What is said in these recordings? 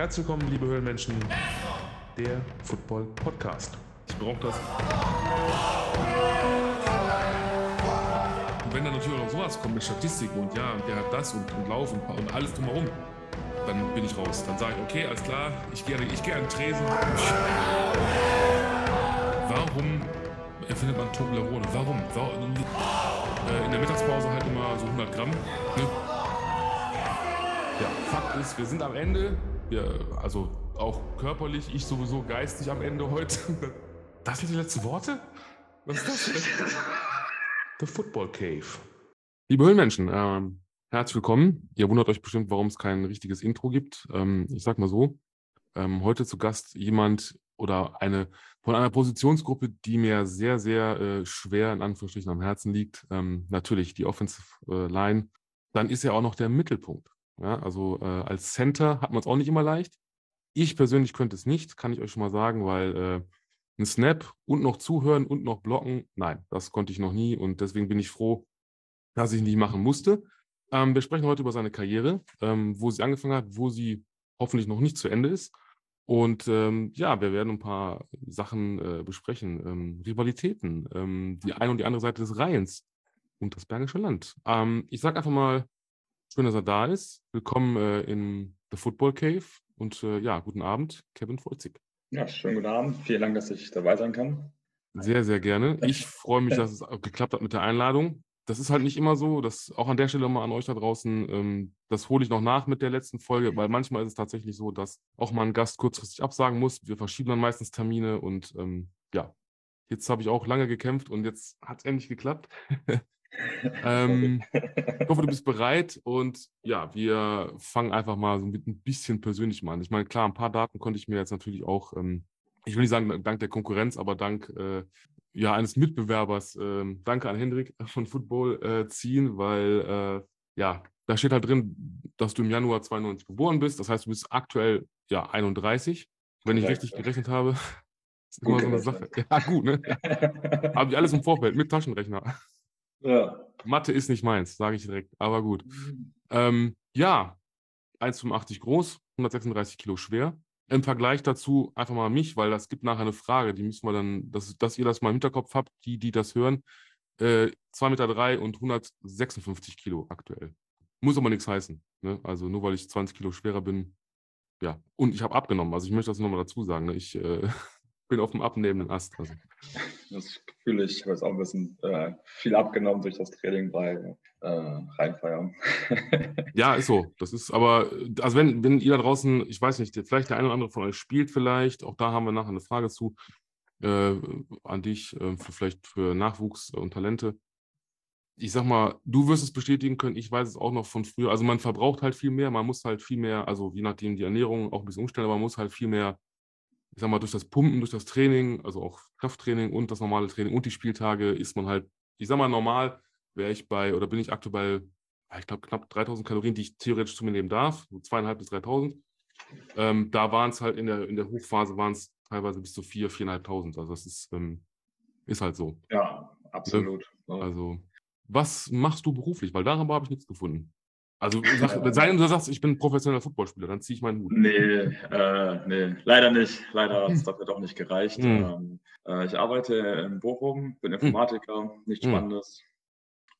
Herzlich willkommen, liebe Höhlenmenschen, der Football Podcast. Ich brauche das. Und wenn dann natürlich auch noch sowas kommt mit Statistiken und ja, der hat das und, und Lauf und, und alles drumherum, dann bin ich raus. Dann sage ich, okay, alles klar, ich gehe ich geh an den Tresen. Warum erfindet man Toblerone? Warum? Warum? Äh, in der Mittagspause halt immer so 100 Gramm. Ne? Ja, Fakt ist, wir sind am Ende. Wir, also auch körperlich, ich sowieso geistig am Ende heute. Das sind die letzten Worte? Was ist das? The Football Cave. Liebe Höhlenmenschen, ähm, herzlich willkommen. Ihr wundert euch bestimmt, warum es kein richtiges Intro gibt. Ähm, ich sag mal so, ähm, heute zu Gast jemand oder eine von einer Positionsgruppe, die mir sehr, sehr äh, schwer in Anführungsstrichen am Herzen liegt. Ähm, natürlich die Offensive äh, Line. Dann ist ja auch noch der Mittelpunkt. Ja, also äh, als Center hat man es auch nicht immer leicht. Ich persönlich könnte es nicht, kann ich euch schon mal sagen, weil äh, ein Snap und noch zuhören und noch blocken, nein, das konnte ich noch nie und deswegen bin ich froh, dass ich nicht machen musste. Ähm, wir sprechen heute über seine Karriere, ähm, wo sie angefangen hat, wo sie hoffentlich noch nicht zu Ende ist. Und ähm, ja, wir werden ein paar Sachen äh, besprechen. Ähm, Rivalitäten, ähm, die eine und die andere Seite des Rheins und das Bergische Land. Ähm, ich sage einfach mal, schön, dass er da ist. Willkommen äh, in The Football Cave und äh, ja, guten Abend, Kevin Volzig. Ja, schönen guten Abend. Vielen Dank, dass ich dabei sein kann. Sehr, sehr gerne. Ich freue mich, dass es geklappt hat mit der Einladung. Das ist halt nicht immer so, dass auch an der Stelle mal an euch da draußen, ähm, das hole ich noch nach mit der letzten Folge, weil manchmal ist es tatsächlich so, dass auch mal ein Gast kurzfristig absagen muss. Wir verschieben dann meistens Termine und ähm, ja, jetzt habe ich auch lange gekämpft und jetzt hat es endlich geklappt. ähm, ich hoffe, du bist bereit und ja, wir fangen einfach mal so mit ein bisschen persönlich mal an. Ich meine, klar, ein paar Daten konnte ich mir jetzt natürlich auch, ähm, ich will nicht sagen dank der Konkurrenz, aber dank äh, ja, eines Mitbewerbers, äh, danke an Hendrik von Football, äh, ziehen, weil äh, ja, da steht halt drin, dass du im Januar 92 geboren bist. Das heißt, du bist aktuell ja 31, wenn ich richtig gerechnet habe. Das ist immer so eine Sache. Ja, gut, ne? Habe ich alles im Vorfeld mit Taschenrechner. Ja. Mathe ist nicht meins, sage ich direkt, aber gut. Mhm. Ähm, ja, 1,85 groß, 136 Kilo schwer. Im Vergleich dazu einfach mal mich, weil das gibt nachher eine Frage, die müssen wir dann, dass, dass ihr das mal im Hinterkopf habt, die, die das hören. Äh, 2,3 Meter drei und 156 Kilo aktuell. Muss aber nichts heißen. Ne? Also nur weil ich 20 Kilo schwerer bin, ja. Und ich habe abgenommen. Also ich möchte das nochmal dazu sagen. Ne? Ich äh, bin auf dem abnehmenden Ast. Also. Das fühle ich. Ich habe jetzt auch ein bisschen äh, viel abgenommen durch das Training bei äh, Rheinfeiern. ja, ist so. Das ist aber, also wenn, wenn ihr da draußen, ich weiß nicht, vielleicht der eine oder andere von euch spielt vielleicht, auch da haben wir nachher eine Frage zu äh, an dich, äh, für, vielleicht für Nachwuchs und Talente. Ich sag mal, du wirst es bestätigen können, ich weiß es auch noch von früher. Also man verbraucht halt viel mehr, man muss halt viel mehr, also je nachdem die Ernährung auch ein bisschen umstellen, aber man muss halt viel mehr ich sag mal, durch das Pumpen, durch das Training, also auch Krafttraining und das normale Training und die Spieltage ist man halt, ich sag mal, normal wäre ich bei, oder bin ich aktuell bei, ich glaube, knapp 3000 Kalorien, die ich theoretisch zu mir nehmen darf, so zweieinhalb bis 3000. Ähm, da waren es halt in der, in der Hochphase waren es teilweise bis zu 4.000, 4.500. Also das ist, ähm, ist halt so. Ja, absolut. Ne? Also, was machst du beruflich? Weil darüber habe ich nichts gefunden. Also sag, sei denn, du sagst, ich bin professioneller Footballspieler, dann ziehe ich meinen Hut. Nee, äh, nee, leider nicht. Leider hat es dafür doch nicht gereicht. Hm. Ähm, äh, ich arbeite in Bochum, bin hm. Informatiker, hm. nichts Spannendes.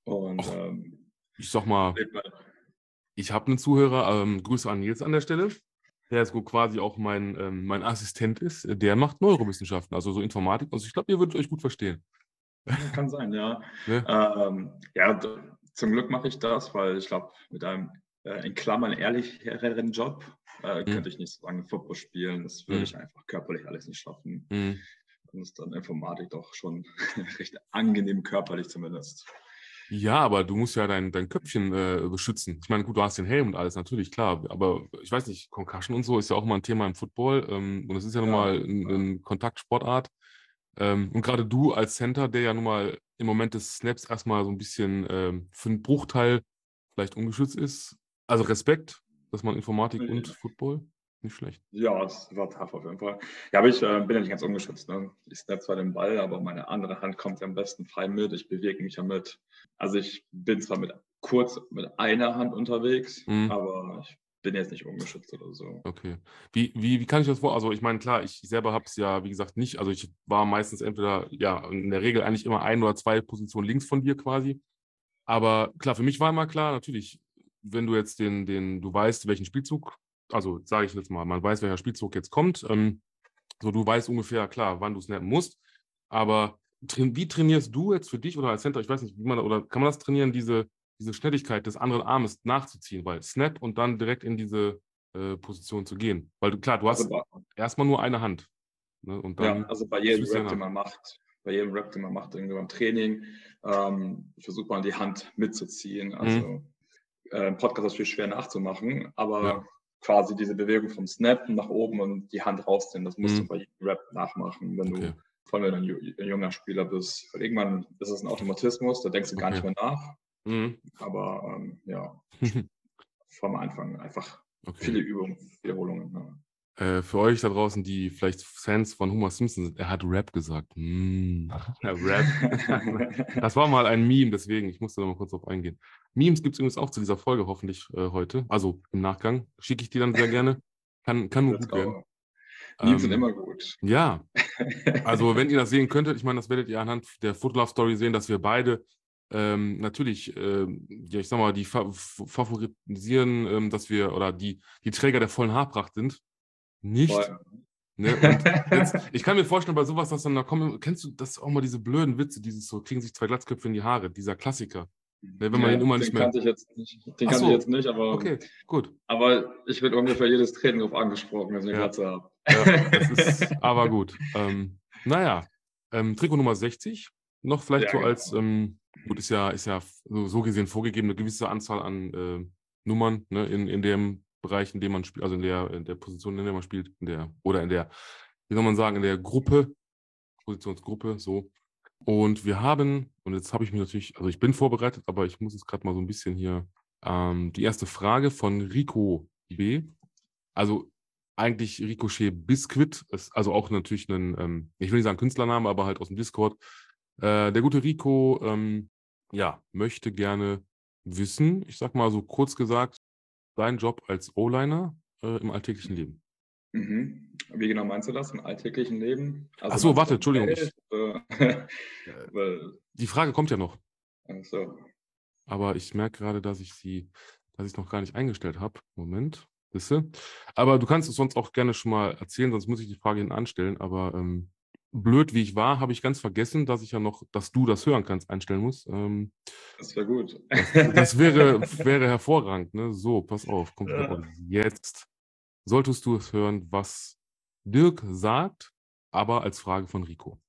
Und Och, ähm, ich sag mal, ich habe einen Zuhörer, ähm, Grüße an Nils an der Stelle, der ist quasi auch mein, ähm, mein Assistent ist, der macht Neurowissenschaften, also so Informatik. Also ich glaube, ihr würdet euch gut verstehen. Kann sein, ja. Ne? Ähm, ja, zum Glück mache ich das, weil ich glaube, mit einem äh, in Klammern ehrlicheren Job äh, mhm. könnte ich nicht so lange Football spielen. Das würde mhm. ich einfach körperlich alles nicht schaffen. Mhm. Dann ist dann Informatik doch schon recht angenehm körperlich zumindest. Ja, aber du musst ja dein, dein Köpfchen äh, beschützen. Ich meine, gut, du hast den Helm und alles, natürlich, klar. Aber ich weiß nicht, Concussion und so ist ja auch mal ein Thema im Football. Ähm, und es ist ja, ja nun mal eine ein Kontaktsportart. Ähm, und gerade du als Center, der ja nun mal im Moment des Snaps erstmal so ein bisschen ähm, für einen Bruchteil vielleicht ungeschützt ist. Also Respekt, dass man Informatik und Football nicht schlecht. Ja, es war tough auf jeden Fall. Ja, aber ich äh, bin ja nicht ganz ungeschützt. Ne? Ich snap zwar den Ball, aber meine andere Hand kommt ja am besten frei mit. Ich bewege mich ja mit. Also ich bin zwar mit kurz mit einer Hand unterwegs, mhm. aber ich bin jetzt nicht ungeschützt oder so. Okay. Wie, wie, wie kann ich das vor? Also ich meine, klar, ich selber habe es ja, wie gesagt, nicht. Also ich war meistens entweder, ja, in der Regel eigentlich immer ein oder zwei Positionen links von dir quasi. Aber klar, für mich war immer klar, natürlich, wenn du jetzt den, den, du weißt, welchen Spielzug, also sage ich jetzt mal, man weiß, welcher Spielzug jetzt kommt. Ähm, so, du weißt ungefähr, klar, wann du snappen musst. Aber wie trainierst du jetzt für dich oder als Center, ich weiß nicht, wie man, oder kann man das trainieren, diese, diese Schnelligkeit des anderen Armes nachzuziehen, weil Snap und dann direkt in diese äh, Position zu gehen. Weil du, klar, du hast also, erstmal nur eine Hand. Ne, und dann ja, also bei jedem Rap, den man macht, bei jedem Rap, den man macht, irgendwie beim Training, ähm, versucht man die Hand mitzuziehen. Also mhm. äh, im Podcast ist viel schwer nachzumachen, aber ja. quasi diese Bewegung vom Snap nach oben und die Hand rausziehen, das musst mhm. du bei jedem Rap nachmachen, wenn okay. du vor allem wenn du ein junger Spieler bist. Weil irgendwann ist es ein Automatismus, da denkst du gar nicht mehr nach. Mhm. Aber ähm, ja, vom Anfang einfach okay. viele Übungen, Wiederholungen. Ja. Äh, für euch da draußen, die vielleicht Fans von Homer Simpson sind, er hat Rap gesagt. Mm, Rap. das war mal ein Meme, deswegen, ich musste da mal kurz drauf eingehen. Memes gibt es übrigens auch zu dieser Folge hoffentlich äh, heute. Also im Nachgang. Schicke ich die dann sehr gerne. Kann, kann nur gut werden. Memes ähm, sind immer gut. Ja. Also, wenn ihr das sehen könntet, ich meine, das werdet ihr anhand der Fotolove Story sehen, dass wir beide ähm, natürlich, ähm, ja, ich sag mal, die fa favorisieren, ähm, dass wir oder die, die Träger der vollen Haarpracht sind. Nicht. Ne? Jetzt, ich kann mir vorstellen, bei sowas, dass dann da kommen, kennst du das auch mal diese blöden Witze, dieses so, kriegen sich zwei Glatzköpfe in die Haare, dieser Klassiker. Ne, wenn man ja, ihn immer nicht mehr. Kannte ich jetzt nicht. Den kannte so. ich jetzt nicht, aber. Okay, gut. Aber ich werde ungefähr jedes Training auf angesprochen, wenn ich eine ja. Glatze habe. Ja, das ist aber gut. Ähm, naja, ähm, Trikot Nummer 60. Noch vielleicht ja, so als, genau. ähm, gut, ist ja, ist ja so, gesehen vorgegeben, eine gewisse Anzahl an äh, Nummern ne, in, in dem Bereich, in dem man spielt, also in der, in der Position, in der man spielt, in der, oder in der, wie soll man sagen, in der Gruppe, Positionsgruppe, so. Und wir haben, und jetzt habe ich mich natürlich, also ich bin vorbereitet, aber ich muss jetzt gerade mal so ein bisschen hier ähm, die erste Frage von Rico B. Also eigentlich Ricochet Biscuit, ist also auch natürlich ein, ähm, ich will nicht sagen Künstlername, aber halt aus dem Discord. Äh, der gute Rico, ähm, ja, möchte gerne wissen, ich sag mal so kurz gesagt, dein Job als O-Liner äh, im alltäglichen Leben. Mhm. Wie genau meinst du das im alltäglichen Leben? Also Ach so, warte, Entschuldigung. Ich, äh, die Frage kommt ja noch. Ach so. Aber ich merke gerade, dass ich sie, dass ich es noch gar nicht eingestellt habe. Moment, wisse. Aber du kannst es sonst auch gerne schon mal erzählen, sonst muss ich die Frage hinten anstellen. Aber ähm, blöd wie ich war, habe ich ganz vergessen, dass ich ja noch, dass du das hören kannst, einstellen muss. Ähm, das wäre gut. Das, das, wäre, wäre hervorragend. Ne? So, pass auf, kommt ja. jetzt solltest du es hören, was Dirk sagt, aber als Frage von Rico.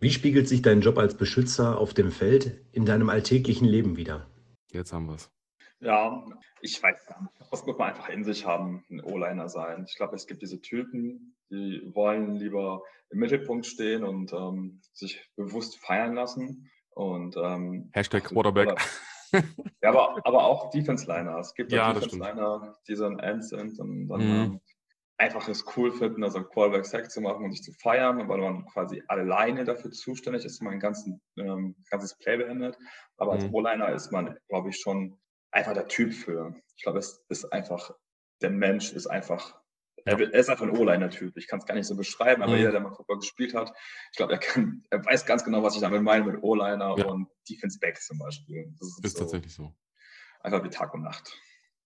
Wie spiegelt sich dein Job als Beschützer auf dem Feld in deinem alltäglichen Leben wieder? Jetzt haben wir es. Ja, ich weiß gar nicht. Das muss man einfach in sich haben, ein O-Liner sein. Ich glaube, es gibt diese Typen, die wollen lieber im Mittelpunkt stehen und ähm, sich bewusst feiern lassen. Und, ähm, Hashtag Quarterback. ja, aber, aber auch Defense-Liner. Es gibt ja, Defense-Liner, die so ein End sind und dann mhm. ähm, einfach es cool finden, also Quarterback-Sack zu machen und sich zu feiern, weil man quasi alleine dafür zuständig ist, mein ganzen, ähm, ganzes Play beendet. Aber mhm. als O-Liner ist man, glaube ich, schon einfach der Typ für. Ich glaube, es ist einfach, der Mensch ist einfach er, ist einfach ein O-Liner-Typ. Ich kann es gar nicht so beschreiben, aber mhm. jeder, der mal Football gespielt hat, ich glaube, er, er weiß ganz genau, was ich damit meine mit O-Liner ja. und Defense Back zum Beispiel. Das ist, ist so tatsächlich so. Einfach wie Tag und Nacht.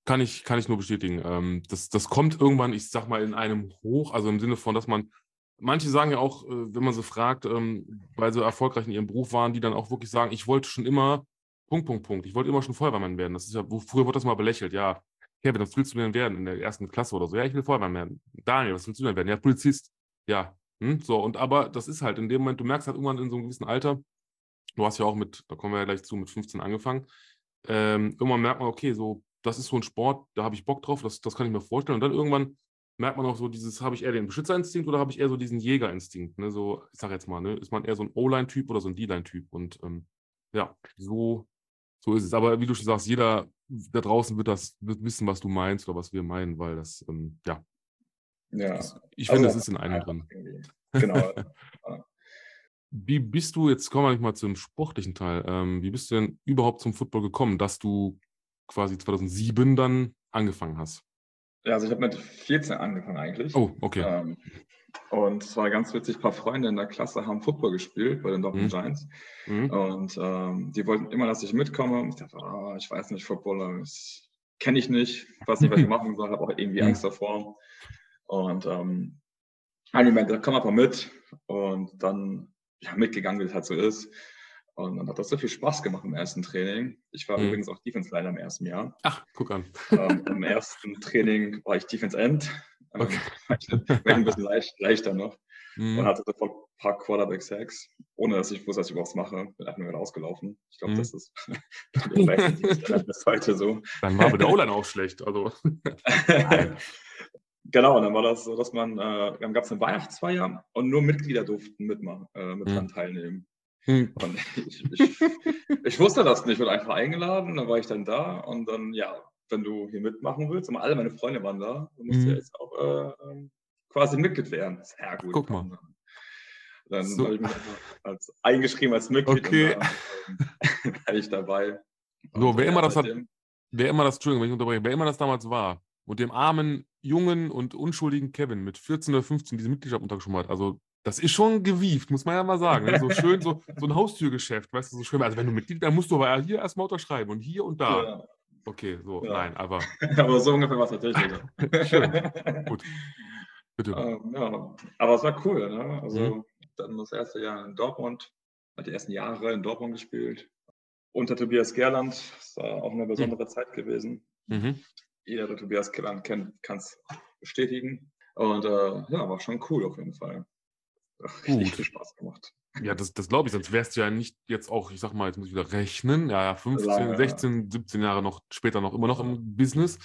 Kann ich, kann ich nur bestätigen. Ähm, das, das kommt irgendwann, ich sag mal, in einem Hoch, also im Sinne von, dass man, manche sagen ja auch, äh, wenn man sie fragt, ähm, weil sie erfolgreich in ihrem Beruf waren, die dann auch wirklich sagen, ich wollte schon immer, Punkt, Punkt, Punkt, ich wollte immer schon Feuerwehrmann werden. Das ist ja, früher wurde das mal belächelt, ja, Kevin, was willst du denn werden in der ersten Klasse oder so? Ja, ich will Feuerwehrmann werden. Daniel, was willst du denn werden? Ja, Polizist. Ja, hm? so, und aber das ist halt in dem Moment, du merkst halt irgendwann in so einem gewissen Alter, du hast ja auch mit, da kommen wir ja gleich zu, mit 15 angefangen, ähm, irgendwann merkt man, okay, so, das ist so ein Sport, da habe ich Bock drauf, das, das kann ich mir vorstellen. Und dann irgendwann merkt man auch so dieses, habe ich eher den Beschützerinstinkt oder habe ich eher so diesen Jägerinstinkt? Ne? So, ich sag jetzt mal, ne? ist man eher so ein O-Line-Typ oder so ein D-Line-Typ? Und ähm, ja, so, so ist es. Aber wie du schon sagst, jeder da draußen wird das wird wissen, was du meinst oder was wir meinen, weil das, ähm, ja. Ja. Das, ich finde, also, es ist in einem drin. Genau. wie bist du, jetzt kommen wir mal zum sportlichen Teil, ähm, wie bist du denn überhaupt zum Football gekommen, dass du quasi 2007 dann angefangen hast? Ja, also ich habe mit 14 angefangen eigentlich. Oh, okay. Ähm, und es war ganz witzig, ein paar Freunde in der Klasse haben Football gespielt bei den Dortmund mhm. Giants. Mhm. Und ähm, die wollten immer, dass ich mitkomme. Ich dachte, oh, ich weiß nicht, Footballer, kenne ich nicht, weiß nicht, was ich machen soll, habe auch irgendwie. Angst davor. Und ähm, haben gemeint, komm einfach mit. Und dann ja, mitgegangen, wie es halt so ist. Und dann hat das so viel Spaß gemacht im ersten Training. Ich war mhm. übrigens auch Defense Liner im ersten Jahr. Ach, guck an. Ähm, Im ersten Training war ich Defense End. Okay. ein bisschen leicht, leichter noch. Mhm. Und hatte sofort ein paar Quarterback-Sacks, ohne dass ich wusste, dass ich überhaupt mache. Bin einfach nur rausgelaufen. Ich glaube, mhm. das ist bis heute so. Dann war aber der O-Line auch schlecht. Also. Genau, und dann war das so, dass man, äh, dann gab es eine Weihnachtsfeier und nur Mitglieder durften mitmachen, äh, mit dran mhm. teilnehmen. Hm. Und ich, ich, ich, wusste das nicht, ich wurde einfach eingeladen, dann war ich dann da und dann, ja, wenn du hier mitmachen willst, und alle meine Freunde waren da, dann musst du hm. jetzt auch äh, ähm, quasi Mitglied werden. Sehr gut. Guck mal. Dann so. habe ich mich als, eingeschrieben als Mitglied okay. dann äh, ich dabei. So, wer ja, immer das hat, wer immer das, Entschuldigung, wenn ich unterbreche, wer immer das damals war und dem armen, jungen und unschuldigen Kevin mit 14 oder 15 diese Mitgliedschaft untergeschoben hat, also das ist schon gewieft, muss man ja mal sagen. So schön, so, so ein Haustürgeschäft, weißt du, so schön. Also wenn du Mitglied, dann musst du aber hier erstmal unterschreiben und hier und da. Ja. Okay, so, ja. nein, aber. aber so ungefähr war es tatsächlich. schön. Gut. Bitte. Ähm, ja, aber es war cool, ne? Also mhm. dann das erste Jahr in Dortmund, hat die ersten Jahre in Dortmund gespielt. Unter Tobias Gerland, das war auch eine besondere mhm. Zeit gewesen. Mhm. Jeder, der Tobias Gerland kennt, kann es bestätigen. Und äh, ja, war schon cool auf jeden Fall. Gut. viel Spaß gemacht. Ja, das, das glaube ich, sonst wärst du ja nicht jetzt auch, ich sag mal, jetzt muss ich wieder rechnen, ja, 15, Lange, 16, 17 Jahre noch später noch immer noch im Business.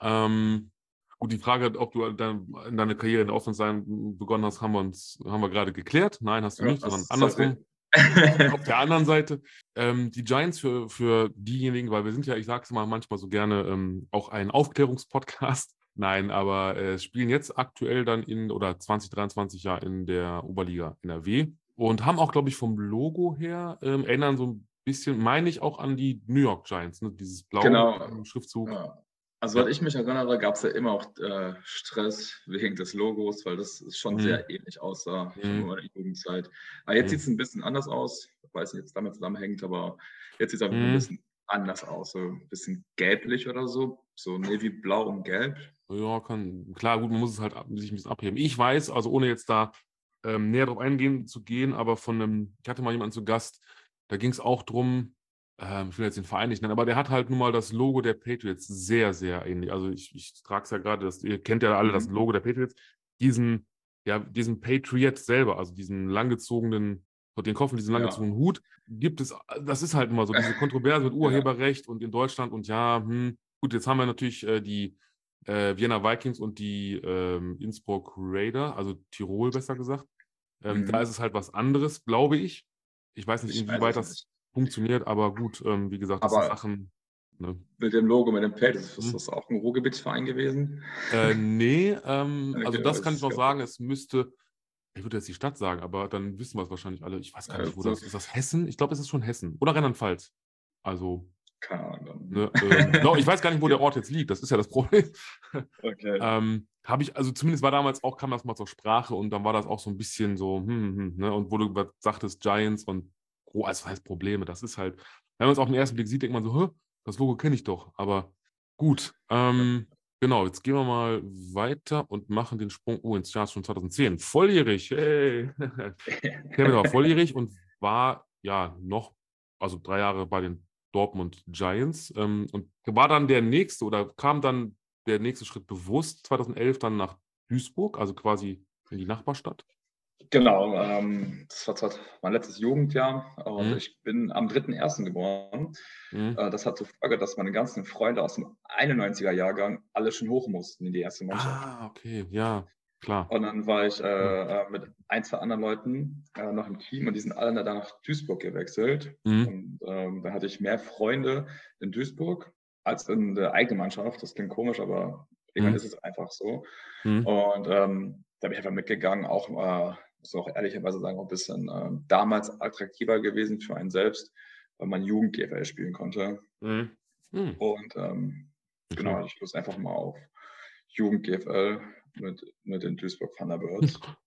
Ähm, gut, die Frage, ob du dann in deine Karriere in der Auslandssein begonnen hast, haben wir uns, haben wir gerade geklärt. Nein, hast du ja, nicht, sondern andersrum. auf der anderen Seite, ähm, die Giants für, für diejenigen, weil wir sind ja, ich sage es mal manchmal so gerne, ähm, auch ein Aufklärungspodcast. Nein, aber äh, spielen jetzt aktuell dann in oder 2023 ja in der Oberliga NRW und haben auch, glaube ich, vom Logo her ähm, erinnern so ein bisschen, meine ich, auch an die New York Giants, ne? dieses blaue genau. Schriftzug. Ja. Also, ja. ich mich erinnere, gab es ja immer auch äh, Stress wegen des Logos, weil das schon mhm. sehr ähnlich aussah mhm. in meiner Jugendzeit. Aber jetzt mhm. sieht es ein bisschen anders aus. Ich weiß nicht, ob es damit zusammenhängt, aber jetzt sieht es einfach ein mhm. bisschen anders aus. So ein bisschen gelblich oder so. So navy blau und gelb. Ja, kann, klar, gut, man muss es halt sich ein bisschen abheben. Ich weiß, also ohne jetzt da ähm, näher drauf eingehen zu gehen, aber von einem, ich hatte mal jemanden zu Gast, da ging es auch drum, ähm, ich will jetzt den Verein nicht nennen, aber der hat halt nun mal das Logo der Patriots sehr, sehr ähnlich. Also ich, ich trage es ja gerade, ihr kennt ja alle mhm. das Logo der Patriots, diesen, ja, diesen Patriot selber, also diesen langgezogenen, den Kopf und diesen langgezogenen ja. Hut, gibt es, das ist halt immer so, diese Kontroverse mit Urheberrecht ja. und in Deutschland und ja, hm, gut, jetzt haben wir natürlich äh, die äh, Vienna Vikings und die ähm, Innsbruck Raider, also Tirol besser gesagt. Ähm, mhm. Da ist es halt was anderes, glaube ich. Ich weiß nicht, inwieweit das nicht. funktioniert, aber gut, ähm, wie gesagt, das aber sind Sachen. Ne? Mit dem Logo, mit dem Pad, ist, ist mhm. das auch ein Ruhrgebietsverein gewesen? Äh, nee, ähm, also das kann ich noch sagen, es müsste, ich würde jetzt die Stadt sagen, aber dann wissen wir es wahrscheinlich alle. Ich weiß gar nicht, wo das ist. Ist das Hessen? Ich glaube, es ist schon Hessen. Oder Rheinland-Pfalz. Also keine Ahnung. Ne, äh, no, ich weiß gar nicht, wo der Ort jetzt liegt. Das ist ja das Problem. Okay. ähm, habe ich, also zumindest war damals auch, kam das mal zur Sprache und dann war das auch so ein bisschen so, hm, hm, hm ne? Und wo du sagtest, Giants und oh, also heißt Probleme, das ist halt, wenn man es auf den ersten Blick sieht, denkt man so, das Logo kenne ich doch. Aber gut. Ähm, genau, jetzt gehen wir mal weiter und machen den Sprung, oh, ins Jahr schon 2010. Volljährig, hey. Kevin war volljährig und war ja noch, also drei Jahre bei den Dortmund Giants. Ähm, und war dann der nächste oder kam dann der nächste Schritt bewusst 2011 dann nach Duisburg, also quasi in die Nachbarstadt? Genau, ähm, das war mein letztes Jugendjahr und mhm. ich bin am 3.1. geboren. Mhm. Äh, das hat zur Folge, dass meine ganzen Freunde aus dem 91er Jahrgang alle schon hoch mussten in die erste Mannschaft. Ah, okay, ja. Klar. Und dann war ich äh, äh, mit ein, zwei anderen Leuten äh, noch im Team und die sind alle dann nach Duisburg gewechselt. Mhm. Und ähm, da hatte ich mehr Freunde in Duisburg als in der eigenen Mannschaft. Das klingt komisch, aber irgendwann mhm. ist es einfach so. Mhm. Und ähm, da bin ich einfach mitgegangen, auch, äh, muss auch ehrlicherweise sagen, auch ein bisschen äh, damals attraktiver gewesen für einen selbst, weil man Jugend-GFL spielen konnte. Mhm. Mhm. Und ähm, genau, ich Lust einfach mal auf Jugend-GFL mit, mit den Duisburg Thunderbirds.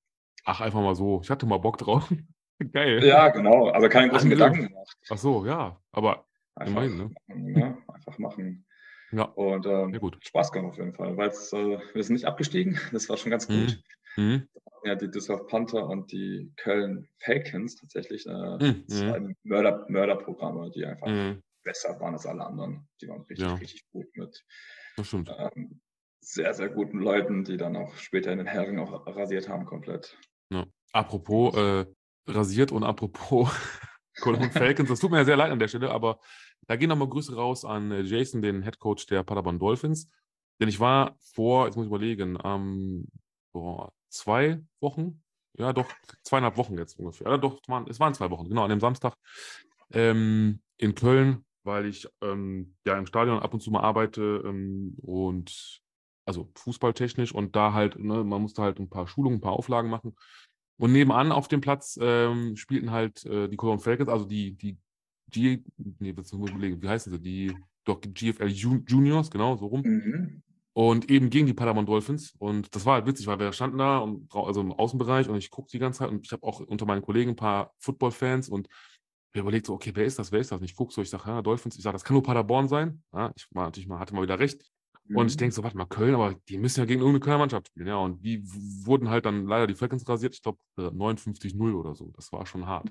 Ach, einfach mal so. Ich hatte mal Bock drauf. Geil. Ja, genau. Also keinen großen Gedanken gemacht. Ach so, ja. Aber einfach, immerhin, ne? Ja, einfach machen. Ja. Und ähm, ja, gut. Spaß gemacht auf jeden Fall, weil äh, wir sind nicht abgestiegen. Das war schon ganz gut. Mhm. mhm. Ja, die Düsseldorf Panther und die Köln Falcons tatsächlich äh, mhm. zwei mhm. Mörder, Mörderprogramme, die einfach mhm. besser waren als alle anderen. Die waren richtig, ja. richtig gut mit ähm, sehr, sehr guten Leuten, die dann auch später in den Herren auch rasiert haben komplett. Ja. Apropos äh, rasiert und apropos Cologne Falcons, das tut mir ja sehr leid an der Stelle, aber da gehen nochmal Grüße raus an äh, Jason, den Head Coach der Paderborn Dolphins. Denn ich war vor, jetzt muss ich überlegen, ähm, boah, zwei Wochen, ja doch, zweieinhalb Wochen jetzt ungefähr. Ja, doch, es waren zwei Wochen, genau, an dem Samstag ähm, in Köln, weil ich ähm, ja im Stadion ab und zu mal arbeite ähm, und also fußballtechnisch und da halt, ne, man musste halt ein paar Schulungen, ein paar Auflagen machen. Und nebenan auf dem Platz ähm, spielten halt äh, die Cologne Falcons, also die, die G, nee, wie heißen sie? Die, doch, GFL Juniors, genau, so rum. Mhm. Und eben gegen die Paderborn Dolphins. Und das war halt witzig, weil wir standen da, und, also im Außenbereich, und ich gucke die ganze Zeit und ich habe auch unter meinen Kollegen ein paar Football-Fans und wir überlegt so, okay, wer ist das, wer ist das? Und ich gucke so, ich sage, ja, Dolphins, ich sage, das kann nur Paderborn sein. Ja, ich war natürlich mal, hatte mal wieder recht. Mhm. Und ich mhm. denke so, warte mal, Köln, aber die müssen ja gegen irgendeine Kölner Mannschaft spielen. Ja, und die wurden halt dann leider die Falcons rasiert, ich glaube 59-0 oder so. Das war schon hart.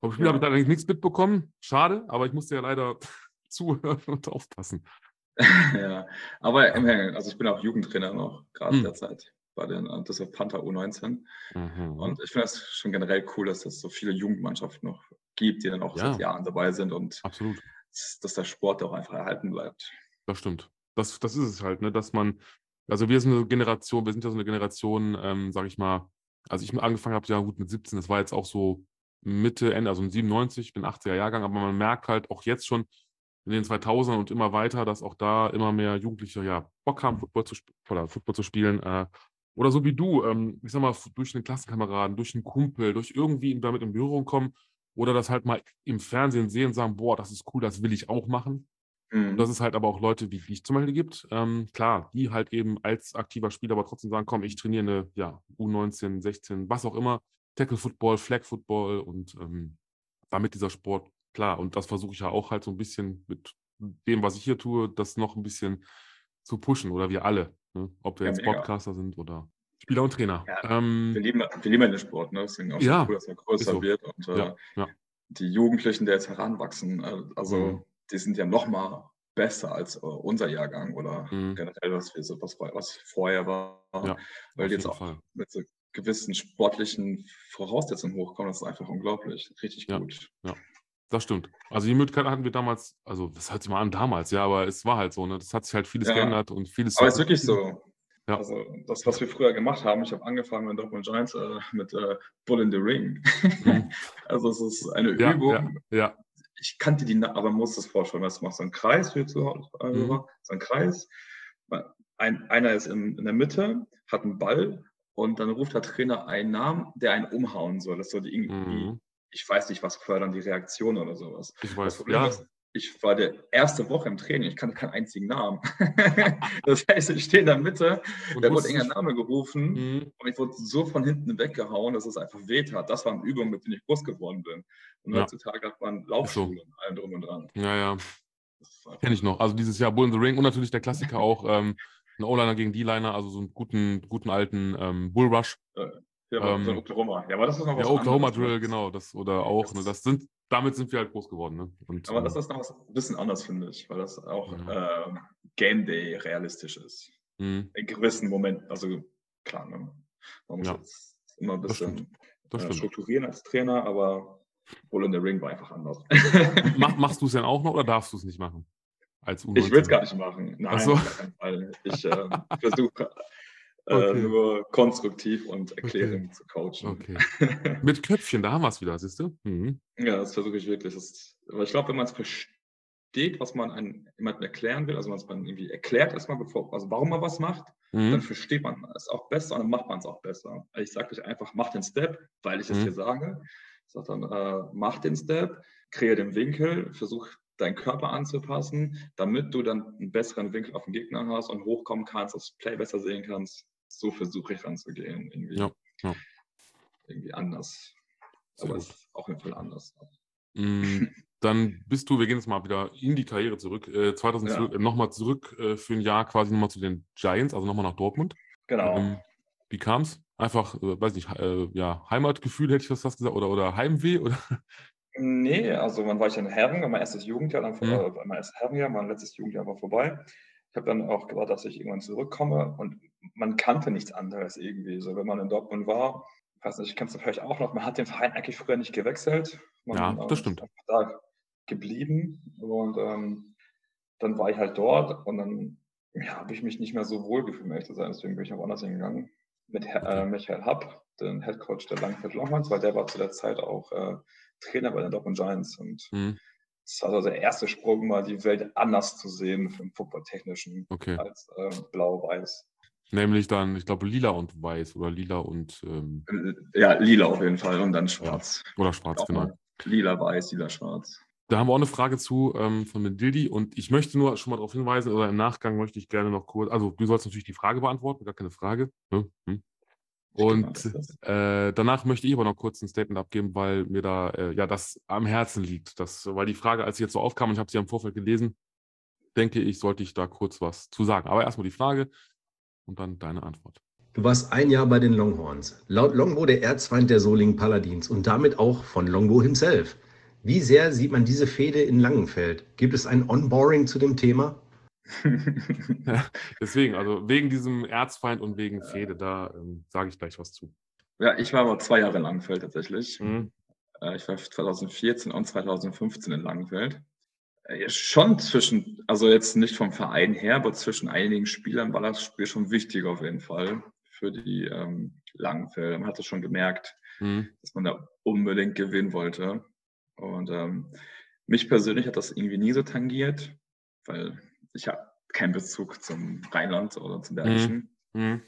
Vom Spiel ja. habe ich allerdings nichts mitbekommen. Schade, aber ich musste ja leider zuhören und aufpassen. ja, aber immerhin, also ich bin auch Jugendtrainer noch, gerade hm. derzeit bei den äh, deshalb Panther U19. Mhm. Und ich finde das schon generell cool, dass es so viele Jugendmannschaften noch gibt, die dann auch ja. seit Jahren dabei sind und Absolut. dass der Sport auch einfach erhalten bleibt. Das stimmt. Das, das ist es halt, ne? dass man, also wir sind eine Generation, wir sind ja so eine Generation, ähm, sage ich mal, als ich angefangen habe, ja gut mit 17, das war jetzt auch so Mitte, Ende, also 97, ich bin 80er Jahrgang, aber man merkt halt auch jetzt schon in den 2000ern und immer weiter, dass auch da immer mehr Jugendliche ja Bock haben, Football zu, oder Football zu spielen. Äh, oder so wie du, ähm, ich sag mal, durch einen Klassenkameraden, durch einen Kumpel, durch irgendwie damit in Berührung kommen oder das halt mal im Fernsehen sehen und sagen, boah, das ist cool, das will ich auch machen. Mhm. Und dass es halt aber auch Leute wie dich zum Beispiel gibt, ähm, klar, die halt eben als aktiver Spieler aber trotzdem sagen, komm, ich trainiere eine ja, U19, 16, was auch immer, Tackle Football, Flag Football und ähm, damit dieser Sport, klar, und das versuche ich ja auch halt so ein bisschen mit dem, was ich hier tue, das noch ein bisschen zu pushen oder wir alle, ne? ob wir ja, jetzt mega. Podcaster sind oder Spieler und Trainer. Ja, ähm, wir, lieben, wir lieben den Sport, ne? deswegen auch ja, cool, dass er größer so. wird und äh, die Jugendlichen, die jetzt heranwachsen, äh, also mhm. Die sind ja noch mal besser als äh, unser Jahrgang oder mhm. generell, was, wir so, was, was vorher war, weil die jetzt auch Fall. mit so gewissen sportlichen Voraussetzungen hochkommen. Das ist einfach unglaublich. Richtig ja, gut. Ja, das stimmt. Also die Möglichkeit hatten wir damals, also das hört sich mal an damals, ja, aber es war halt so, ne? Das hat sich halt vieles ja. geändert und vieles. Aber es ist wirklich so. Ja. Also das, was wir früher gemacht haben, ich habe angefangen mit Dortmund Giants äh, mit äh, Bull in the Ring. Mhm. also es ist eine ja, Übung. Ja, ja. Ich kannte die, aber man muss das vorstellen, du machst so einen Kreis für zu Hause, äh, mhm. so einen Kreis. Ein, einer ist in, in der Mitte, hat einen Ball und dann ruft der Trainer einen Namen, der einen umhauen soll. Das soll irgendwie, mhm. ich weiß nicht, was fördern, die Reaktion oder sowas. Ich weiß, ja. Ist, ich war der erste Woche im Training, ich kannte keinen einzigen Namen. das heißt, ich stehe in der Mitte, und da wurde irgendein Name gerufen mhm. und ich wurde so von hinten weggehauen, dass es einfach weht hat. Das waren Übungen, mit denen ich groß geworden bin. Und ja. heutzutage hat man Laufschulen so. und allem drum und dran. Ja, ja. Kenne ich noch. Also dieses Jahr Bull in the Ring und natürlich der Klassiker auch ähm, ein O-Liner gegen D-Liner, also so einen guten, guten alten ähm, Bull Rush. Ja, ähm, so Oklahoma. Ja, aber das ist noch was Ja, Oklahoma anderes. Drill, genau. Das, oder auch, ne, das sind, damit sind wir halt groß geworden. Ne? Und, aber das ähm, ist noch was ein bisschen anders, finde ich, weil das auch ja. äh, Game Day realistisch ist. Mhm. In gewissen Momenten, also klar, ne? man muss ja. jetzt immer ein bisschen äh, strukturieren als Trainer, aber Bull in the Ring war einfach anders. Mach, machst du es denn auch noch oder darfst du es nicht machen? Als U19. Ich will es gar nicht machen. Nein, so. Ich äh, versuche äh, okay. nur konstruktiv und erklärend okay. zu coachen. Okay. Mit Köpfchen, da haben wir es wieder, siehst du? Mhm. Ja, das versuche ich wirklich. Das, aber ich glaube, wenn man es versteht, was man an jemandem erklären will, also wenn man irgendwie erklärt erstmal, bevor, also warum man was macht, mhm. dann versteht man es auch besser und dann macht man es auch besser. Ich sage euch einfach, mach den Step, weil ich es mhm. dir sage. Ich sage dann, äh, mach den Step, kreiere den Winkel, versuch deinen Körper anzupassen, damit du dann einen besseren Winkel auf den Gegner hast und hochkommen kannst, das Play besser sehen kannst. So versuche ich ranzugehen. Irgendwie, ja, ja. irgendwie anders. Aber es ist auf jeden Fall anders. Mm, dann bist du, wir gehen jetzt mal wieder in die Karriere zurück, äh, 2000 ja. äh, nochmal zurück äh, für ein Jahr quasi nochmal zu den Giants, also nochmal nach Dortmund. Genau. Ähm, wie kam es? Einfach, äh, weiß nicht, äh, ja, Heimatgefühl hätte ich das gesagt, oder, oder Heimweh? Oder? Nee, also man war ich in Herren, mein erstes Jugendjahr, dann, mhm. äh, mein erstes Herrenjahr, mein letztes Jugendjahr war vorbei. Ich habe dann auch gewartet, dass ich irgendwann zurückkomme und man kannte nichts anderes irgendwie. So, wenn man in Dortmund war, ich weiß nicht, kennst du vielleicht auch noch, man hat den Verein eigentlich früher nicht gewechselt. Man, ja, das stimmt. Da geblieben und ähm, dann war ich halt dort und dann ja, habe ich mich nicht mehr so wohl gefühlt, ehrlich zu sein. Deswegen bin ich auch anders hingegangen mit äh, Michael Happ, den Head Coach der Langfeld Longhorns, weil der war zu der Zeit auch äh, Trainer bei den Dortmund Giants und mhm. das war so der erste Sprung, mal die Welt anders zu sehen im Footballtechnischen okay. als äh, blau-weiß. Nämlich dann, ich glaube, lila und weiß oder lila und. Ähm, ja, lila auf jeden Fall und dann schwarz. Oder schwarz, genau. Lila, weiß, lila, schwarz. Da haben wir auch eine Frage zu ähm, von Mendildi und ich möchte nur schon mal darauf hinweisen, oder im Nachgang möchte ich gerne noch kurz, also du sollst natürlich die Frage beantworten, gar keine Frage. Ne? Hm? Und äh, danach möchte ich aber noch kurz ein Statement abgeben, weil mir da äh, ja das am Herzen liegt. Das, weil die Frage, als sie jetzt so aufkam und ich habe sie im Vorfeld gelesen, denke ich, sollte ich da kurz was zu sagen. Aber erstmal die Frage und dann deine Antwort. Du warst ein Jahr bei den Longhorns. Laut Longbow der Erzfeind der Solingen Paladins und damit auch von Longbow himself. Wie sehr sieht man diese Fehde in Langenfeld? Gibt es ein Onboarding zu dem Thema? Deswegen, also wegen diesem Erzfeind und wegen Fehde, da ähm, sage ich gleich was zu. Ja, ich war aber zwei Jahre in Langenfeld tatsächlich. Mhm. Äh, ich war 2014 und 2015 in Langenfeld. Äh, schon zwischen, also jetzt nicht vom Verein her, aber zwischen einigen Spielern war das Spiel schon wichtig auf jeden Fall für die ähm, Langenfeld. Man hat es schon gemerkt, mhm. dass man da unbedingt gewinnen wollte. Und ähm, mich persönlich hat das irgendwie nie so tangiert, weil ich habe keinen Bezug zum Rheinland oder zum Bergischen. Mhm. mhm.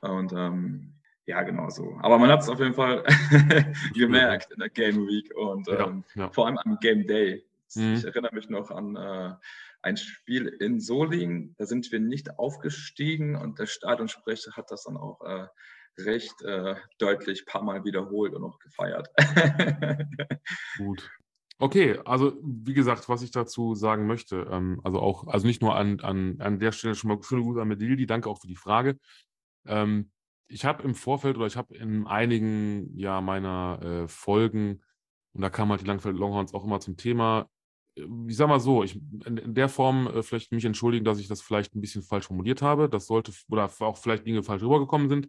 Und ähm, ja, genau so. Aber man hat es auf jeden Fall gemerkt in der Game Week und ähm, ja, ja. vor allem am Game Day. Mhm. Ich erinnere mich noch an äh, ein Spiel in Solingen. Da sind wir nicht aufgestiegen und der Stadionsprecher hat das dann auch äh, recht äh, deutlich ein paar Mal wiederholt und auch gefeiert. Gut. Okay, also wie gesagt, was ich dazu sagen möchte, ähm, also auch, also nicht nur an, an, an der Stelle schon mal schöne Grüße an Medildi, danke auch für die Frage. Ähm, ich habe im Vorfeld oder ich habe in einigen ja, meiner äh, Folgen, und da kam halt die Langfeld Longhorns auch immer zum Thema, äh, ich sag mal so, ich in, in der Form äh, vielleicht mich entschuldigen, dass ich das vielleicht ein bisschen falsch formuliert habe. Das sollte, oder auch vielleicht Dinge falsch rübergekommen sind.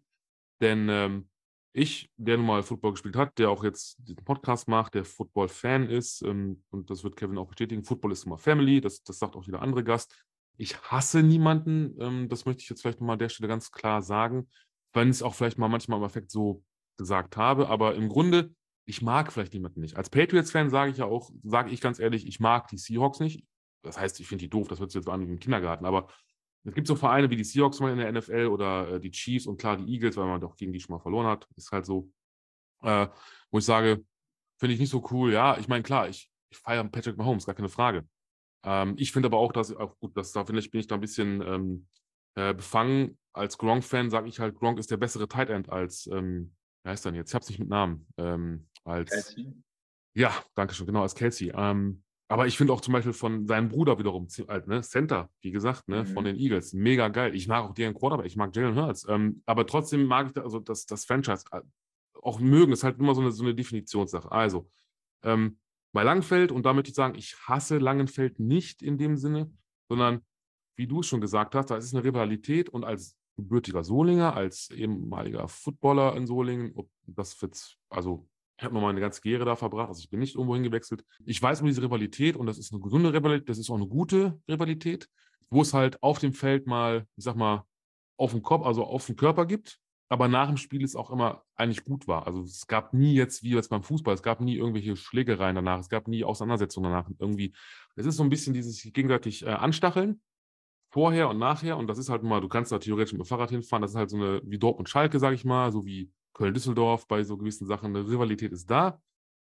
Denn ähm, ich, der nun mal Football gespielt hat, der auch jetzt diesen Podcast macht, der Football-Fan ist, ähm, und das wird Kevin auch bestätigen, Football ist immer Family, das, das sagt auch jeder andere Gast. Ich hasse niemanden, ähm, das möchte ich jetzt vielleicht nochmal an der Stelle ganz klar sagen, wenn ich es auch vielleicht mal manchmal im Effekt so gesagt habe, aber im Grunde, ich mag vielleicht niemanden nicht. Als Patriots-Fan sage ich ja auch, sage ich ganz ehrlich, ich mag die Seahawks nicht. Das heißt, ich finde die doof, das wird jetzt an im Kindergarten, aber es gibt so Vereine wie die Seahawks mal in der NFL oder äh, die Chiefs und klar die Eagles, weil man doch gegen die schon mal verloren hat. Ist halt so, äh, wo ich sage, finde ich nicht so cool. Ja, ich meine, klar, ich, ich feiere Patrick Mahomes, gar keine Frage. Ähm, ich finde aber auch, dass, auch gut, dass, da finde ich, bin ich da ein bisschen ähm, äh, befangen. Als Gronk-Fan sage ich halt, Gronk ist der bessere Tight End als, ähm, wer heißt denn jetzt? Ich habe es nicht mit Namen. Ähm, als, Kelsey? Ja, danke schön, genau, als Kelsey. Ähm, aber ich finde auch zum Beispiel von seinem Bruder wiederum, halt, ne, Center, wie gesagt, ne, mhm. von den Eagles, mega geil. Ich mag auch deren Quarterback, ich mag Jalen Hurts. Ähm, aber trotzdem mag ich da, also das, das Franchise äh, auch mögen, ist halt immer so eine, so eine Definitionssache. Also, ähm, bei Langenfeld, und da möchte ich sagen, ich hasse Langenfeld nicht in dem Sinne, sondern wie du es schon gesagt hast, da ist eine Rivalität und als gebürtiger Solinger, als ehemaliger Footballer in Solingen, ob das jetzt, also ich habe noch mal eine ganze Karriere da verbracht, also ich bin nicht irgendwo hingewechselt. Ich weiß um diese Rivalität und das ist eine gesunde Rivalität, das ist auch eine gute Rivalität, wo es halt auf dem Feld mal, ich sag mal, auf dem Kopf, also auf dem Körper gibt, aber nach dem Spiel es auch immer eigentlich gut war. Also es gab nie jetzt, wie jetzt beim Fußball, es gab nie irgendwelche Schlägereien danach, es gab nie Auseinandersetzungen danach. Irgendwie, es ist so ein bisschen dieses gegenseitig äh, Anstacheln, vorher und nachher. Und das ist halt mal, du kannst da theoretisch mit dem Fahrrad hinfahren, das ist halt so eine, wie Dortmund Schalke, sag ich mal, so wie Köln-Düsseldorf bei so gewissen Sachen. Eine Rivalität ist da,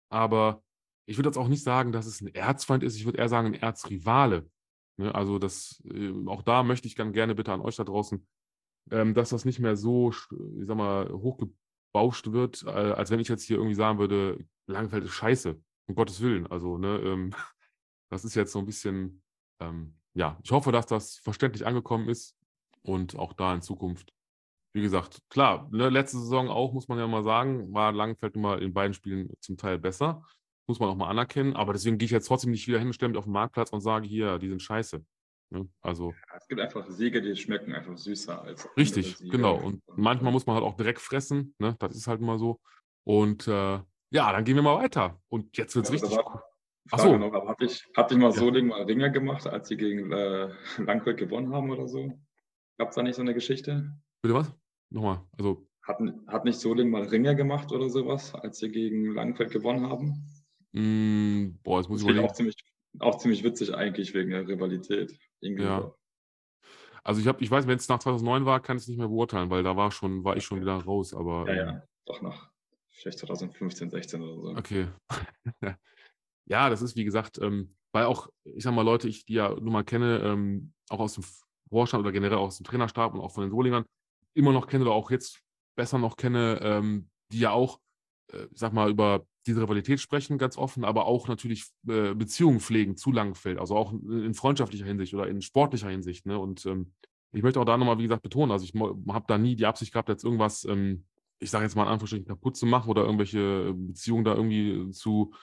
aber ich würde jetzt auch nicht sagen, dass es ein Erzfeind ist, ich würde eher sagen, ein Erzrivale. Ne? Also das, äh, auch da möchte ich dann gerne bitte an euch da draußen, ähm, dass das nicht mehr so, ich sag mal, hochgebauscht wird, äh, als wenn ich jetzt hier irgendwie sagen würde, Langfeld ist scheiße, um Gottes Willen. Also, ne, ähm, das ist jetzt so ein bisschen, ähm, ja, ich hoffe, dass das verständlich angekommen ist und auch da in Zukunft wie gesagt, klar, ne, letzte Saison auch, muss man ja mal sagen, war Langenfeld nun mal in beiden Spielen zum Teil besser. Muss man auch mal anerkennen. Aber deswegen gehe ich jetzt trotzdem nicht wieder hin, stelle mich auf den Marktplatz und sage, hier, die sind scheiße. Ne? Also, es gibt einfach Siege, die schmecken einfach süßer als. Richtig, genau. Und manchmal muss man halt auch Dreck fressen. Ne? Das ist halt immer so. Und äh, ja, dann gehen wir mal weiter. Und jetzt wird es ja, richtig. War, Achso. Noch, aber habt ich, habt ich mal ja. Soling mal Ringer gemacht, als sie gegen äh, Langfeld gewonnen haben oder so? Gab es da nicht so eine Geschichte? Bitte was? Nochmal, also. Hat, hat nicht Soling mal Ringer gemacht oder sowas, als sie gegen Langfeld gewonnen haben? Mm, boah, jetzt muss das ich überlegen. Auch ziemlich, auch ziemlich witzig eigentlich wegen der Rivalität. Irgendwie ja. So. Also ich habe, ich weiß, wenn es nach 2009 war, kann ich es nicht mehr beurteilen, weil da war schon, war ich schon wieder raus. Aber ja, ja, ähm doch nach vielleicht 2015, 16 oder so. Okay. ja, das ist wie gesagt, ähm, weil auch, ich sag mal, Leute, ich die ja nun mal kenne, ähm, auch aus dem Vorstand oder generell aus dem Trainerstab und auch von den Solingern, immer noch kenne oder auch jetzt besser noch kenne, ähm, die ja auch, äh, sag mal, über diese Rivalität sprechen, ganz offen, aber auch natürlich äh, Beziehungen pflegen zu Langenfeld, also auch in freundschaftlicher Hinsicht oder in sportlicher Hinsicht. Ne? Und ähm, ich möchte auch da nochmal, wie gesagt, betonen, also ich habe da nie die Absicht gehabt, jetzt irgendwas, ähm, ich sage jetzt mal in Anführungsstrichen, kaputt zu machen oder irgendwelche Beziehungen da irgendwie zu,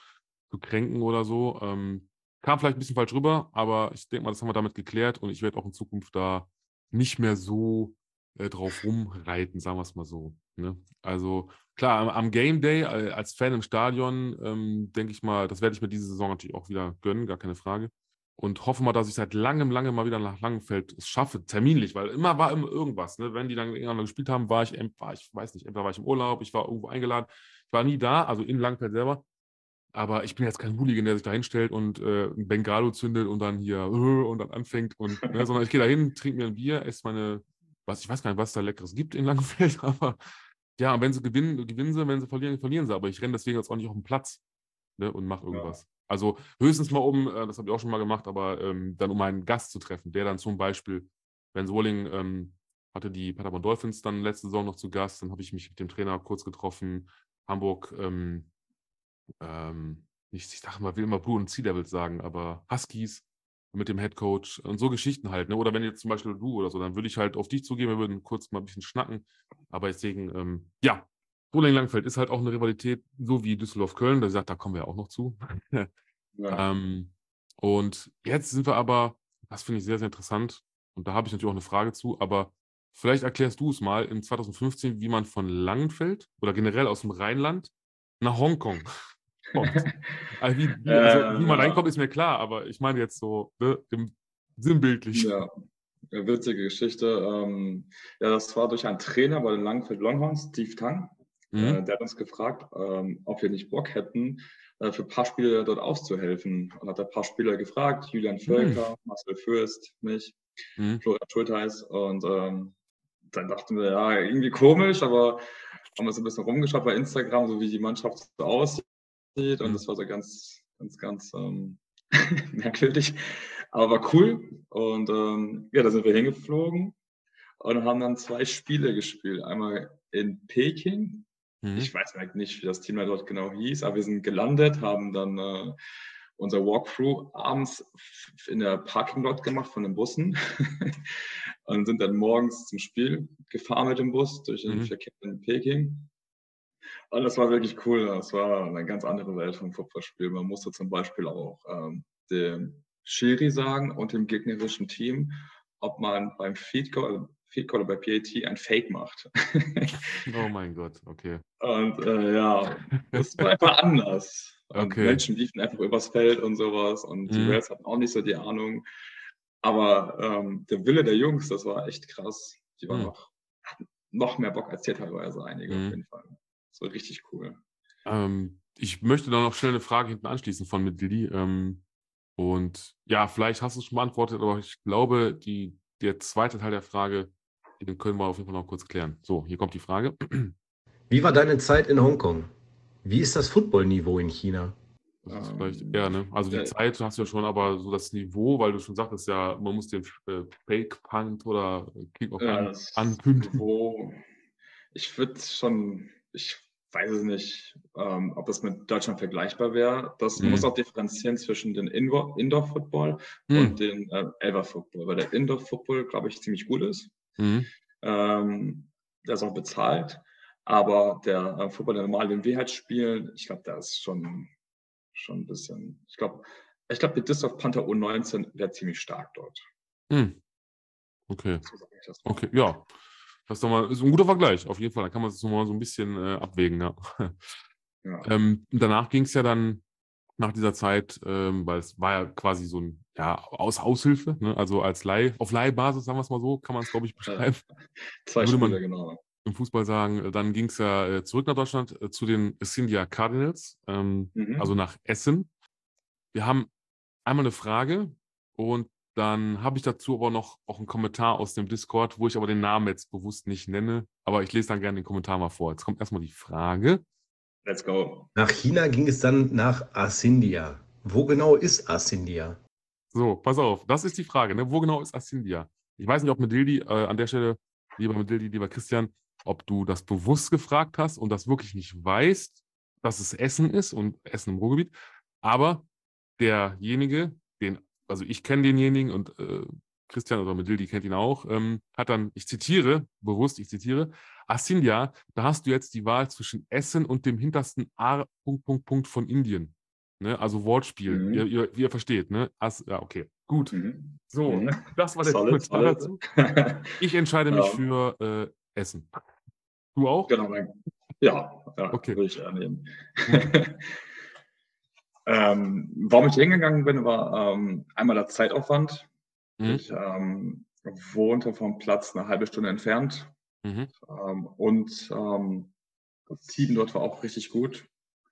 zu kränken oder so. Ähm, kam vielleicht ein bisschen falsch rüber, aber ich denke mal, das haben wir damit geklärt und ich werde auch in Zukunft da nicht mehr so äh, drauf rumreiten, sagen wir es mal so. Ne? Also klar, am, am, Game Day äh, als Fan im Stadion, ähm, denke ich mal, das werde ich mir diese Saison natürlich auch wieder gönnen, gar keine Frage. Und hoffe mal, dass ich seit langem, langem mal wieder nach Langenfeld es schaffe, terminlich, weil immer war immer irgendwas. Ne? Wenn die dann gegeneinander gespielt haben, war ich, war ich, weiß nicht, entweder war ich im Urlaub, ich war irgendwo eingeladen. Ich war nie da, also in Langenfeld selber. Aber ich bin jetzt kein Hooligan, der sich da hinstellt und äh, ein Bengalo zündet und dann hier und dann anfängt. Und, ne, sondern ich gehe da hin, trinke mir ein Bier, esse meine was, ich weiß gar nicht, was es da Leckeres gibt in Langenfeld, aber ja, wenn sie gewinnen, gewinnen sie, wenn sie verlieren, verlieren sie. Aber ich renne deswegen jetzt auch nicht auf den Platz ne, und mache irgendwas. Ja. Also höchstens mal um, äh, das habe ich auch schon mal gemacht, aber ähm, dann um einen Gast zu treffen, der dann zum Beispiel, wenn Soling ähm, hatte die Paderborn Dolphins dann letzte Saison noch zu Gast, dann habe ich mich mit dem Trainer kurz getroffen. Hamburg, ähm, ähm, nicht, ich dachte mal, will immer Blue und Sea Devils sagen, aber Huskies, mit dem Head Coach und so Geschichten halt. Ne? Oder wenn jetzt zum Beispiel du oder so, dann würde ich halt auf dich zugehen, wir würden kurz mal ein bisschen schnacken. Aber deswegen, ähm, ja, Roland Langfeld ist halt auch eine Rivalität, so wie Düsseldorf-Köln. Da sagt, da kommen wir auch noch zu. ja. ähm, und jetzt sind wir aber, das finde ich sehr, sehr interessant. Und da habe ich natürlich auch eine Frage zu, aber vielleicht erklärst du es mal in 2015, wie man von Langenfeld oder generell aus dem Rheinland nach Hongkong also wie, wie, also wie, man reinkommt, ist mir klar, aber ich meine jetzt so ne, im, sinnbildlich. Ja, witzige Geschichte. Ähm, ja, das war durch einen Trainer bei den Langfeld Longhorns, Steve Tang. Mhm. Äh, der hat uns gefragt, ähm, ob wir nicht Bock hätten, äh, für ein paar Spiele dort auszuhelfen. Und hat ein paar Spieler gefragt, Julian mhm. Völker, mhm. Marcel Fürst, mich, mhm. Florian Schulteis. Und ähm, dann dachten wir, ja, irgendwie komisch, aber haben wir so ein bisschen rumgeschaut bei Instagram, so wie die Mannschaft so aussieht und mhm. das war so ganz, ganz, ganz ähm, merkwürdig, aber war cool. Und ähm, ja, da sind wir hingeflogen und haben dann zwei Spiele gespielt. Einmal in Peking. Mhm. Ich weiß nicht, wie das Team da dort genau hieß, aber wir sind gelandet, haben dann äh, unser Walkthrough abends in der Parking Lot gemacht von den Bussen und sind dann morgens zum Spiel gefahren mit dem Bus durch den mhm. Verkehr in Peking. Und das war wirklich cool. Das war eine ganz andere Welt vom Fußballspiel. Man musste zum Beispiel auch ähm, dem Schiri sagen und dem gegnerischen Team, ob man beim Feed Goal, Feed oder bei PAT ein Fake macht. oh mein Gott, okay. Und äh, ja, das war einfach anders. Okay. Menschen liefen einfach übers Feld und sowas und die mhm. Wales hatten auch nicht so die Ahnung. Aber ähm, der Wille der Jungs, das war echt krass. Die waren mhm. noch, noch mehr Bock als hier teilweise einige mhm. auf jeden Fall. Das war richtig cool. Ähm, ich möchte da noch schnell eine Frage hinten anschließen von Medley. Ähm, und ja, vielleicht hast du es schon beantwortet, aber ich glaube, die, der zweite Teil der Frage, den können wir auf jeden Fall noch kurz klären. So, hier kommt die Frage. Wie war deine Zeit in Hongkong? Wie ist das Footballniveau in China? Das ist vielleicht ähm, eher, ne? Also die äh, Zeit hast du ja schon, aber so das Niveau, weil du schon sagtest, ja, man muss den äh, Fake Punt oder Kickoff ja, an, ankündigen. Ich würde schon, ich weiß es nicht, ähm, ob das mit Deutschland vergleichbar wäre. Das mhm. muss auch differenzieren zwischen dem Indoor-Football mhm. und dem äh, Ever-Football, weil der Indoor-Football, glaube ich, ziemlich gut ist. Mhm. Ähm, der ist auch bezahlt. Aber der äh, Football, der normal, den wir halt spielen, ich glaube, der ist schon, schon ein bisschen, ich glaube, ich glaube, die Disc of Panther U19 wäre ziemlich stark dort. Hm. Okay. So okay, ja. Das ist, doch mal, ist ein guter Vergleich, auf jeden Fall. Da kann man es nochmal so ein bisschen äh, abwägen, ja. ja. Ähm, danach ging es ja dann nach dieser Zeit, ähm, weil es war ja quasi so ein, ja, aus Aushilfe, ne? also als Leih, auf Leihbasis, sagen wir es mal so, kann man es, glaube ich, beschreiben. Zwei Würde Spiele, genau im Fußball sagen, äh, dann ging es ja äh, zurück nach Deutschland äh, zu den Scindia Cardinals, ähm, mhm. also nach Essen. Wir haben einmal eine Frage und dann habe ich dazu aber noch auch einen Kommentar aus dem Discord, wo ich aber den Namen jetzt bewusst nicht nenne, aber ich lese dann gerne den Kommentar mal vor. Jetzt kommt erstmal die Frage. Let's go. Nach China ging es dann nach Asindia. Wo genau ist Asindia? So, pass auf, das ist die Frage. Ne? Wo genau ist Asindia? Ich weiß nicht, ob Medildi äh, an der Stelle, lieber Medildi, lieber Christian, ob du das bewusst gefragt hast und das wirklich nicht weißt, dass es Essen ist und Essen im Ruhrgebiet. Aber derjenige, den, also ich kenne denjenigen und äh, Christian oder Medildi kennt ihn auch, ähm, hat dann, ich zitiere, bewusst, ich zitiere, Asindia, da hast du jetzt die Wahl zwischen Essen und dem hintersten A. Punkt, Punkt, Punkt von Indien. Ne? Also Wortspiel, mhm. ihr, ihr, wie ihr versteht. Ne? As, ja, okay, gut. Mhm. So, mhm. das war der Kommentar dazu. Ich entscheide mich ja. für äh, Essen. Du auch? Genau, ja, ja okay. würde ich annehmen. ähm, warum ich hingegangen bin, war ähm, einmal der Zeitaufwand. Mhm. Ich ähm, wohnte vom Platz eine halbe Stunde entfernt. Mhm. Ähm, und ähm, das Team dort war auch richtig gut.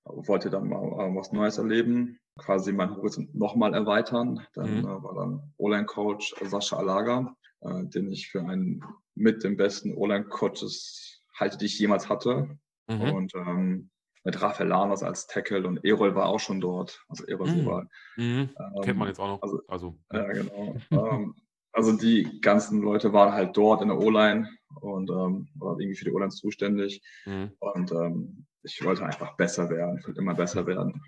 Wollte dann mal äh, was Neues erleben, quasi mein Horizont nochmal erweitern. Dann mhm. äh, war dann Online-Coach Sascha Alaga, äh, den ich für einen mit den besten Online-Coaches halte, die ich jemals hatte. Mhm. Und ähm, mit Rafael Lanos als Tackle und Erol war auch schon dort. Also Erol mhm. war. Mhm. Ähm, Kennt man jetzt auch noch. Also, also ja, genau. ähm, also die ganzen Leute waren halt dort in der O-Line und ähm, war irgendwie für die O-Line zuständig. Mhm. Und ähm, ich wollte einfach besser werden. Ich wollte immer besser werden.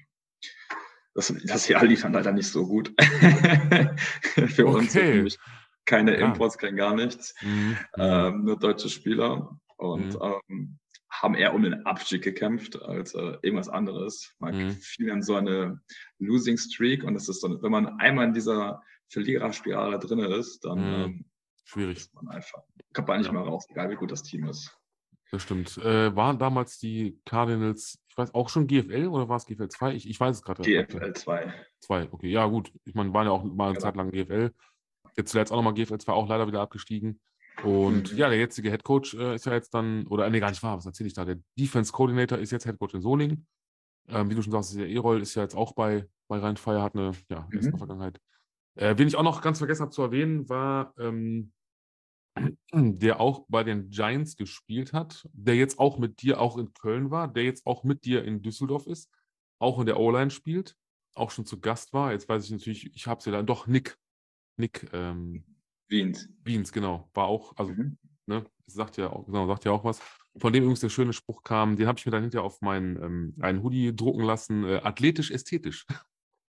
Das, das Jahr lief dann leider nicht so gut. für okay. uns keine ja. Imports, kein gar nichts. Mhm. Ähm, nur deutsche Spieler und mhm. ähm, haben eher um den Abstieg gekämpft als äh, irgendwas anderes. Man mhm. fiel in so eine Losing Streak und das ist dann, wenn man einmal in dieser Verliererspirale drin ist, dann mhm. ähm, schwierig. Ist man einfach, kommt man nicht ja. mehr raus, egal wie gut das Team ist. Das stimmt. Äh, waren damals die Cardinals, ich weiß auch schon GFL oder war es GFL 2? Ich, ich weiß es gerade. GFL 2. 2, okay, ja gut. Ich meine, waren ja auch mal eine genau. Zeit lang GFL. Jetzt zuletzt auch nochmal GFL 2 auch leider wieder abgestiegen. Und mhm. ja, der jetzige Head Coach äh, ist ja jetzt dann, oder nee, gar nicht wahr, was erzähle ich da? Der Defense Coordinator ist jetzt Head Coach in Solingen. Ähm, wie du schon sagst, der E-Roll ist ja jetzt auch bei, bei Rheinfire, hat eine ja, mhm. Vergangenheit. Äh, wen ich auch noch ganz vergessen habe zu erwähnen, war ähm, der auch bei den Giants gespielt hat, der jetzt auch mit dir auch in Köln war, der jetzt auch mit dir in Düsseldorf ist, auch in der O-Line spielt, auch schon zu Gast war. Jetzt weiß ich natürlich, ich habe sie dann doch Nick Nick ähm, Wiens. Wiens, genau. War auch, also, mhm. ne, sagt ja, genau, sagt ja auch was. Von dem übrigens der schöne Spruch kam, den habe ich mir dann hinterher auf meinen ähm, einen Hoodie drucken lassen, äh, athletisch ästhetisch.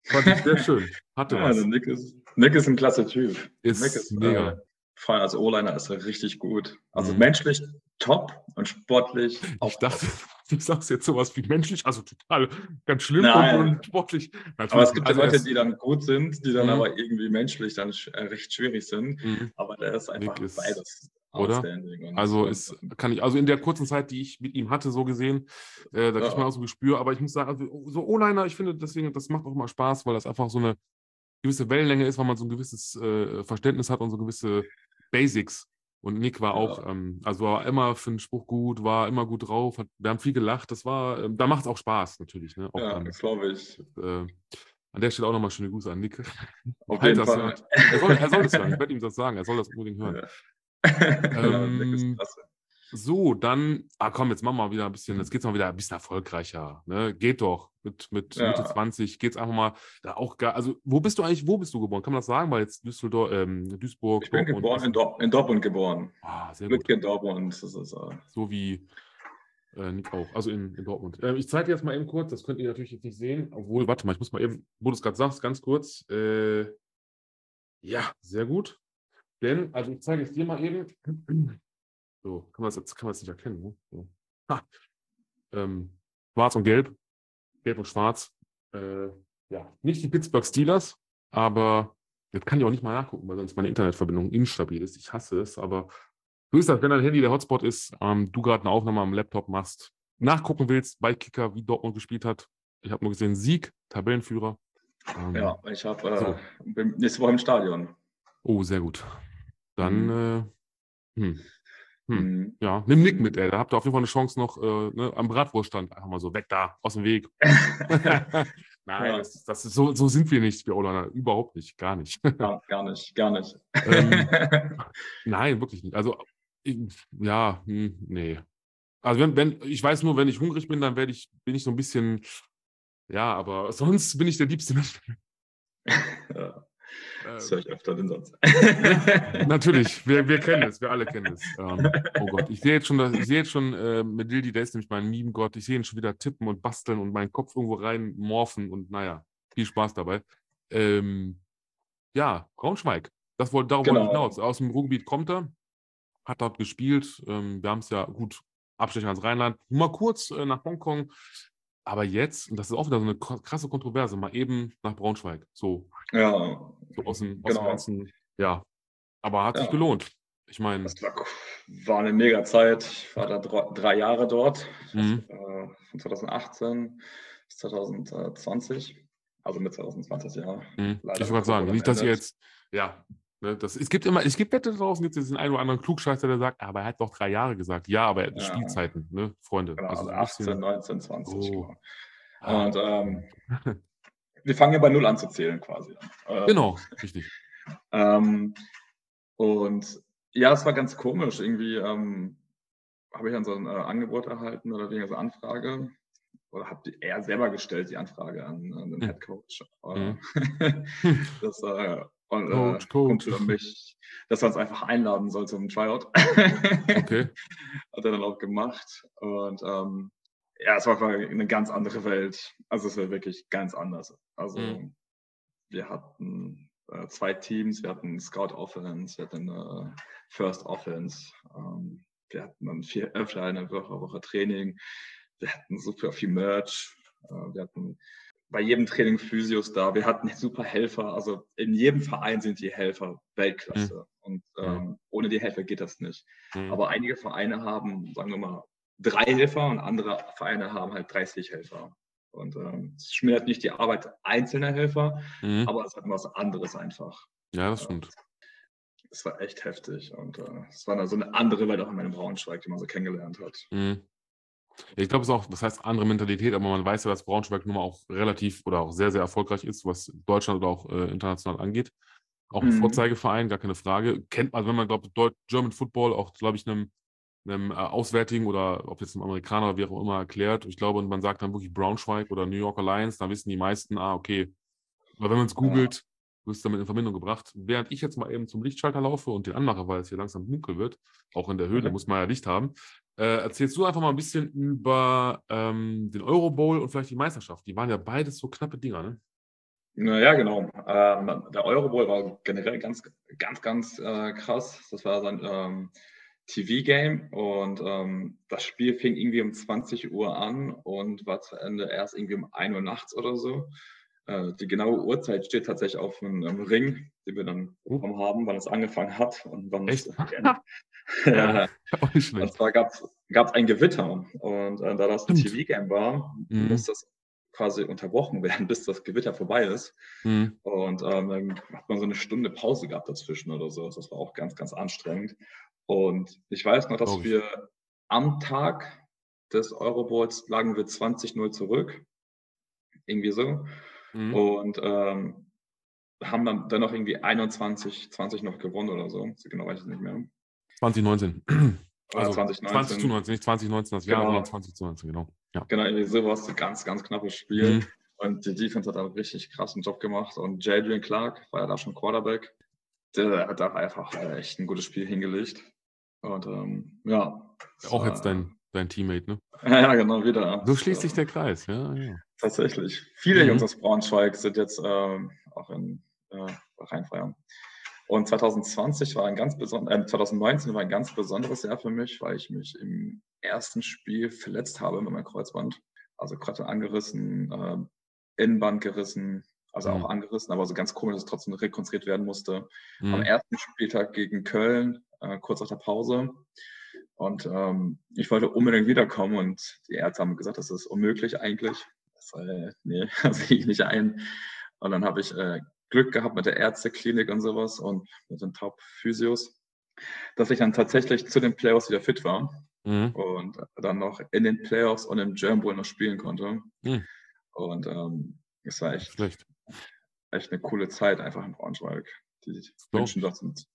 Fand ich sehr schön. Hatte ja, was. Nick ist, Nick ist ein klasse Typ. Ist, Nick ist mega. Äh, vor allem als O-Liner ist er richtig gut. Also mhm. menschlich top und sportlich. Ich dachte, du sagst jetzt sowas wie menschlich, also total ganz schlimm Nein. und sportlich. Natürlich, aber es gibt ja also Leute, die dann gut sind, die dann mhm. aber irgendwie menschlich dann äh, recht schwierig sind. Mhm. Aber der ist einfach ist, beides. Oder? Also ist, kann ich, also in der kurzen Zeit, die ich mit ihm hatte, so gesehen, äh, da kriegt man auch so ein Gespür. Aber ich muss sagen, also so O-Liner, ich finde deswegen, das macht auch mal Spaß, weil das einfach so eine gewisse Wellenlänge ist, weil man so ein gewisses äh, Verständnis hat und so gewisse Basics. Und Nick war auch, ja. ähm, also war immer für den Spruch gut, war immer gut drauf, hat, wir haben viel gelacht. Das war, ähm, da macht es auch Spaß natürlich. Ne? Auch ja, das glaube ich. Äh, an der Stelle auch nochmal schöne Grüße an Nick. Auf jeden Fall. Er soll, er soll das hören, ich werde ihm das sagen, er soll das unbedingt hören. Ja. Ähm, ja, So, dann, ah komm, jetzt machen wir wieder ein bisschen, jetzt geht es mal wieder ein bisschen erfolgreicher. Ne? Geht doch. Mit, mit ja. Mitte 20 geht es einfach mal da auch gar. Also, wo bist du eigentlich, wo bist du geboren? Kann man das sagen? Weil jetzt Düsseldorf, ähm, Duisburg. Ich bin Dortmund, geboren in, Dor in, Dortmund geboren. Ah, sehr gut. In Dortmund. Das ist, uh... So wie äh, Nick auch, also in, in Dortmund. Äh, ich zeige dir jetzt mal eben kurz, das könnt ihr natürlich jetzt nicht sehen, obwohl, warte mal, ich muss mal eben, wo du es gerade sagst, ganz kurz. Äh, ja, sehr gut. Denn, also ich zeige es dir mal eben. So, kann man das jetzt, kann man das nicht erkennen. Ne? So. Ähm, schwarz und gelb. Gelb und schwarz. Äh, ja, nicht die Pittsburgh Steelers, aber jetzt kann ich auch nicht mal nachgucken, weil sonst meine Internetverbindung instabil ist. Ich hasse es, aber so ist das, wenn dein Handy der Hotspot ist, ähm, du gerade eine Aufnahme am Laptop machst, nachgucken willst bei Kicker, wie Dortmund gespielt hat. Ich habe nur gesehen, Sieg, Tabellenführer. Ähm, ja, ich habe äh, so. nächste Woche im Stadion. Oh, sehr gut. Dann, mhm. äh, hm. Hm. Mhm. Ja, nimm Nick mit, ey. Da habt ihr auf jeden Fall eine Chance noch äh, ne, am Bratwurststand. Einfach mal so weg da, aus dem Weg. Nein, ja. das, das, ist so, so sind wir nicht, wir Olaner. Überhaupt nicht, gar nicht. ja, gar nicht, gar nicht. ähm, nein, wirklich nicht. Also, ich, ja, hm, nee. Also wenn, wenn, ich weiß nur, wenn ich hungrig bin, dann werde ich, bin ich so ein bisschen, ja, aber sonst bin ich der liebste Mensch. ja. Das höre ich öfter den Satz. Natürlich, wir, wir kennen es, wir alle kennen es. Ähm, oh Gott, ich sehe jetzt schon, ich sehe jetzt schon äh, mit Dildi, der ist nämlich mein Meme-Gott, ich sehe ihn schon wieder tippen und basteln und meinen Kopf irgendwo rein morphen und naja, viel Spaß dabei. Ähm, ja, Braunschweig, das wollte, darauf genau. wollte ich hinaus. Aus dem Ruhrgebiet kommt er, hat dort gespielt. Ähm, wir haben es ja gut, Abstecher ans Rheinland. Mal kurz äh, nach Hongkong. Aber jetzt, und das ist auch wieder so eine krasse Kontroverse, mal eben nach Braunschweig. So. Ja. So aus dem, aus genau. dem ganzen, ja. Aber hat ja. sich gelohnt. Ich meine. Das war, war, eine mega Zeit. Ich war da drei Jahre dort. Mhm. Äh, von 2018 bis 2020. Also mit 2020, ja. Mhm. Ich wollte gerade sagen, nicht, dass ihr jetzt, ja, Ne, das, es gibt immer, es gibt Wette draußen, gibt es den einen oder anderen Klugscheißer, der sagt, aber er hat doch drei Jahre gesagt. Ja, aber er hat ja. Spielzeiten, ne, Freunde. Genau, also, also 18, 19, 20. Oh. Genau. Und ähm, wir fangen ja bei Null an zu zählen quasi. Ähm, genau, richtig. ähm, und ja, es war ganz komisch. Irgendwie ähm, habe ich dann so ein äh, Angebot erhalten oder wegen so eine Anfrage. Oder habe er selber gestellt, die Anfrage an, an den hm. Head Coach. Mhm. das äh, und, Coach, äh, Coach. für mich, dass er uns einfach einladen soll zum Tryout. okay. Hat er dann auch gemacht. Und ähm, ja, es war eine ganz andere Welt. Also es war wirklich ganz anders. Also mhm. wir hatten äh, zwei Teams, wir hatten Scout Offense, wir hatten äh, First Offense, ähm, wir hatten dann vier öfter eine Woche, Woche Training, wir hatten super viel Merch, äh, wir hatten bei jedem Training Physios da. Wir hatten super Helfer. Also in jedem Verein sind die Helfer Weltklasse. Mhm. Und ähm, ohne die Helfer geht das nicht. Mhm. Aber einige Vereine haben, sagen wir mal, drei Helfer und andere Vereine haben halt 30 Helfer. Und ähm, es schmälert nicht die Arbeit einzelner Helfer, mhm. aber es hat was anderes einfach. Ja, das stimmt. Es war echt heftig und äh, es war so eine andere Welt auch in meinem Braunschweig, die man so kennengelernt hat. Mhm. Ich glaube, es ist auch, das heißt andere Mentalität, aber man weiß ja, dass Braunschweig nun mal auch relativ oder auch sehr, sehr erfolgreich ist, was Deutschland oder auch äh, international angeht. Auch ein mhm. Vorzeigeverein, gar keine Frage. Kennt man, wenn man glaubt, German Football auch, glaube ich, einem, einem äh, Auswärtigen oder ob jetzt einem Amerikaner oder wie auch immer erklärt. Ich glaube, und man sagt dann wirklich Braunschweig oder New York Alliance, dann wissen die meisten, ah, okay. Aber wenn man es googelt, ja. wirst du damit in Verbindung gebracht. Während ich jetzt mal eben zum Lichtschalter laufe und den anmache, weil es hier langsam dunkel wird, auch in der Höhle okay. muss man ja Licht haben, äh, erzählst du einfach mal ein bisschen über ähm, den Euro Bowl und vielleicht die Meisterschaft. Die waren ja beides so knappe Dinger, ne? Ja, genau. Ähm, der Euro Bowl war generell ganz, ganz, ganz äh, krass. Das war sein ähm, TV-Game und ähm, das Spiel fing irgendwie um 20 Uhr an und war zu Ende erst irgendwie um 1 Uhr nachts oder so. Äh, die genaue Uhrzeit steht tatsächlich auf einem, Ring, den wir dann oh. bekommen haben, wann es angefangen hat und wann Echt? es ja, und zwar gab es ein Gewitter und äh, da das ein TV-Game war, mhm. muss das quasi unterbrochen werden, bis das Gewitter vorbei ist. Mhm. Und ähm, dann hat man so eine Stunde Pause gehabt dazwischen oder so. Das war auch ganz, ganz anstrengend. Und ich weiß noch, dass oh. wir am Tag des Euroboards lagen wir 20-0 zurück. Irgendwie so. Mhm. Und ähm, haben dann dennoch irgendwie 21, 20 noch gewonnen oder so. So genau weiß ich es nicht mehr. 2019. Also 2019. 2019, nicht 2019 das Jahr, genau. sondern 2019, genau. Ja. Genau, irgendwie sowas, ein ganz, ganz knappes Spiel. Mhm. Und die Defense hat einen richtig krassen Job gemacht. Und Jadrian Clark war ja da schon Quarterback. Der hat da einfach echt ein gutes Spiel hingelegt. Und ähm, ja. Auch jetzt dein, dein Teammate, ne? Ja, genau, wieder. So schließt sich der Kreis, ja. ja. Tatsächlich. Viele mhm. Jungs aus Braunschweig sind jetzt ähm, auch in äh, Rheinfeiern. Und 2020 war ein ganz besonderes, äh, 2019 war ein ganz besonderes Jahr für mich, weil ich mich im ersten Spiel verletzt habe mit meinem Kreuzband. Also Kreuzband angerissen, äh, Innenband gerissen, also mhm. auch angerissen, aber so ganz komisch, dass es trotzdem rekonstruiert werden musste. Mhm. Am ersten Spieltag gegen Köln, äh, kurz nach der Pause. Und ähm, ich wollte unbedingt wiederkommen und die Ärzte haben gesagt, das ist unmöglich eigentlich. Das, äh, nee, das sehe ich nicht ein. Und dann habe ich äh, Glück gehabt mit der Ärzteklinik und sowas und mit den Top-Physios, dass ich dann tatsächlich zu den Playoffs wieder fit war mhm. und dann noch in den Playoffs und im German Bowl noch spielen konnte. Mhm. Und ähm, es war echt, Schlecht. Echt eine coole Zeit einfach in Braunschweig. Die Menschen dort sind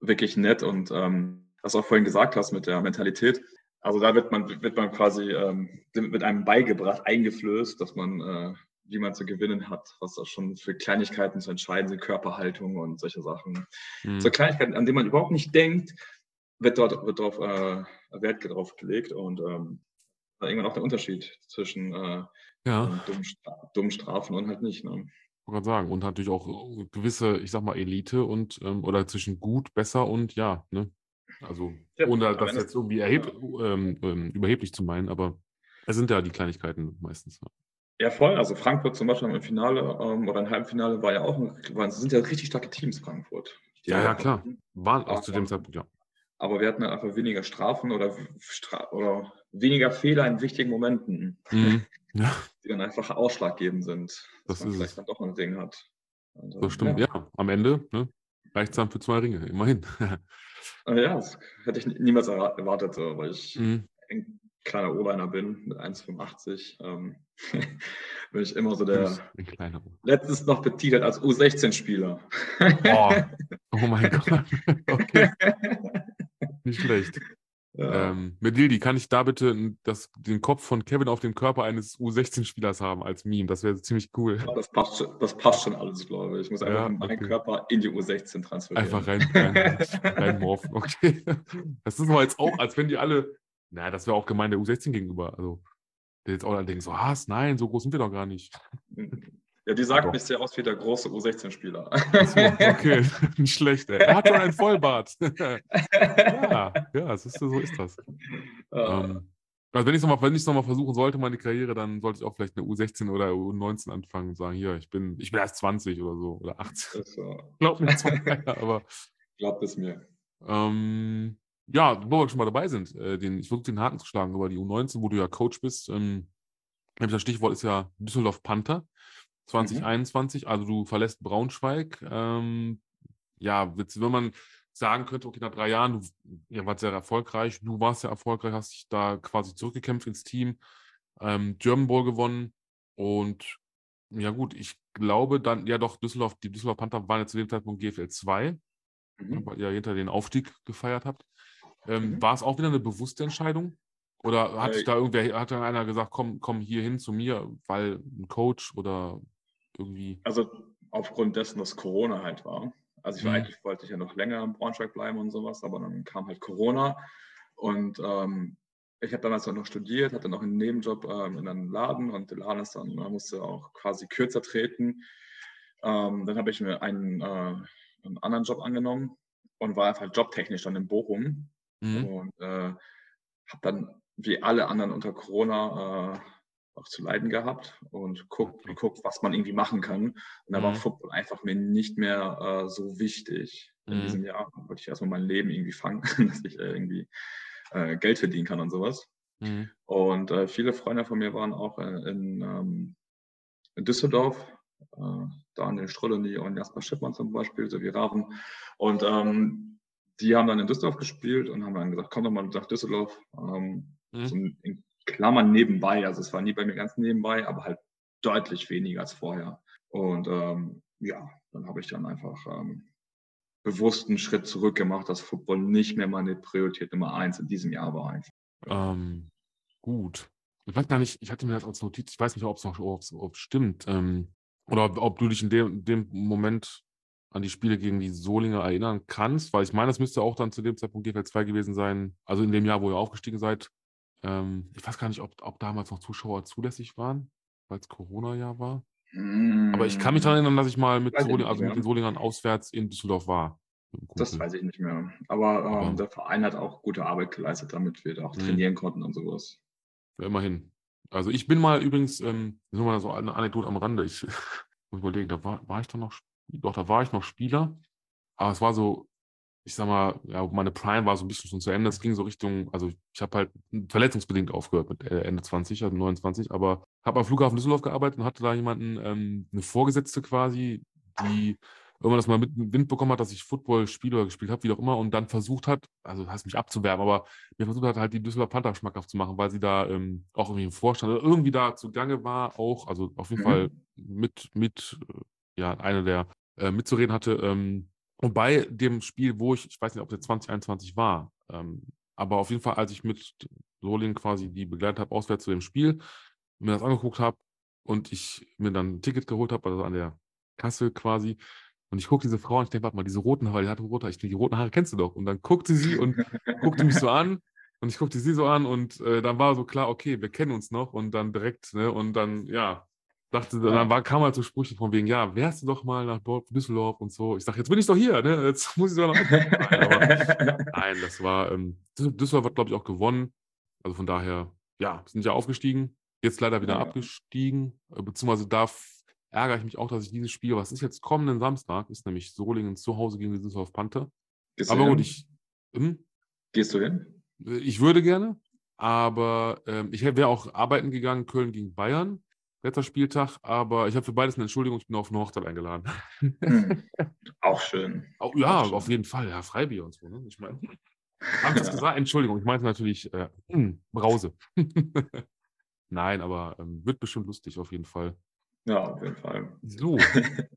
wirklich nett und ähm, was du auch vorhin gesagt hast mit der Mentalität. Also da wird man, wird man quasi ähm, mit einem beigebracht, eingeflößt, dass man, äh, wie man zu gewinnen hat, was da schon für Kleinigkeiten zu entscheiden sind, Körperhaltung und solche Sachen. Mhm. So Kleinigkeiten, an denen man überhaupt nicht denkt, wird dort wird drauf, äh, Wert drauf gelegt und ähm, irgendwann auch der Unterschied zwischen äh, ja. dummen, dummen, Strafen und halt nicht. Ne? Gerade sagen. Und natürlich auch äh, gewisse, ich sag mal, Elite und ähm, oder zwischen gut, besser und ja, ne? Also ja, ohne das jetzt irgendwie erheb, ähm, ähm, überheblich zu meinen, aber es sind ja die Kleinigkeiten meistens. Ja. Voll. Also Frankfurt zum Beispiel im Finale ähm, oder im Halbfinale war ja auch, waren, sind ja richtig starke Teams, Frankfurt. Ja, ja, klar. Waren auch zu dem Zeitpunkt, ja. Aber wir hatten einfach weniger Strafen oder, Stra oder weniger Fehler in wichtigen Momenten, mhm. Ja. die dann einfach ausschlaggebend sind, dass das man vielleicht es. dann doch ein Ring hat. Und, das stimmt, ja. ja. Am Ende ne? reicht es dann für zwei Ringe, immerhin. ja, das hätte ich niemals erwartet, weil ich mhm. ein kleiner O-Liner bin mit 1,85. Ähm, bin ich immer so der. Letztens noch betitelt als U16-Spieler. oh. oh mein Gott. Okay. Nicht schlecht. Ja. Ähm, mit Lildi, kann ich da bitte das, den Kopf von Kevin auf dem Körper eines U16-Spielers haben als Meme? Das wäre ziemlich cool. Ja, das, passt, das passt schon alles, glaube ich. Ich muss einfach ja, meinen Körper in die U16 transferieren. Einfach rein, rein, reinmorphen, okay. Das ist aber jetzt auch, als wenn die alle, na, das wäre auch gemein der U16 gegenüber. Also, der jetzt auch dann denken, so, was, nein, so groß sind wir doch gar nicht. Ja, die sagt bisher aus wie der große U16-Spieler. okay, nicht schlecht. Ey. Er hat schon einen Vollbart. ja, ja ist, so ist das. Ähm, also wenn ich es nochmal noch versuchen sollte, meine Karriere, dann sollte ich auch vielleicht eine U16 oder U19 anfangen und sagen, hier, ich bin, ich bin erst 20 oder so oder 18. Glaub mir zwar aber. Glaubt es mir. Ähm, ja, wo wir schon mal dabei sind, äh, den, ich versuche den Haken zu schlagen über die U19, wo du ja Coach bist. Ähm, das Stichwort ist ja Düsseldorf Panther. 2021, mhm. also du verlässt Braunschweig. Ähm, ja, wenn man sagen könnte, okay, nach drei Jahren, du ja, warst sehr erfolgreich, du warst sehr erfolgreich, hast dich da quasi zurückgekämpft ins Team, ähm, German Bowl gewonnen und ja gut, ich glaube dann, ja doch, Düsseldorf, die Düsseldorf Panther waren ja zu dem Zeitpunkt GFL 2, mhm. weil ihr hinter den Aufstieg gefeiert habt. Ähm, mhm. War es auch wieder eine bewusste Entscheidung? Oder hat äh, da irgendwer, hat da einer gesagt, komm, komm hier hin zu mir, weil ein Coach oder irgendwie? Also aufgrund dessen, dass Corona halt war. Also ich war mhm. eigentlich wollte ich ja noch länger im Braunschweig bleiben und sowas, aber dann kam halt Corona und ähm, ich habe damals noch studiert, hatte noch einen Nebenjob ähm, in einem Laden und der Laden ist dann, man musste auch quasi kürzer treten. Ähm, dann habe ich mir einen, äh, einen, anderen Job angenommen und war einfach jobtechnisch dann in Bochum mhm. und äh, habe dann wie alle anderen unter Corona äh, auch zu leiden gehabt und guckt, geguckt, was man irgendwie machen kann. Und da mhm. war Football einfach mir nicht mehr äh, so wichtig. In mhm. diesem Jahr wollte ich erstmal mein Leben irgendwie fangen, dass ich äh, irgendwie äh, Geld verdienen kann und sowas. Mhm. Und äh, viele Freunde von mir waren auch äh, in, ähm, in Düsseldorf, äh, Daniel Strolony und Jasper Schippmann zum Beispiel, sowie Raven. Und ähm, die haben dann in Düsseldorf gespielt und haben dann gesagt, komm doch mal nach Düsseldorf. Ähm, mhm. in Klammern nebenbei. Also es war nie bei mir ganz nebenbei, aber halt deutlich weniger als vorher. Und ähm, ja, dann habe ich dann einfach ähm, bewussten Schritt zurück gemacht, dass Football nicht mehr meine Priorität Nummer eins in diesem Jahr war. Ähm, gut. Ich weiß gar nicht, ich hatte mir das als Notiz, ich weiß nicht, ob es noch ob es stimmt. Ähm, oder ob, ob, du dich in dem, dem Moment an die Spiele gegen die Solinger erinnern kannst, weil ich meine, das müsste auch dann zu dem Zeitpunkt GFL 2 gewesen sein, also in dem Jahr, wo ihr aufgestiegen seid. Ähm, ich weiß gar nicht, ob, ob damals noch Zuschauer zulässig waren, weil es Corona-Jahr war. Aber ich kann mich daran erinnern, dass ich mal mit, Soling, also mit den Solingern auswärts in Düsseldorf war. Das weiß ich nicht mehr. Aber ähm, ja. der Verein hat auch gute Arbeit geleistet, damit wir da auch mhm. trainieren konnten und sowas. Ja, immerhin. Also ich bin mal übrigens, ähm, nur mal so eine Anekdote am Rande. Ich muss überlegen, da war, war ich doch noch, doch, da war ich noch Spieler. Aber es war so, ich sag mal, ja, meine Prime war so ein bisschen schon zu Ende. Es ging so Richtung, also ich habe halt verletzungsbedingt aufgehört mit äh, Ende 20, also 29, aber habe am Flughafen Düsseldorf gearbeitet und hatte da jemanden, ähm, eine Vorgesetzte quasi, die irgendwann das mal mit Wind bekommen hat, dass ich Football spiele oder gespielt habe, wie auch immer, und dann versucht hat, also heißt mich abzuwerben, aber mir versucht hat, halt die Düsseldorfer Panther schmackhaft zu machen, weil sie da ähm, auch irgendwie im Vorstand oder irgendwie da zugange war, auch, also auf jeden mhm. Fall mit, mit, äh, ja, eine der äh, mitzureden hatte. Ähm, und bei dem Spiel, wo ich, ich weiß nicht, ob es 2021 war, ähm, aber auf jeden Fall, als ich mit Solin quasi die begleitet habe, auswärts zu dem Spiel, mir das angeguckt habe und ich mir dann ein Ticket geholt habe, also an der Kasse quasi, und ich gucke diese Frau und ich denke, warte mal, diese roten Haare, die hat rote Haare. Ich denke, die roten Haare kennst du doch. Und dann guckte sie und guckte mich so an. Und ich guckte sie so an und äh, dann war so klar, okay, wir kennen uns noch. Und dann direkt, ne, und dann, ja, dachte, dann war, kam halt so Sprüche von wegen, ja, wärst du doch mal nach Düsseldorf und so. Ich sage, jetzt bin ich doch hier, ne? Jetzt muss ich doch noch. nein, nein, das war, ähm, Düsseldorf hat, glaube ich, auch gewonnen. Also von daher, ja, sind ja aufgestiegen. Jetzt leider wieder ja. abgestiegen, äh, beziehungsweise darf ärgere ich mich auch, dass ich dieses Spiel, was ist jetzt kommenden Samstag, ist nämlich Solingen zu Hause gegen die Düsseldorf Panther. Gehst aber gut, ich. Hm? Gehst du hin? Ich würde gerne, aber ähm, ich wäre auch arbeiten gegangen, Köln gegen Bayern, letzter Spieltag, aber ich habe für beides eine Entschuldigung, ich bin auf eine Hochzeit eingeladen. Hm. Auch schön. Auch, ja, auch schön. auf jeden Fall, ja, Freibier und so. Ne? Ich meine, habe ich das gesagt? Entschuldigung, ich meinte natürlich äh, Brause. Nein, aber ähm, wird bestimmt lustig auf jeden Fall. Ja, auf jeden Fall. So,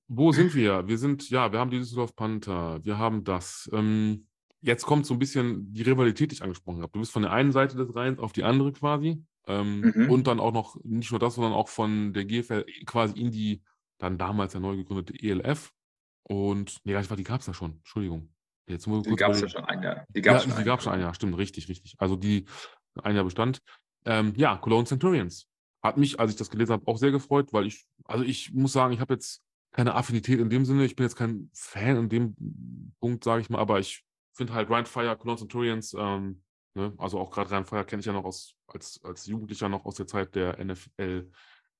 wo sind wir? Wir sind, ja, wir haben die Düsseldorf Panther, wir haben das. Ähm, jetzt kommt so ein bisschen die Rivalität, die ich angesprochen habe. Du bist von der einen Seite des Rheins auf die andere quasi. Ähm, mhm. Und dann auch noch, nicht nur das, sondern auch von der GFL quasi in die dann damals ja neu gegründete ELF. Und, nee, die gab es ja schon, Entschuldigung. Jetzt die gab es ja schon ein Jahr. Die gab es ja, schon ein Jahr, stimmt, richtig, richtig. Also die ein Jahr bestand. Ähm, ja, Cologne Centurions hat mich, als ich das gelesen habe, auch sehr gefreut, weil ich, also ich muss sagen, ich habe jetzt keine Affinität in dem Sinne. Ich bin jetzt kein Fan in dem Punkt, sage ich mal, aber ich finde halt Ryan Fire, Cologne Centurions, ähm, ne, also auch gerade Ryan Fire kenne ich ja noch aus, als, als Jugendlicher noch aus der Zeit der NFL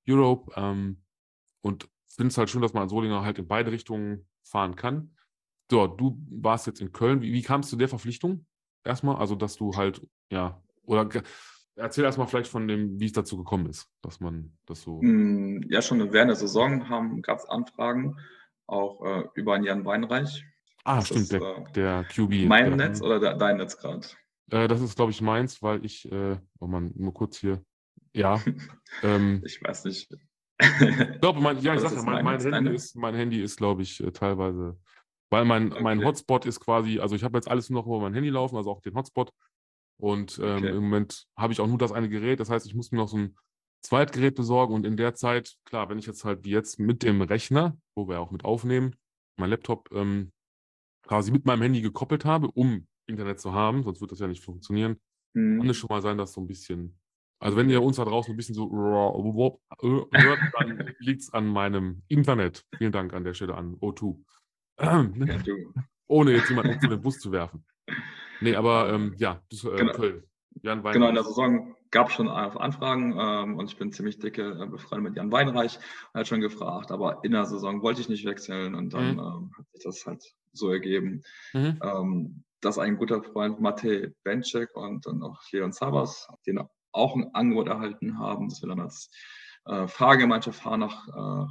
Europe ähm, und finde es halt schön, dass man als Solinger halt in beide Richtungen fahren kann. So, du warst jetzt in Köln. Wie, wie kam es zu der Verpflichtung? Erstmal, also dass du halt, ja, oder Erzähl erstmal vielleicht von dem, wie es dazu gekommen ist, dass man das so. Hm, ja, schon während der Saison gab es Anfragen, auch äh, über einen Jan Weinreich. Ah, das stimmt, ist, der, äh, der QB. Mein der, Netz oder der, dein Netz gerade? Äh, das ist, glaube ich, meins, weil ich, äh, oh man, nur kurz hier. Ja. ähm, ich weiß nicht. ich glaube, mein, ja, ich sage ja, mein, mein, Handy ist, mein Handy ist, glaube ich, äh, teilweise, weil mein, okay. mein Hotspot ist quasi, also ich habe jetzt alles nur noch über mein Handy laufen, also auch den Hotspot. Und ähm, okay. im Moment habe ich auch nur das eine Gerät. Das heißt, ich muss mir noch so ein Zweitgerät besorgen. Und in der Zeit, klar, wenn ich jetzt halt wie jetzt mit dem Rechner, wo wir auch mit aufnehmen, mein Laptop ähm, quasi mit meinem Handy gekoppelt habe, um Internet zu haben, sonst wird das ja nicht funktionieren, mhm. kann es schon mal sein, dass so ein bisschen, also wenn ihr uns da draußen ein bisschen so hört, dann liegt es an meinem Internet. Vielen Dank an der Stelle an O2. Ohne jetzt jemanden unter den Bus zu werfen. Nee, aber ähm, ja, das, äh, genau. Köln. Jan Weinreich. Genau, in der Saison gab es schon Anfragen ähm, und ich bin ziemlich dicke äh, befreundet mit Jan Weinreich. Er hat schon gefragt, aber in der Saison wollte ich nicht wechseln und dann mhm. ähm, hat sich das halt so ergeben, mhm. ähm, dass ein guter Freund Matej Benczek und dann auch Leon Sabas, den auch ein Angebot erhalten haben, dass wir dann als äh, Fahrgemeinschaft fahren nach äh,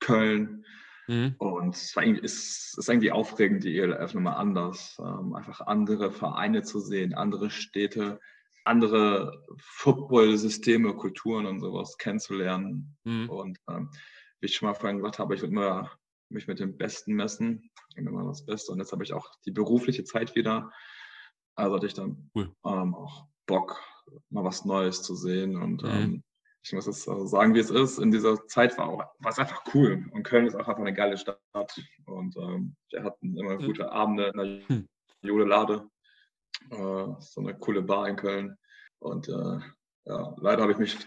Köln Mhm. Und es ist, ist irgendwie aufregend, die ELF nochmal anders. Ähm, einfach andere Vereine zu sehen, andere Städte, andere Football-Systeme, Kulturen und sowas kennenzulernen. Mhm. Und ähm, wie ich schon mal vorhin gesagt habe, ich würde immer mich mit dem Besten messen. Immer das Beste. Und jetzt habe ich auch die berufliche Zeit wieder. Also hatte ich dann cool. ähm, auch Bock, mal was Neues zu sehen. Und mhm. ähm, ich muss jetzt sagen, wie es ist. In dieser Zeit war, war es einfach cool. Und Köln ist auch einfach eine geile Stadt. Und ähm, wir hatten immer mhm. gute Abende in der hm. Jule Lade. Äh, so eine coole Bar in Köln. Und äh, ja, leider habe ich mich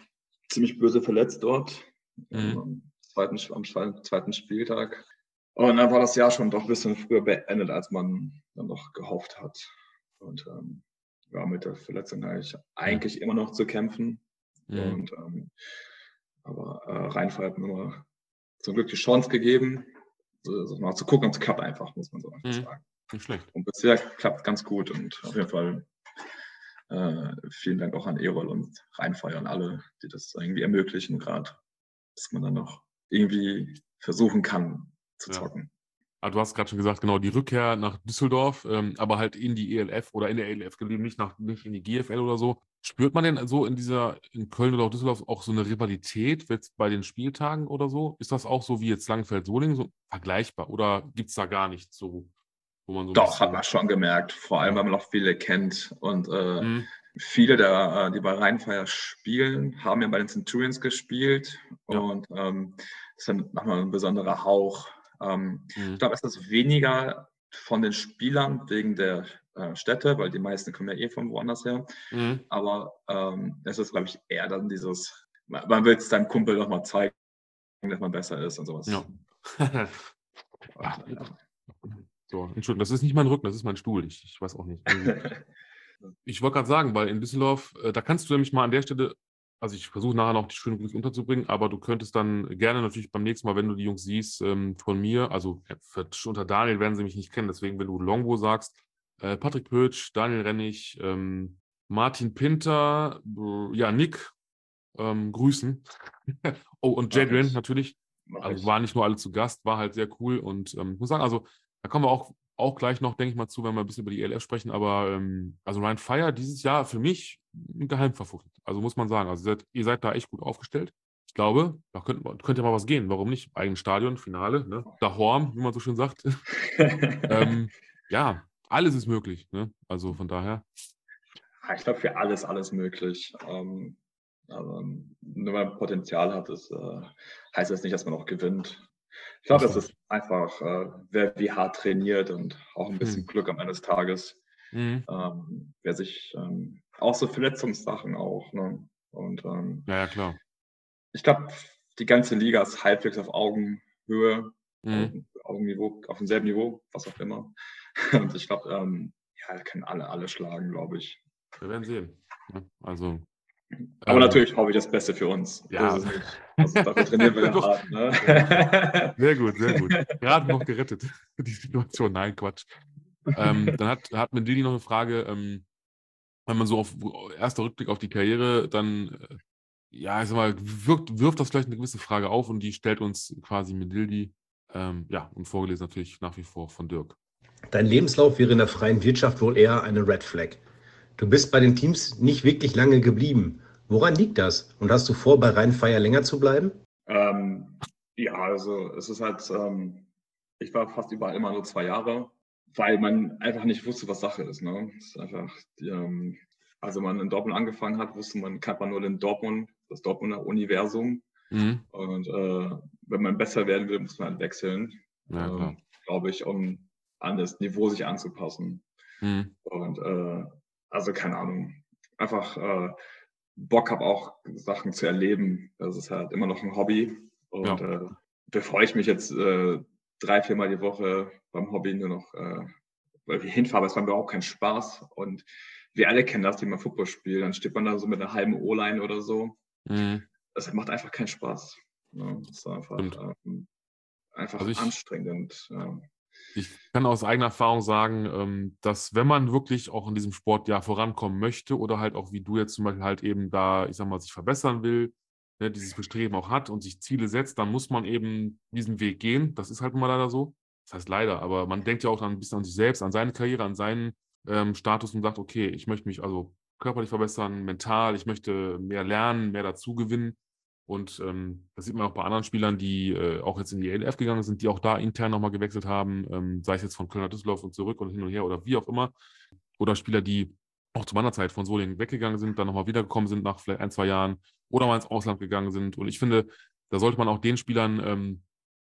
ziemlich böse verletzt dort. Mhm. Zweiten, am zweiten Spieltag. Und dann war das Jahr schon doch ein bisschen früher beendet, als man dann noch gehofft hat. Und ähm, ja, mit der Verletzung habe ich eigentlich immer noch zu kämpfen. Mhm. Und, ähm, aber äh, Rheinfall hat mir immer zum Glück die Chance gegeben, so, so mal zu gucken, ob es klappt einfach, muss man so einfach mhm. sagen. Nicht schlecht. Und bisher klappt ganz gut und auf jeden Fall äh, vielen Dank auch an Erol und Rheinfeuer und alle, die das irgendwie ermöglichen, gerade, dass man dann noch irgendwie versuchen kann zu zocken. Ah, du hast gerade schon gesagt, genau, die Rückkehr nach Düsseldorf, ähm, aber halt in die ELF oder in der ELF geblieben, nicht, nach, nicht in die GFL oder so. Spürt man denn so in dieser, in Köln oder auch Düsseldorf auch so eine Rivalität jetzt bei den Spieltagen oder so? Ist das auch so wie jetzt Langfeld-Solingen so vergleichbar oder gibt es da gar nichts so, wo man so. Doch, hat man schon gemerkt, vor allem, weil man auch viele kennt und äh, mhm. Viele, der, äh, die bei Rheinfeier spielen, haben ja bei den Centurions gespielt ja. und ähm, das ist dann nochmal ein besonderer Hauch ähm, mhm. Ich glaube, es ist weniger von den Spielern wegen der äh, Städte, weil die meisten kommen ja eh von woanders her. Mhm. Aber ähm, es ist, glaube ich, eher dann dieses, man will es deinem Kumpel noch mal zeigen, dass man besser ist und sowas. Ja. so, Entschuldigung, das ist nicht mein Rücken, das ist mein Stuhl. Ich, ich weiß auch nicht. ich wollte gerade sagen, weil in Düsseldorf, äh, da kannst du nämlich mal an der Stelle also ich versuche nachher noch die schönen Grüße unterzubringen, aber du könntest dann gerne natürlich beim nächsten Mal, wenn du die Jungs siehst, ähm, von mir, also unter Daniel werden sie mich nicht kennen, deswegen, wenn du Longbow sagst, äh, Patrick Pötsch, Daniel Rennig, ähm, Martin Pinter, äh, ja, Nick, ähm, grüßen. oh, und Jadrian natürlich. Also waren nicht nur alle zu Gast, war halt sehr cool und ähm, ich muss sagen, also da kommen wir auch auch gleich noch, denke ich mal, zu, wenn wir ein bisschen über die ELF sprechen. Aber ähm, also Ryan Fire dieses Jahr für mich ein Geheimfavorit. Also muss man sagen. Also seid, ihr seid da echt gut aufgestellt. Ich glaube, da könnte, könnte ja mal was gehen. Warum nicht? Eigenes Stadion, Finale, ne? Da Horm, wie man so schön sagt. ähm, ja, alles ist möglich. Ne? Also von daher. Ich glaube, für alles, alles möglich. Ähm, aber nur weil man Potenzial hat, das, äh, heißt das nicht, dass man auch gewinnt. Ich glaube, das ist einfach, äh, wer wie hart trainiert und auch ein bisschen mhm. Glück am Ende des Tages. Mhm. Ähm, wer sich ähm, auch so Verletzungssachen auch. Ne? Und ähm, ja, ja, klar. Ich glaube, die ganze Liga ist halbwegs auf Augenhöhe, mhm. Augenniveau, auf demselben Niveau, was auch immer. Und ich glaube, ähm, ja, können alle alle schlagen, glaube ich. Wir werden sehen. Also aber ähm, natürlich hoffe ich das Beste für uns. Ja. Also dafür trainieren wir ja hart. Ne? Sehr gut, sehr gut. Gerade noch gerettet, die Situation. Nein, Quatsch. Ähm, dann hat, hat Mendili noch eine Frage, ähm, wenn man so auf erster Rückblick auf die Karriere, dann, äh, ja, ich sag mal, wirkt, wirft das vielleicht eine gewisse Frage auf und die stellt uns quasi Mendildi, ähm, ja, und vorgelesen natürlich nach wie vor von Dirk. Dein Lebenslauf wäre in der freien Wirtschaft wohl eher eine Red Flag. Du bist bei den Teams nicht wirklich lange geblieben. Woran liegt das? Und hast du vor, bei Rheinfeier länger zu bleiben? Ähm, ja, also es ist halt, ähm, ich war fast überall immer nur zwei Jahre, weil man einfach nicht wusste, was Sache ist. Ne? Es ist einfach, die, ähm, also man in Dortmund angefangen hat, wusste man, kannte man nur den Dortmund, das Dortmunder Universum. Mhm. Und äh, wenn man besser werden will, muss man halt wechseln. Ja, äh, Glaube ich, um an das Niveau sich anzupassen. Mhm. Und äh, also keine Ahnung, einfach äh, Bock habe auch Sachen zu erleben. Das ist halt immer noch ein Hobby. Und ja. äh, bevor ich mich jetzt äh, drei, viermal die Woche beim Hobby nur noch äh, hinfahre, es war mir überhaupt kein Spaß. Und wir alle kennen das, die mal Football spielen. Dann steht man da so mit einer halben O-Line oder so. Mhm. Das macht einfach keinen Spaß. Ja, das ist einfach, ähm, einfach also ich, anstrengend. Ja. Ich kann aus eigener Erfahrung sagen, ähm, dass wenn man wirklich auch in diesem Sport ja vorankommen möchte oder halt auch wie du jetzt zum Beispiel halt eben da, ich sag mal, sich verbessern will, ne, dieses Bestreben auch hat und sich Ziele setzt, dann muss man eben diesen Weg gehen. Das ist halt immer leider so. Das heißt leider, aber man denkt ja auch dann ein bisschen an sich selbst, an seine Karriere, an seinen ähm, Status und sagt, okay, ich möchte mich also körperlich verbessern, mental, ich möchte mehr lernen, mehr dazu gewinnen. Und ähm, das sieht man auch bei anderen Spielern, die äh, auch jetzt in die ELF gegangen sind, die auch da intern nochmal gewechselt haben, ähm, sei es jetzt von Kölner Düsseldorf und zurück und hin und her oder wie auch immer. Oder Spieler, die auch zu meiner Zeit von Solingen weggegangen sind, dann nochmal wiedergekommen sind nach vielleicht ein, zwei Jahren oder mal ins Ausland gegangen sind. Und ich finde, da sollte man auch den Spielern ähm,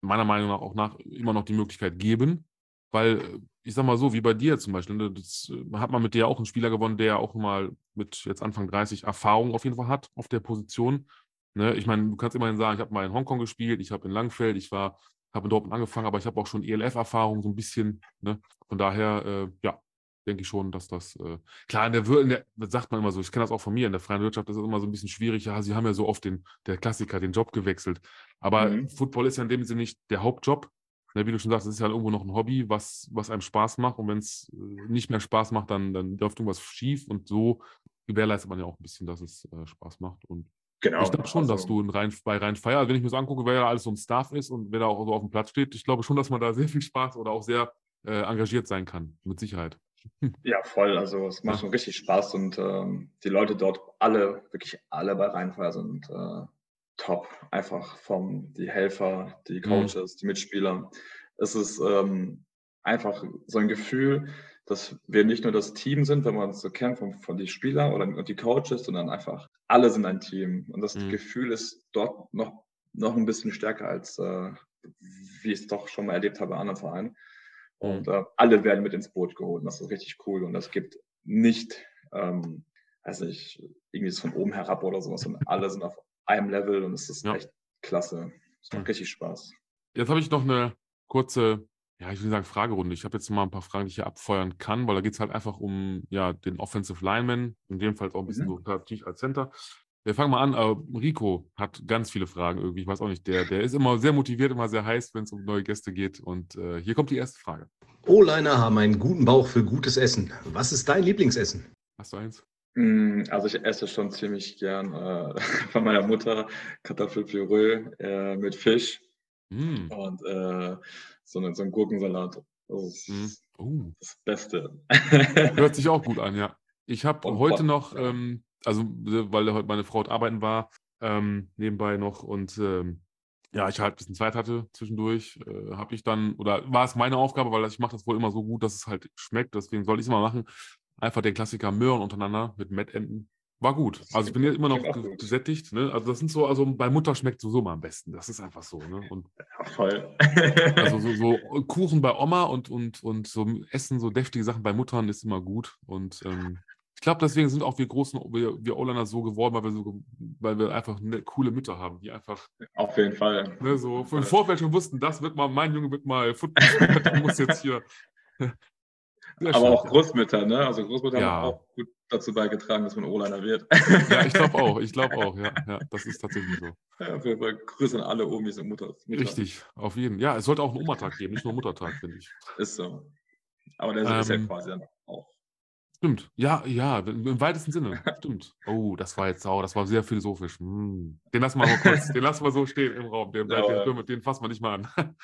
meiner Meinung nach auch nach immer noch die Möglichkeit geben, weil ich sag mal so, wie bei dir zum Beispiel, ne, das äh, hat man mit dir auch einen Spieler gewonnen, der auch mal mit jetzt Anfang 30 Erfahrung auf jeden Fall hat auf der Position. Ne? Ich meine, du kannst immerhin sagen, ich habe mal in Hongkong gespielt, ich habe in Langfeld, ich war, habe in Dortmund angefangen, aber ich habe auch schon ELF-Erfahrung so ein bisschen. Ne? Von daher, äh, ja, denke ich schon, dass das, äh, klar, in der, in der, sagt man immer so, ich kenne das auch von mir, in der freien Wirtschaft ist es immer so ein bisschen schwierig, ja, sie haben ja so oft den, der Klassiker, den Job gewechselt. Aber mhm. Football ist ja in dem Sinne nicht der Hauptjob. Ne, wie du schon sagst, es ist ja irgendwo noch ein Hobby, was, was einem Spaß macht. Und wenn es äh, nicht mehr Spaß macht, dann, dann läuft irgendwas schief. Und so gewährleistet man ja auch ein bisschen, dass es äh, Spaß macht. Und genau, ich glaube schon, also, dass du in Rhein, bei Rhein-Feier, also wenn ich mir so angucke, wer da alles so im Staff ist und wer da auch so auf dem Platz steht, ich glaube schon, dass man da sehr viel Spaß oder auch sehr äh, engagiert sein kann, mit Sicherheit. Ja, voll. Also es macht schon richtig Spaß und ähm, die Leute dort alle, wirklich alle bei Rheinfeier sind äh, top. Einfach vom die Helfer, die mhm. Coaches, mhm. die Mitspieler. Es ist ähm, einfach so ein Gefühl, dass wir nicht nur das Team sind, wenn man es so kennt von, von die Spieler oder und die Coaches, sondern einfach alle sind ein Team. Und das mhm. Gefühl ist dort noch, noch ein bisschen stärker als äh, wie ich es doch schon mal erlebt habe bei anderen Vereinen. Und äh, alle werden mit ins Boot geholt. Und das ist richtig cool. Und das gibt nicht, ähm, also ich, irgendwie ist von oben herab oder sowas, sondern alle sind auf einem Level und es ist ja. echt klasse. Es macht richtig Spaß. Jetzt habe ich noch eine kurze, ja, ich will sagen Fragerunde. Ich habe jetzt mal ein paar Fragen, die ich hier abfeuern kann, weil da geht es halt einfach um ja, den Offensive Lineman, in dem Fall auch ein bisschen mhm. so natürlich als Center. Wir fangen mal an. Uh, Rico hat ganz viele Fragen irgendwie. Ich weiß auch nicht. Der, der ist immer sehr motiviert, immer sehr heiß, wenn es um neue Gäste geht. Und uh, hier kommt die erste Frage. O-Liner haben einen guten Bauch für gutes Essen. Was ist dein Lieblingsessen? Hast du eins? Mm, also ich esse schon ziemlich gern äh, von meiner Mutter Kartoffelpüree äh, mit Fisch mm. und äh, so, eine, so ein Gurkensalat. Das ist mm. uh. das Beste. Hört sich auch gut an, ja. Ich habe heute noch ähm, also weil heute meine Frau arbeiten war, ähm, nebenbei noch und ähm, ja, ich halt ein bisschen Zeit hatte zwischendurch, äh, habe ich dann, oder war es meine Aufgabe, weil ich mache das wohl immer so gut, dass es halt schmeckt, deswegen soll ich es immer machen, einfach den Klassiker Möhren untereinander mit Mettenten. War gut. Also ich bin jetzt immer noch gesättigt. Ne? Also das sind so, also bei Mutter schmeckt sowieso mal am besten. Das ist einfach so. Ne? Und, ja, voll. also so, so, Kuchen bei Oma und, und, und so Essen, so deftige Sachen bei Muttern ist immer gut. Und ähm, ich glaube, deswegen sind auch wir großen, wir, wir O-Liner so geworden, weil wir, so, weil wir einfach eine coole Mütter haben, die einfach. Auf jeden Fall. Ne, so im Vorfeld schon wussten, das wird mal, mein Junge wird mal Football, muss jetzt hier. Aber schön. auch Großmütter, ne? Also Großmütter ja. haben auch gut dazu beigetragen, dass man O-Liner wird. Ja, ich glaube auch, ich glaube auch, ja, ja. Das ist tatsächlich so. Ja, Fall grüßen alle Omis und Mutter. Richtig, auf jeden Fall. Ja, es sollte auch einen Oma-Tag geben, nicht nur Muttertag, finde ich. Ist so. Aber der ähm, ist ja ähm, quasi dann Stimmt. Ja, ja, im weitesten Sinne. Stimmt. Oh, das war jetzt sauer, das war sehr philosophisch. Hm. Den lassen wir mal kurz, den lassen wir so stehen im Raum. Den, ja, den, den fassen wir nicht mal an.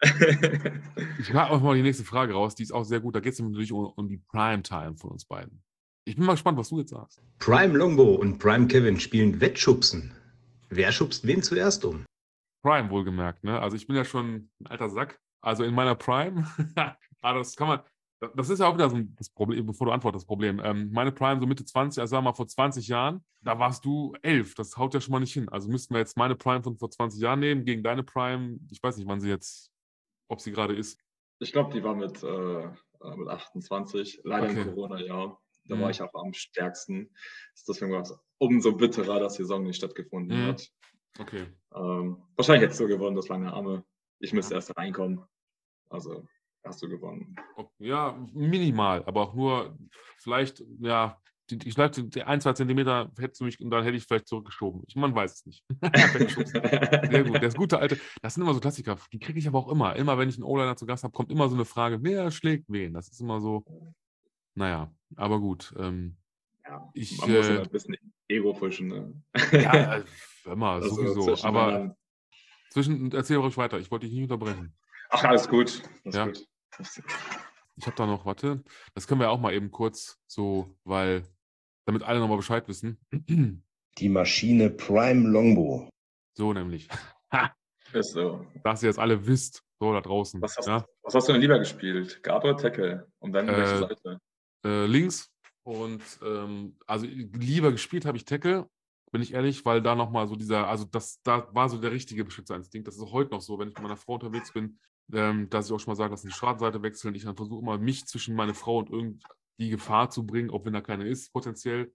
ich mache auch mal die nächste Frage raus, die ist auch sehr gut. Da geht es natürlich um, um die Prime-Time von uns beiden. Ich bin mal gespannt, was du jetzt sagst. Prime Longbow und Prime Kevin spielen Wettschubsen. Wer schubst wen zuerst um? Prime wohlgemerkt, ne? Also ich bin ja schon ein alter Sack. Also in meiner Prime, aber ah, das kann man, das ist ja auch wieder so das Problem, bevor du antwortest, das Problem. Ähm, meine Prime, so Mitte 20, also sagen wir mal vor 20 Jahren, da warst du elf. Das haut ja schon mal nicht hin. Also müssten wir jetzt meine Prime von vor 20 Jahren nehmen gegen deine Prime. Ich weiß nicht, wann sie jetzt, ob sie gerade ist. Ich glaube, die war mit, äh, äh mit 28, leider okay. im Corona-Jahr. Da mhm. war ich auch am stärksten. Deswegen war es umso bitterer, dass die Saison nicht stattgefunden mhm. hat. Okay. Ähm, wahrscheinlich hätte es so gewonnen, das lange Arme. Ich müsste erst reinkommen. Also hast du gewonnen. Ja, minimal, aber auch nur vielleicht, ja, die, ich glaube, die ein, zwei Zentimeter hättest du mich und dann hätte ich vielleicht zurückgeschoben. Ich, man weiß es nicht. Sehr gut. Das gute alte, das sind immer so Klassiker, die kriege ich aber auch immer. Immer, wenn ich einen O-Liner zu Gast habe, kommt immer so eine Frage, wer schlägt wen? Das ist immer so, naja, aber gut. Ähm, ja, ich, man muss äh, ein bisschen Ego fischen. Ne? ja, immer, also sowieso. Aber zwischen, erzähl ruhig weiter, ich wollte dich nicht unterbrechen. Ach, alles gut. Alles ja. gut. Ich habe da noch, warte, das können wir auch mal eben kurz so, weil, damit alle nochmal Bescheid wissen. Die Maschine Prime Longbow So nämlich. Ist so. Dass ihr jetzt alle wisst, so da draußen. Was hast, ja? was hast du denn lieber gespielt? Guard oder Tackle? Und dann Äh, welche Seite? äh, links. Und ähm, also lieber gespielt habe ich Tackle, bin ich ehrlich, weil da nochmal so dieser, also das, da war so der richtige Beschützerinstinkt. Das ist auch heute noch so, wenn ich mit meiner Frau unterwegs bin, ähm, dass ich auch schon mal sage, lass die Straßenseite wechseln. Ich dann versuche immer, mich zwischen meine Frau und irgendwie Gefahr zu bringen, auch wenn da keine ist, potenziell.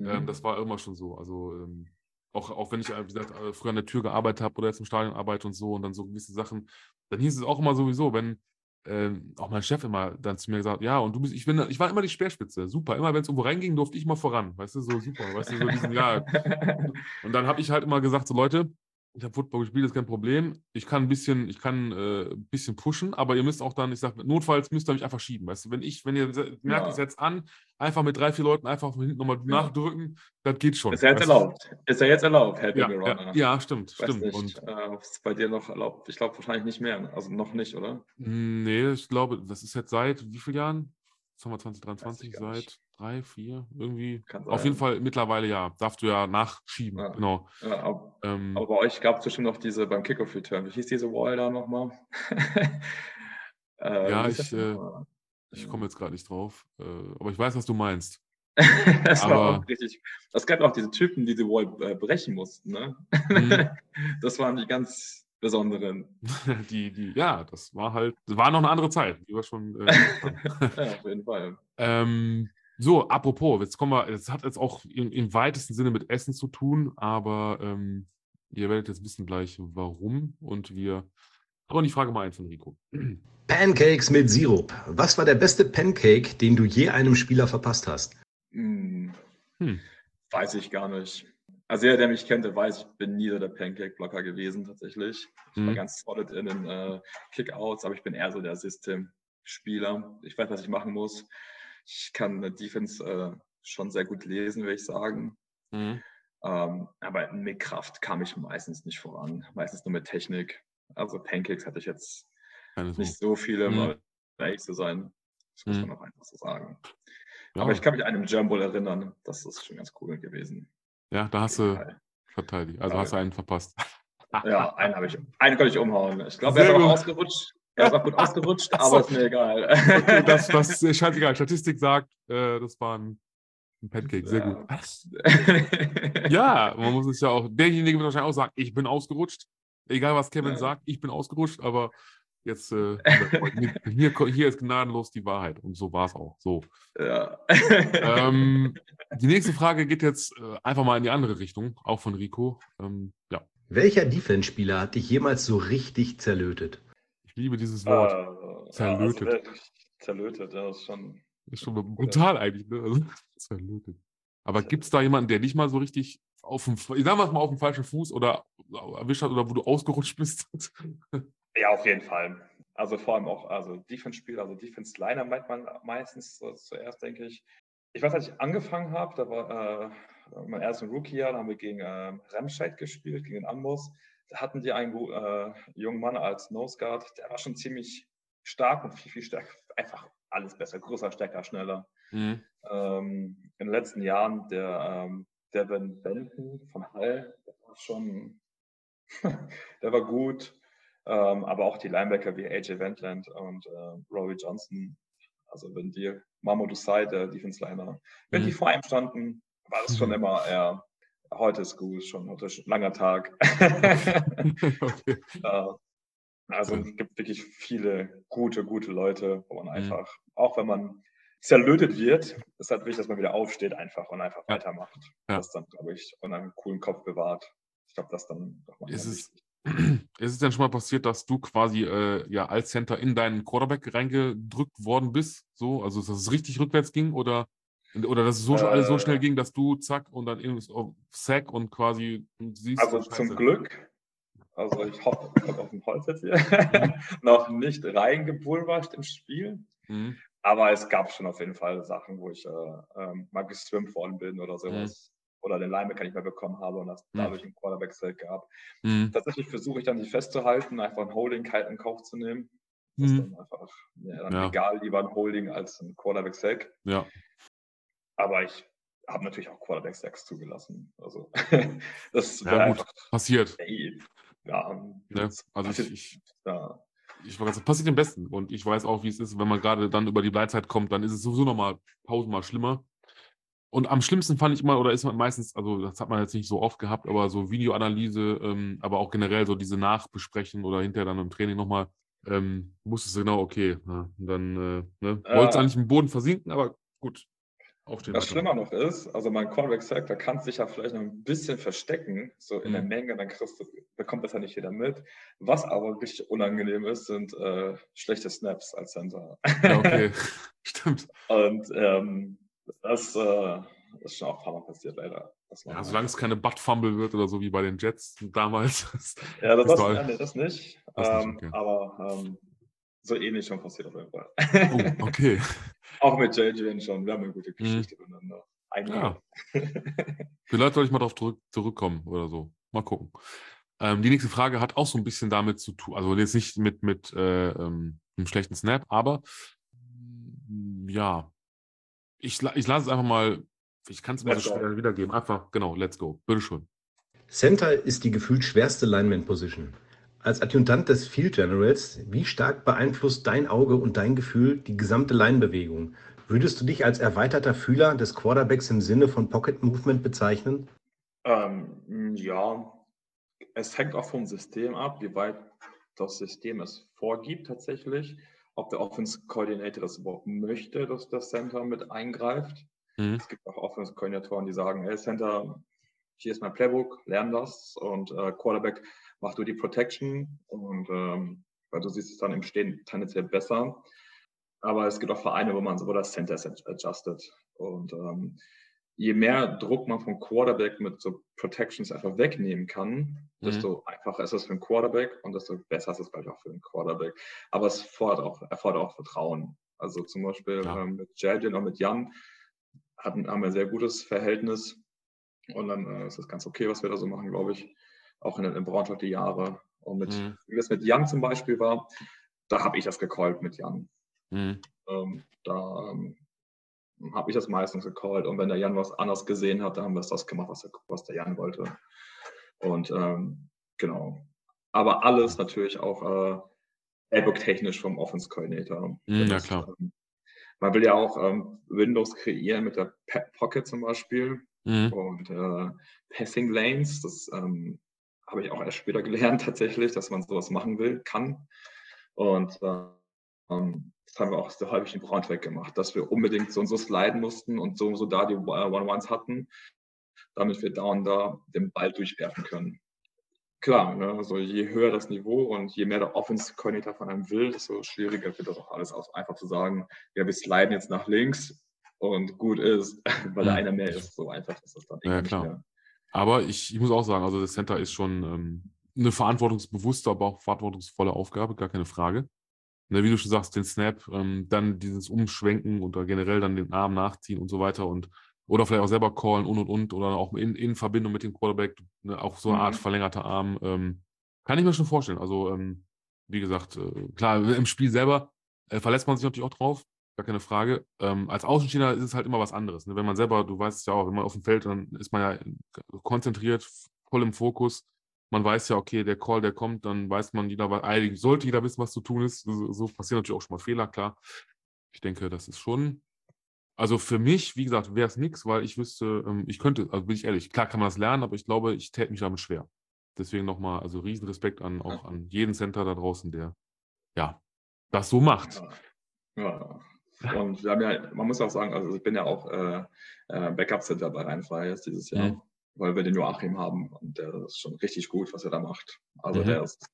Ähm, Mhm. das war immer schon so. Also ähm, auch, auch wenn ich, äh, wie gesagt, äh, früher an der Tür gearbeitet habe oder jetzt im Stadion arbeite und so und dann so gewisse Sachen, dann hieß es auch immer sowieso, wenn ähm, auch mein Chef immer dann zu mir gesagt, ja, und du bist, ich bin, ich war immer die Speerspitze, super. Immer wenn es irgendwo reinging, durfte ich mal voran. Weißt du, so super, weißt du, so diesen, ja. Und dann habe ich halt immer gesagt, so Leute, ich habe Football gespielt, ist kein Problem. Ich kann ein bisschen, ich kann äh, ein bisschen pushen, aber ihr müsst auch dann, ich sage, notfalls müsst ihr mich einfach schieben. Weißt du, wenn ich, wenn ihr merkt, Ja. ich setze an, einfach mit drei, vier Leuten einfach von hinten nochmal nachdrücken, das geht schon. Ist ja jetzt weißt du? erlaubt. Ist ja jetzt erlaubt, Helping Ja, the ja, Runner. ja, stimmt, Ich stimmt. nicht, Und äh, es bei dir noch erlaubt. Ich glaube wahrscheinlich nicht mehr. Also noch nicht, oder? nee, ich glaube, das ist jetzt seit wie vielen Jahren? Jetzt haben wir Weiß 2023, ich gar nicht. seit drei, vier, irgendwie. Kann Auf jeden sein. Fall mittlerweile ja. Darfst du ja nachschieben, Ja. genau. Ja, aber, Ähm, aber bei euch gab es bestimmt noch diese beim Kickoff-Return. Wie hieß diese Wall da nochmal? äh, Ja, ich, äh, ich komme jetzt gerade nicht drauf, äh, aber ich weiß, was du meinst. das war aber- auch richtig. Es gab auch diese Typen, die die Wall äh, brechen mussten. Ne? Mhm. das waren die ganz besonderen. die, die, ja, das war halt, war noch eine andere Zeit, wie wir schon. Äh. Ja, auf jeden Fall. ähm, so, apropos, jetzt kommen wir, es hat jetzt auch im, im weitesten Sinne mit Essen zu tun, aber ähm, ihr werdet jetzt wissen gleich, warum und wir hauen die Frage mal ein von Rico. Pancakes mit Sirup. Was war der beste Pancake, den du je einem Spieler verpasst hast? Hm. Hm. Weiß ich gar nicht. Also jeder, der mich kennt, der weiß, ich bin nie so der Pancake-Blocker gewesen tatsächlich. Ich war Mhm. ganz solid in den äh, Kickouts, aber ich bin eher so der System-Spieler. Ich weiß, was ich machen muss. Ich kann eine Defense äh, schon sehr gut lesen, würde ich sagen. Mhm. Ähm, aber mit Kraft kam ich meistens nicht voran. Meistens nur mit Technik. Also Pancakes hatte ich jetzt so. nicht so viele, Mhm. um ehrlich zu sein. Das muss Mhm. man auch einfach so sagen. Ja, Aber ich kann mich an einem Jumble erinnern. Das ist schon ganz cool gewesen. Ja, da hast du verteidigt. Also Ja. hast du einen verpasst. Ja, einen habe ich. Einen konnte ich umhauen. Ich glaube, er ist auch gut. ausgerutscht. Er ist auch gut ausgerutscht, aber ist mir egal. Okay, das, das ist scheißegal. Statistik sagt, äh, das war ein, ein Pancake. Sehr gut. Ja, man muss es ja auch. Derjenige wird wahrscheinlich auch sagen, ich bin ausgerutscht. Egal, was Kevin Ja. sagt, ich bin ausgerutscht, aber jetzt äh, hier, hier ist gnadenlos die Wahrheit. Und so war es auch. So. ja. Ähm, die nächste Frage geht jetzt äh, einfach mal in die andere Richtung, auch von Rico. Ähm, ja, Welcher Defense-Spieler hat dich jemals so richtig zerlötet? ich liebe dieses Wort. Äh, Zerlötet. Ja, also zerlötet, ja, das ist schon. Ist schon brutal eigentlich, ne? Also, zerlötet. Aber gibt es da jemanden, der dich mal so richtig auf dem, ich sag mal auf dem falschen Fuß oder erwischt hat oder wo du ausgerutscht bist? Ja, auf jeden Fall. Also vor allem auch, also Defense-Spieler, also Defense-Liner meint man meistens so zuerst, denke ich. Ich weiß, als ich angefangen habe, da war äh, mein erstes Rookie-Jahr, da haben wir gegen äh, Remscheid gespielt, gegen den Anmus. Da hatten die einen äh, jungen Mann als Nose Guard, der war schon ziemlich stark und viel, viel stärker. Einfach alles besser, größer, stärker, schneller. Mhm. Ähm, in den letzten Jahren der ähm, Devin Benton von Hall, der war schon, der war gut. Ähm, aber auch die Linebacker wie AJ Wendland und äh, Rory Johnson, also wenn die Mahmoud Usai, der Defense Liner, wenn Mhm. die vor ihm standen, war das schon Mhm. immer eher, heute ist gut, schon heute ist ein langer Tag. okay. Äh, Also es gibt wirklich viele gute, gute Leute, wo man Mhm. einfach, auch wenn man zerlötet wird, ist halt wichtig, dass man wieder aufsteht einfach und einfach Ja. weitermacht. Ja. Das dann, glaube ich, und einen coolen Kopf bewahrt. Ich glaube, das dann doch mal Ist es- wichtig. Ist es denn schon mal passiert, dass du quasi äh, ja als Center in deinen Quarterback reingedrückt worden bist? So, also dass es richtig rückwärts ging oder, oder dass es so, alles so Äh. schnell ging, dass du zack und dann irgendwie so Sack und quasi siehst. Also oh, zum. Glück, also ich hoffe, ich hab auf dem Holz jetzt hier, noch nicht reingepulverscht im Spiel. Mhm. Aber es gab schon auf jeden Fall Sachen, wo ich äh, ähm, mal geswimmt worden bin oder sowas. Oder den Linebacker nicht mehr bekommen habe und das Mhm. dadurch einen Quarterback-Sack gab. Mhm. Tatsächlich versuche ich dann, die festzuhalten, einfach ein Holding kalt in Kauf zu nehmen. Das ist Mhm. dann einfach mir dann Ja. egal, lieber ein Holding als ein Quarterback-Sack. Ja. Aber ich haben natürlich auch Quarterback 6 zugelassen. Also das ja, einfach, passiert. Ey, ja, ja, also passiert, ich, ich, ja. ich war ganz, passiert dem Besten. Und ich weiß auch, wie es ist, wenn man gerade dann über die Bleitzeit kommt, dann ist es sowieso nochmal tausendmal schlimmer. Und am schlimmsten fand ich immer, oder ist man meistens, also das hat man jetzt nicht so oft gehabt, aber so Videoanalyse, ähm, aber auch generell so diese Nachbesprechen oder hinterher dann im Training nochmal, ähm, musstest du genau, okay, na, dann äh, ne, äh, wolltest eigentlich im Boden versinken, aber gut. Aufstehen Was schlimmer noch ist, also mein Cornerback sagt, da kannst dich ja vielleicht noch ein bisschen verstecken, so in mhm. der Menge, dann kriegst du, bekommt das ja nicht jeder mit. Was aber richtig unangenehm ist, sind äh, schlechte Snaps als Center. Ja, okay, stimmt. Und ähm, das, äh, ist schon auch ein paar Mal passiert, leider. Ja, solange es keine Butt-Fumble wird oder so wie bei den Jets damals. ja, das, das, das, nee, das nicht. Das ähm, nicht okay. Aber ähm, so ähnlich schon passiert auf jeden Fall. Oh, okay. auch mit JJ schon. Wir haben eine gute mhm. Geschichte mhm. miteinander. Ja. Vielleicht soll ich mal darauf zurück, zurückkommen oder so. Mal gucken. Ähm, die nächste Frage hat auch so ein bisschen damit zu tun, also jetzt nicht mit, mit äh, ähm, einem schlechten Snap, aber ja, ich, ich lasse es einfach mal, ich kann es mal so schwer wiedergeben. Einfach, genau, let's go. Bitteschön. Center ist die gefühlt schwerste Lineman-Position. Als Adjutant des Field Generals, wie stark beeinflusst dein Auge und dein Gefühl die gesamte Leinbewegung? Würdest du dich als erweiterter Fühler des Quarterbacks im Sinne von Pocket Movement bezeichnen? Ähm, ja, es hängt auch vom System ab, wie weit das System es vorgibt tatsächlich ob der Offense Coordinator das überhaupt möchte, dass das Center mit eingreift. Mhm. Es gibt auch Offense Koordinatoren, die sagen, hey Center, hier ist mein Playbook, lern das und äh, Quarterback, mach du die Protection und ähm, weil du siehst es dann im Stehen tendenziell besser. Aber es gibt auch Vereine, wo man wo das Center adjusted. Und ähm, je mehr Druck man vom Quarterback mit so Protections einfach wegnehmen kann, mhm. desto einfacher ist es für einen Quarterback und desto besser ist es bald auch für einen Quarterback. Aber es fordert auch, erfordert auch Vertrauen. Also zum Beispiel ja. ähm, mit Jadin und mit Jan hatten, haben wir ein sehr gutes Verhältnis. Und dann äh, ist es ganz okay, was wir da so machen, glaube ich. Auch in, in Braunschweig die Jahre. Und mit, mhm. wie das mit Jan zum Beispiel war, da habe ich das gecallt mit Jan. Mhm. Ähm, da ähm, habe ich das meistens gecallt. Und wenn der Jan was anders gesehen hat, dann haben wir das gemacht, was der, was der Jan wollte. Und ähm, genau. Aber alles natürlich auch äh, Airbook-technisch vom Offense Coordinator. Ja, klar. Ähm, man will ja auch ähm, Windows kreieren mit der Pocket zum Beispiel mm. und äh, Passing Lanes. Das ähm, habe ich auch erst später gelernt tatsächlich, dass man sowas machen will, kann. Und äh, das haben wir auch so häufig in Braunschweig gemacht, dass wir unbedingt so und so sliden mussten und so und so da die One-Ones hatten, damit wir da und da den Ball durchwerfen können. Klar, ne, also je höher das Niveau und je mehr der Offense-Coordinator von einem will, desto schwieriger wird das auch alles aus. Einfach zu sagen, ja, wir sliden jetzt nach links und gut ist, weil da mhm. einer mehr ist. So einfach ist das dann. Ja, klar. Mehr. Aber ich, ich, muss auch sagen, also das Center ist schon ähm, eine verantwortungsbewusste, aber auch verantwortungsvolle Aufgabe, gar keine Frage ne, wie du schon sagst, den Snap, ähm, dann dieses Umschwenken oder generell dann den Arm nachziehen und so weiter und oder vielleicht auch selber callen und und und oder auch in, in Verbindung mit dem Quarterback, ne, auch so eine Art mhm. verlängerter Arm. Ähm, kann ich mir schon vorstellen. Also, ähm, wie gesagt, äh, klar, im Spiel selber äh, verlässt man sich natürlich auch drauf, gar keine Frage. Ähm, als Außenstehender ist es halt immer was anderes. Ne? Wenn man selber, du weißt es ja auch, wenn man auf dem Feld, dann ist man ja konzentriert, voll im Fokus man weiß ja, okay, der Call, der kommt, dann weiß man, jeder, eigentlich sollte jeder wissen, was zu tun ist. So, so passieren natürlich auch schon mal Fehler, klar. Ich denke, das ist schon. Also für mich, wie gesagt, wäre es nichts, weil ich wüsste, ähm, ich könnte, also bin ich ehrlich, klar kann man das lernen, aber ich glaube, ich täte mich damit schwer. Deswegen nochmal, also Riesenrespekt an auch an jeden Center da draußen, der ja das so macht. Ja. ja. Und wir haben ja, man muss auch sagen, also ich bin ja auch äh, äh Backup-Center bei Rheinfreies dieses Jahr. Mhm weil wir den Joachim haben und der ist schon richtig gut, was er da macht. Also mhm. der, ist,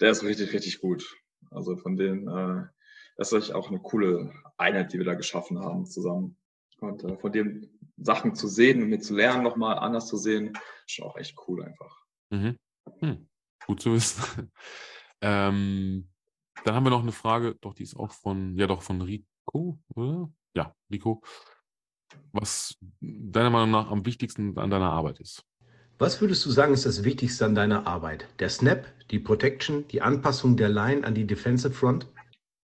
der ist richtig, richtig gut. Also von denen äh, das ist auch eine coole Einheit, die wir da geschaffen haben zusammen. Und äh, von dem Sachen zu sehen und mir zu lernen, nochmal anders zu sehen, ist schon auch echt cool einfach. Mhm. Hm. Gut zu wissen. ähm, dann haben wir noch eine Frage, doch die ist auch von, ja doch von Rico, oder? Ja, Rico was deiner Meinung nach am wichtigsten an deiner Arbeit ist? Was würdest du sagen, ist das Wichtigste an deiner Arbeit? Der Snap, die Protection, die Anpassung der Line an die Defensive Front?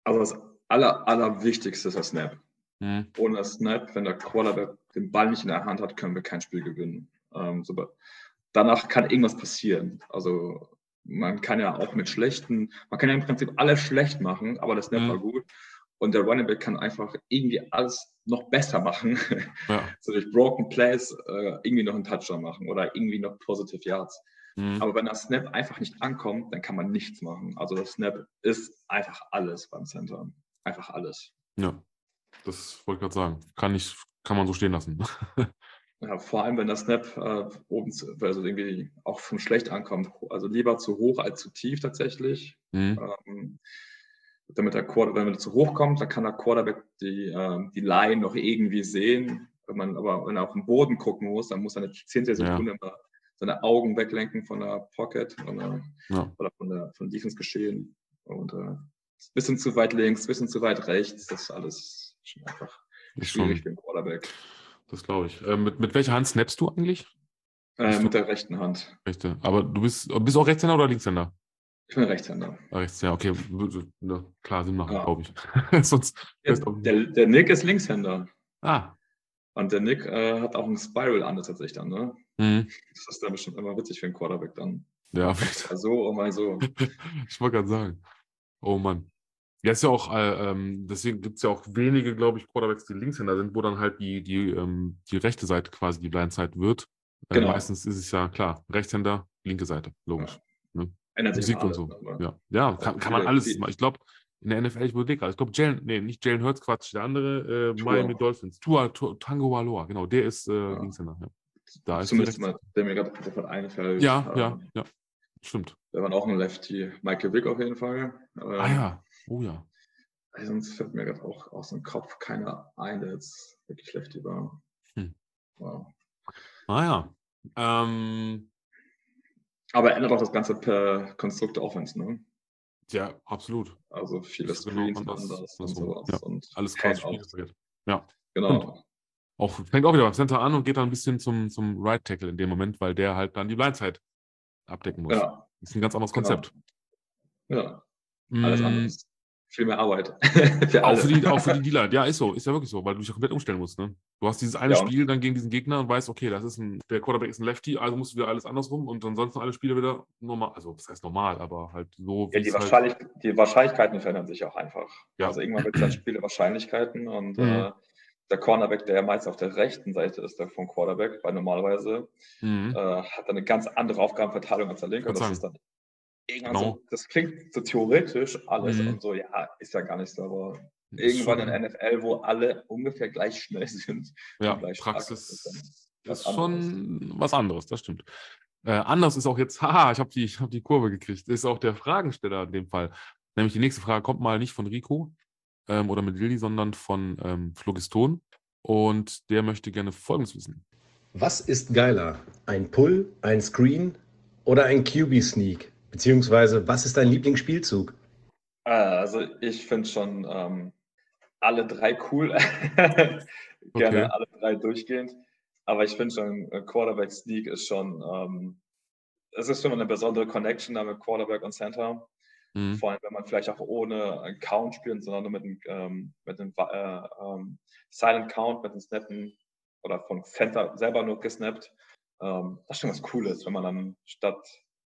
Also das aller, Allerwichtigste ist der Snap. Hm. Ohne das Snap, wenn der Quarterback, den Ball nicht in der Hand hat, können wir kein Spiel gewinnen. Ähm, so, danach kann irgendwas passieren. Also man kann ja auch mit schlechten, man kann ja im Prinzip alles schlecht machen, aber das Snap mhm. war gut. Und der Running Back kann einfach irgendwie alles noch besser machen. Ja. so durch Broken Plays äh, irgendwie noch einen Touchdown machen oder irgendwie noch Positive Yards. Mhm. Aber wenn das Snap einfach nicht ankommt, dann kann man nichts machen. Also das Snap ist einfach alles beim Center. Einfach alles. Ja, das wollte ich gerade sagen. Kann, ich, kann man so stehen lassen. Ja, vor allem, wenn der Snap äh, oben, also irgendwie auch schon schlecht ankommt. Also lieber zu hoch als zu tief tatsächlich. Mhm. Ähm, damit der Quarter, wenn er zu hoch kommt, dann kann der Quarterback die, äh, die Line noch irgendwie sehen. Wenn man aber wenn er auf den Boden gucken muss, dann muss er eine zehnte Sekunde ja. seine Augen weglenken von der Pocket oder, ja. oder von der von Defense geschehen. Und äh, bisschen zu weit links, bisschen zu weit rechts, das ist alles schon einfach schwierig für den Quarterback. Das glaube ich. Äh, mit, mit welcher Hand snappst du eigentlich? Äh, mit der rechten Hand. Rechte. Aber du bist, bist auch Rechtshänder oder Linkshänder? Ich bin Rechtshänder. Ah, rechts, ja, okay. Ja, klar, Sinn machen, ja. glaube ich. Sonst der, der, der, Nick ist Linkshänder. Ah. Und der Nick äh, hat auch einen Spiral an tatsächlich dann, ne? Mhm. Das ist dann bestimmt immer witzig für einen Quarterback dann. Ja, mal so und mal so. ich wollte gerade sagen. Oh Mann. Ja, ist ja auch, äh, ähm, deswegen gibt es ja auch wenige, glaube ich, Quarterbacks, die Linkshänder sind, wo dann halt die, die, ähm, die rechte Seite quasi die Blindside wird. Äh, genau. Meistens ist es ja klar, Rechtshänder, linke Seite, logisch. Ändert sich Musik und so. Ja, ja kann, kann man alles. Ich glaube, in der NFL, ich überlege gerade, ich glaube, Jalen, nee, nicht Jalen Hurts, Quatsch, der andere, äh, Miami Dolphins. Tua, Tua, Tango Waloa, genau, der ist äh, ja. Linkshänder. Ja. Da ist Zumindest mal, der mir gerade sofort einfällt. Ja, ähm, ja, ja, stimmt. Der war auch ein Lefty. Michael Vick auf jeden Fall. Ähm, ah ja, oh ja. Sonst fällt mir gerade auch aus dem Kopf keiner ein, der jetzt wirklich Lefty war. Hm. Wow. Ah ja. Ähm, aber ändert auch das Ganze per Konstrukt Offense, ne? Ja, absolut. Also viele Screens genau anders, anders und sowas. Ja. Und Alles quasi Ja. Genau. Und auch, fängt auch wieder beim Center an und geht dann ein bisschen zum, zum Right Tackle in dem Moment, weil der halt dann die Blindside abdecken muss. Ja. Das ist ein ganz anderes genau. Konzept. Ja. Alles mm. anders viel mehr Arbeit. für auch, für die, auch für die Dealer. Ja, ist so, ist ja wirklich so, weil du dich ja komplett umstellen musst. Ne? Du hast dieses eine ja. Spiel dann gegen diesen Gegner und weißt, okay, das ist ein, der Quarterback ist ein Lefty, also musst du wieder alles andersrum und ansonsten alle Spiele wieder normal. Also, das heißt normal, aber halt so. Ja, die, halt Wahrscheinlich, halt die Wahrscheinlichkeiten verändern sich auch einfach. Ja. Also, irgendwann wird es dann Spiele Wahrscheinlichkeiten und mhm. äh, der Cornerback, der ja meist auf der rechten Seite ist, der vom Quarterback, weil normalerweise mhm. äh, hat er eine ganz andere Aufgabenverteilung als der linke. Und das ist dann irgendwann genau. so, das klingt so theoretisch alles mhm. und so, ja, ist ja gar nicht so, aber irgendwann in NFL, wo alle ungefähr gleich schnell sind. Ja, Praxis ist, ist schon was anderes, das stimmt. Äh, anders ist auch jetzt, haha, ich habe die, hab die Kurve gekriegt, ist auch der Fragensteller in dem Fall. Nämlich die nächste Frage kommt mal nicht von Rico ähm, oder mit Lilly, sondern von ähm, Phlogiston. Und der möchte gerne Folgendes wissen. Was ist geiler? Ein Pull, ein Screen oder ein QB-Sneak? Beziehungsweise, was ist dein Lieblingsspielzug? Ah, also ich finde schon ähm, alle drei cool. Gerne okay. alle drei durchgehend. Aber ich finde schon, äh, Quarterback Sneak ist schon, ähm, es ist schon eine besondere Connection da mit Quarterback und Center. Mhm. Vor allem, wenn man vielleicht auch ohne Count spielt, sondern nur mit einem, ähm, mit einem äh, ähm, Silent Count, mit einem Snappen oder von Center selber nur gesnappt. Ähm, das ist schon was Cooles, wenn man dann statt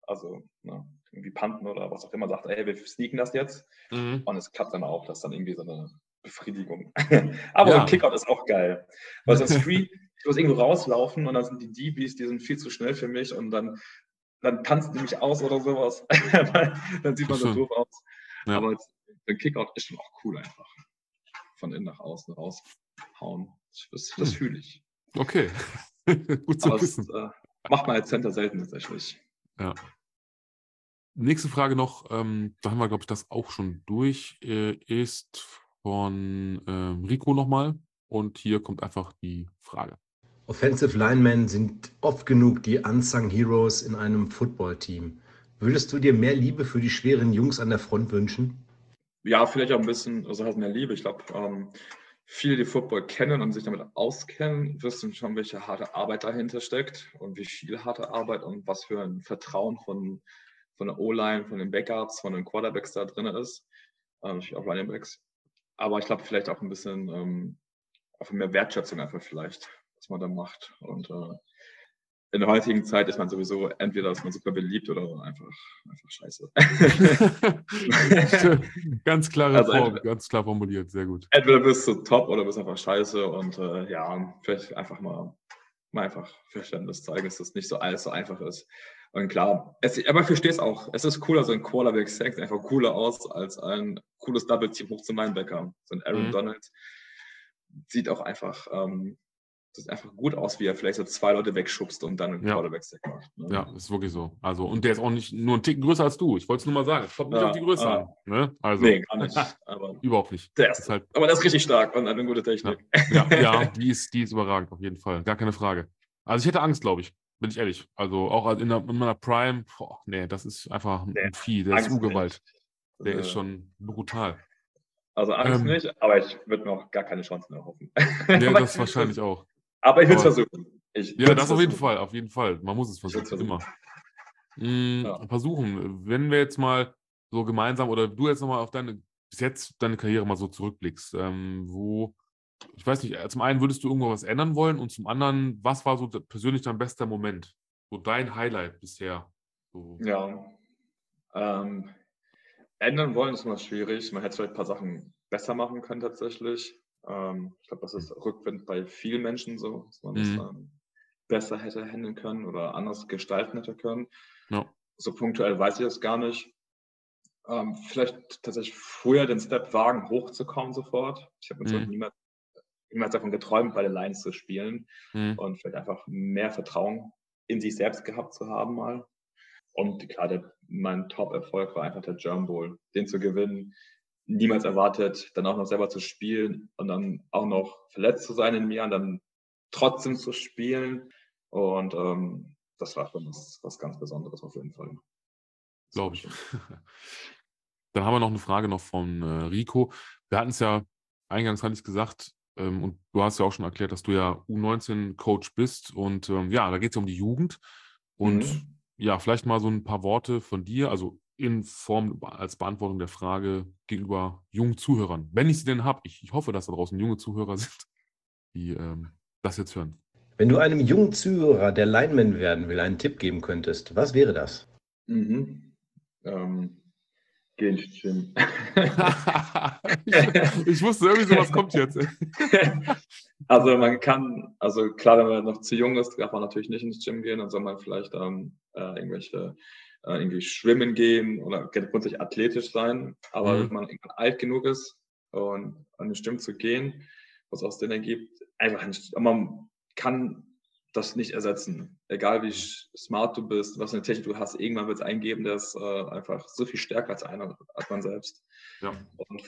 also ne, irgendwie Panten oder was auch immer sagt, ey, wir sneaken das jetzt. Mhm. Und es klappt dann auch, das ist dann irgendwie so eine Befriedigung. Aber ja. ein Kickout ist auch geil. Weil so ein Screen, ich muss irgendwo rauslaufen und dann sind die DBs, die sind viel zu schnell für mich und dann, dann tanzen die mich aus oder sowas. dann sieht man so doof aus. Ja. Aber ein Kickout ist schon auch cool einfach. Von innen nach außen raushauen. Das, das hm. fühle ich. Okay. Gut zu wissen. Das, äh, macht man als Center selten tatsächlich. Ja. Nächste Frage noch, ähm, da haben wir, glaube ich, das auch schon durch, äh, ist von ähm, Rico nochmal. Und hier kommt einfach die Frage. Offensive Linemen sind oft genug die Unsung Heroes in einem Footballteam. Würdest du dir mehr Liebe für die schweren Jungs an der Front wünschen? Ja, vielleicht auch ein bisschen, also halt mehr Liebe. Ich glaube, ähm, viele, die Football kennen und sich damit auskennen, wissen schon, welche harte Arbeit dahinter steckt und wie viel harte Arbeit und was für ein Vertrauen von, von der O-Line, von den Backups, von den Quarterbacks da drin ist. Ähm, auch Running Backs. Aber ich glaube, vielleicht auch ein bisschen ähm, auch mehr Wertschätzung einfach vielleicht. was man da macht. Und äh, in der heutigen Zeit ist man sowieso entweder ist man super beliebt oder einfach, einfach scheiße. ganz klare also Form, ganz klar formuliert, sehr gut. Entweder bist du top oder bist einfach scheiße und äh, ja, vielleicht einfach mal, mal einfach Verständnis zeigen, dass das nicht so alles so einfach ist. Und klar, es, aber ich verstehe es auch. Es ist cooler, so ein Quarterback Sack einfach cooler aus als ein cooles Double Team hoch zum Linebacker. So ein Aaron mhm. Donald sieht auch einfach ähm, das einfach gut aus, wie er vielleicht so zwei Leute wegschubst und dann einen ja. Quarterback-Sack macht. Ne? Ja, ist wirklich so. Also, und der ist auch nicht nur ein Ticken größer als du. Ich wollte es nur mal sagen. Es kommt nicht ja, auf die Größe ah, an. Ne? Also, nee, gar nicht. Aber überhaupt nicht. Der ist, halt, aber der ist richtig stark und hat eine gute Technik. Ja, ja, ja, die, ist, die ist überragend, auf jeden Fall. Gar keine Frage. Also, ich hätte Angst, glaube ich. Bin ich ehrlich. Also, auch in, der, in meiner Prime, boah, nee, das ist einfach ein Vieh. Der Angst ist Urgewalt. Der äh, ist schon brutal. Also Angst ähm, nicht, aber ich würde mir auch gar keine Chance mehr hoffen. Nee, das wahrscheinlich auch. Aber ich will es versuchen. Ich ja, das auf jeden Fall, auf jeden Fall. Man muss es versuchen, versuchen. immer. Mhm, ja. Versuchen. Wenn wir jetzt mal so gemeinsam oder du jetzt nochmal auf deine, bis jetzt deine Karriere mal so zurückblickst, ähm, wo, ich weiß nicht, zum einen würdest du irgendwo was ändern wollen und zum anderen, was war so persönlich dein bester Moment? So dein Highlight bisher? So. Ja. Ähm, ändern wollen ist immer schwierig. Man hätte vielleicht ein paar Sachen besser machen können tatsächlich. Ähm, ich glaube, das ist rückwärts bei vielen Menschen so, dass man mhm. das ähm, besser hätte handeln können oder anders gestalten hätte können. Ja. So punktuell weiß ich das gar nicht. Ähm, vielleicht tatsächlich früher den Step wagen, hochzukommen sofort. Ich habe mhm. niemals, niemals davon geträumt, bei den Lions zu spielen mhm. und vielleicht einfach mehr Vertrauen in sich selbst gehabt zu haben mal. Und klar, mein Top-Erfolg war einfach der German Bowl, den zu gewinnen niemals erwartet, dann auch noch selber zu spielen und dann auch noch verletzt zu sein in mir und dann trotzdem zu spielen. Und ähm, das war für uns was ganz Besonderes auf jeden Fall. Glaube ich. Dann haben wir noch eine Frage noch von äh, Rico. Wir hatten es ja eingangs, hatte ich gesagt, ähm, und du hast ja auch schon erklärt, dass du ja U19-Coach bist. Und ähm, ja, da geht es ja um die Jugend. Und mhm. ja, vielleicht mal so ein paar Worte von dir. Also in Form als Beantwortung der Frage gegenüber jungen Zuhörern. Wenn ich sie denn habe, ich, ich, hoffe, dass da draußen junge Zuhörer sind, die ähm, das jetzt hören. Wenn du einem jungen Zuhörer, der Lineman werden will, einen Tipp geben könntest, was wäre das? Mhm. Ähm, geh ins Gym. ich, ich, wusste irgendwie so, was kommt jetzt. also man kann, also klar, wenn man noch zu jung ist, darf man natürlich nicht ins Gym gehen, dann soll man vielleicht ähm, äh, irgendwelche äh, irgendwie schwimmen gehen oder grundsätzlich athletisch sein. Aber mhm. wenn man irgendwann alt genug ist und an den Stimmen zu gehen, was aus Sinn ergibt, einfach nicht. Man kann das nicht ersetzen. Egal wie smart du bist, was für eine Technik du hast, irgendwann wird es eingeben, der ist äh, einfach so viel stärker als einer, als man selbst. Ja. Und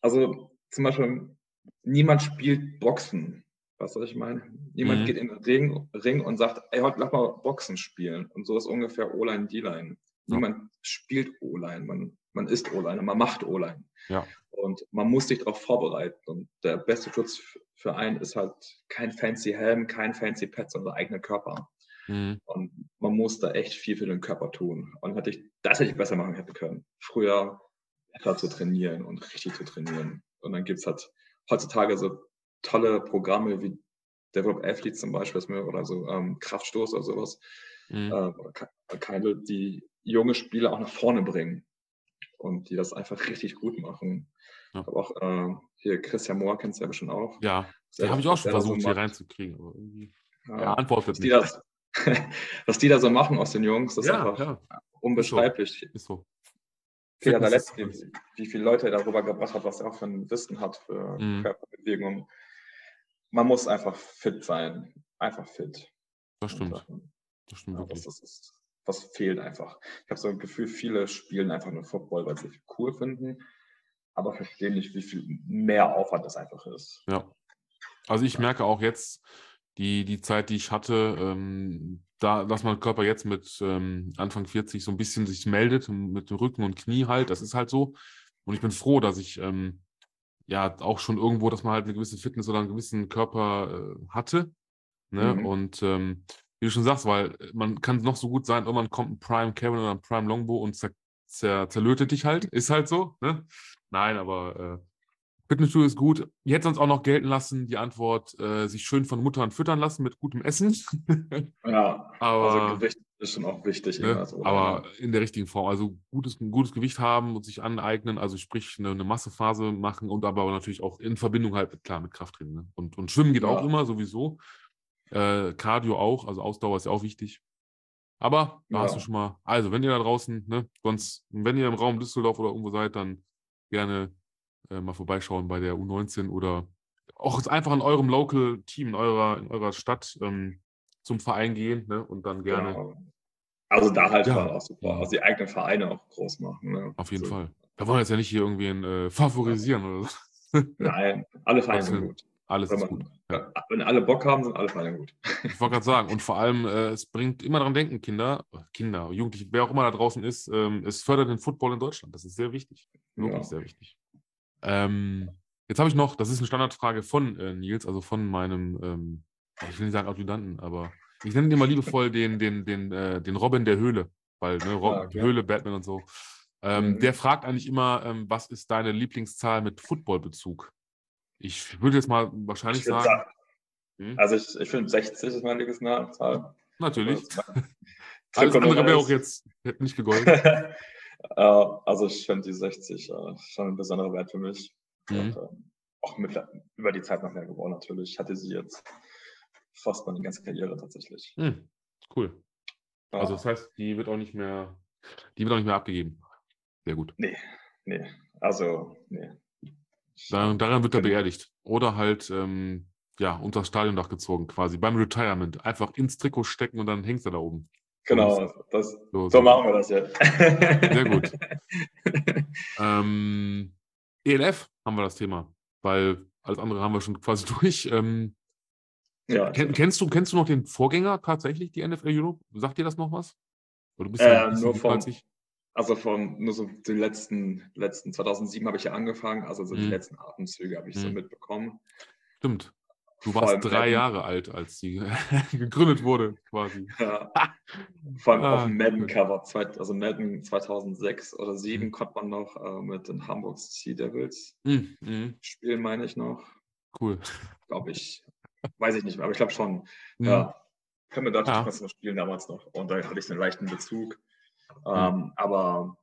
also zum Beispiel, niemand spielt Boxen Weißt du, was ich meine? Niemand mhm. geht in den Ring, Ring, und sagt, ey, heute lass mal Boxen spielen. Und so ist ungefähr O-Line, D-Line. Ja. Niemand spielt O-Line, man, man ist O-Line, man macht O-Line. Ja. Und man muss sich darauf vorbereiten. Und der beste Schutz für einen ist halt kein fancy Helm, kein fancy Pad, sondern der eigene Körper. Mhm. Und man muss da echt viel für den Körper tun. Und hätte ich, das hätte ich besser machen hätte können. Früher etwa zu trainieren und richtig zu trainieren. Und dann gibt es halt heutzutage so tolle Programme wie Develop Athlete zum Beispiel oder so ähm, Kraftstoß oder sowas, mhm. äh, keine, die junge Spieler auch nach vorne bringen und die das einfach richtig gut machen. Ja. Aber auch äh, hier Christian Mohr kennst du ja bestimmt auch. Ja, den habe ich auch schon versucht, so hier reinzukriegen, aber irgendwie ja, er antwortet nicht. Das, was die da so machen aus den Jungs, das ja, ist einfach ja. unbeschreiblich. Ist so. Peter Letzte, wie viele Leute er darüber gebracht hat, was er auch für ein Wissen hat für mhm. Körperbewegung man muss einfach fit sein. Einfach fit. Das stimmt. Und, das stimmt ja, wirklich. Das, ist, das fehlt einfach. Ich habe so ein Gefühl, viele spielen einfach nur Football, weil sie es cool finden, aber verstehen nicht, wie viel mehr Aufwand das einfach ist. Ja. Also ich merke auch jetzt, die, die Zeit, die ich hatte, ähm, da, dass mein Körper jetzt mit ähm, Anfang 40 so ein bisschen sich meldet, mit dem Rücken und Knie halt, das ist halt so. Und ich bin froh, dass ich ähm, ja auch schon irgendwo, dass man halt eine gewisse Fitness oder einen gewissen Körper äh, hatte. Ne? Mhm. Und ähm, wie du schon sagst, weil man kann noch so gut sein, irgendwann kommt ein Prime Kevin oder ein Prime Longbow und zer zer zerlötet dich halt. Ist halt so. Ne? Nein, aber äh, Fitnessstudio ist gut. Ich hätte sonst auch noch gelten lassen, die Antwort, äh, sich schön von Muttern füttern lassen mit gutem Essen. ja, aber, also Gewicht ist schon auch wichtig. Ne, so, aber in der richtigen Form. Also gutes, ein gutes Gewicht haben und sich aneignen, also sprich eine, eine Massephase machen und aber natürlich auch in Verbindung halt, klar, mit Krafttraining. Ne? Und, und Schwimmen geht ja. auch immer sowieso. Äh, Cardio auch, also Ausdauer ist ja auch wichtig. Aber da ja. hast du schon mal, also wenn ihr da draußen, ne, sonst, wenn ihr im Raum Düsseldorf oder irgendwo seid, dann gerne äh, mal vorbeischauen bei der U19 oder auch einfach in eurem Local Team, in eurer, in eurer Stadt ähm, zum Verein gehen ne? und dann gerne. Genau. Also da halt ja. auch super, also die eigenen Vereine auch groß machen. Ne? Auf jeden also, Fall. Da wollen wir jetzt ja nicht hier irgendwie äh, favorisieren oder so. Nein, alle Vereine sind gut. Alles wenn ist gut. Ja. Wenn alle Bock haben, sind alle Vereine gut. Ich wollte gerade sagen, und vor allem, äh, es bringt immer daran denken, Kinder, Kinder, Jugendliche, wer auch immer da draußen ist, ähm, es fördert den Football in Deutschland. Das ist sehr wichtig. Wirklich ja. sehr wichtig. Ähm, jetzt habe ich noch, das ist eine Standardfrage von äh, Nils, also von meinem, ähm, ich will nicht sagen Adjutanten, aber ich nenne ihn mal liebevoll den, den, den, äh, den Robin der Höhle, weil ne, Rob, ja, okay. Höhle, Batman und so. Ähm, mhm. Der fragt eigentlich immer, ähm, was ist deine Lieblingszahl mit Footballbezug? Ich würde jetzt mal wahrscheinlich sagen. sagen hm? Also ich, ich finde 60 ist meine Lieblingszahl. Natürlich. Alles andere wäre auch jetzt hätte nicht gegolten. Äh, also ich finde die 60 äh, schon ein besonderer Wert für mich. Mhm. Und, äh, auch mit, über die Zeit noch mehr geworden natürlich. Ich hatte sie jetzt fast meine ganze Karriere tatsächlich. Mhm. Cool. Ja. Also das heißt, die wird auch nicht mehr, die wird auch nicht mehr abgegeben. Sehr gut. Nee, nee. Also, nee. Daran, daran wird er beerdigt. Oder halt ähm, ja, unter das Stadiondach gezogen, quasi beim Retirement. Einfach ins Trikot stecken und dann hängt er da oben. Genau, das, so, so, machen wir das jetzt. Sehr gut. ähm, ELF haben wir das Thema, weil alles andere haben wir schon quasi durch. Ähm, ja, kenn, kennst, du, kennst du noch den Vorgänger tatsächlich, die NFL Europe? Sagt dir das noch was? Oder bist äh, nur vom, also von nur so die letzten, letzten 2007 habe ich ja angefangen, also so die hm. letzten Atemzüge habe ich hm. so mitbekommen. Stimmt. Du warst drei Madden. Jahre alt, als sie gegründet wurde, quasi. Ja. Vor allem ah, auf dem Madden-Cover, also Madden 2006 oder 2007 mhm. konnte man noch äh, mit den Hamburg Sea Devils mhm. mhm. spielen, meine ich noch. Cool. Glaube ich. Weiß ich nicht mehr, aber ich glaube schon. Mhm. Ja. Können wir natürlich ja. spielen damals noch. Und da hatte ich einen leichten Bezug. Ähm, aber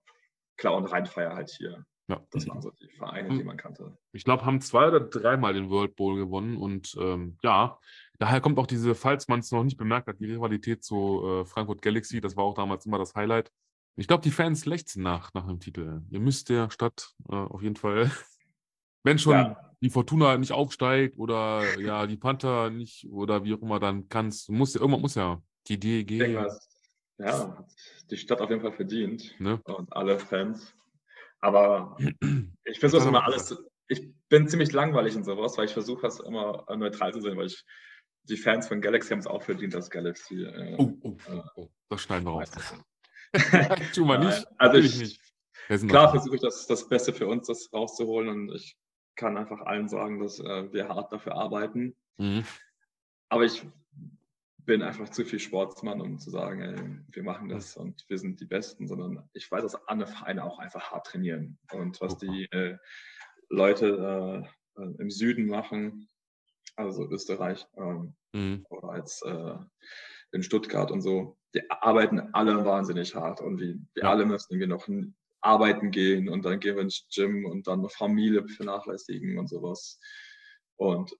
klar, und Rheinfeier halt hier. Ja. Das waren so die Vereine, die man kannte. Ich glaube, haben zwei oder dreimal den World Bowl gewonnen und ähm, ja, daher kommt auch diese, falls man es noch nicht bemerkt hat, die Rivalität zu äh, Frankfurt Galaxy. Das war auch damals immer das Highlight. Ich glaube, die Fans lechzen nach, nach einem Titel. Ihr müsst der Stadt äh, auf jeden Fall, wenn schon ja. Die Fortuna nicht aufsteigt oder ja, die Panther nicht oder wie auch immer, dann kannst muss irgendwann muss ja die DEG. Ich denke, ja, die Stadt auf jeden Fall verdient ne? und alle Fans. Aber ich versuche immer alles. Ich bin ziemlich langweilig in sowas, weil ich versuche das immer neutral zu sehen, weil ich die Fans von Galaxy haben es auch verdient, dass Galaxy. Äh, oh, oh, oh, oh, das schneiden wir raus. tu mal nicht. Also ich, nicht. klar versuche ich das, das Beste für uns, das rauszuholen und ich kann einfach allen sagen, dass äh, wir hart dafür arbeiten. Mhm. Aber ich bin einfach zu viel Sportsmann, um zu sagen, ey, wir machen das und wir sind die Besten, sondern ich weiß, dass andere Vereine auch einfach hart trainieren. Und was die äh, Leute äh, im Süden machen, also Österreich ähm, mhm. oder als äh, in Stuttgart und so, die arbeiten alle wahnsinnig hart und wir, wir ja. alle müssen irgendwie noch arbeiten gehen und dann gehen wir ins Gym und dann eine Familie vernachlässigen und sowas. Und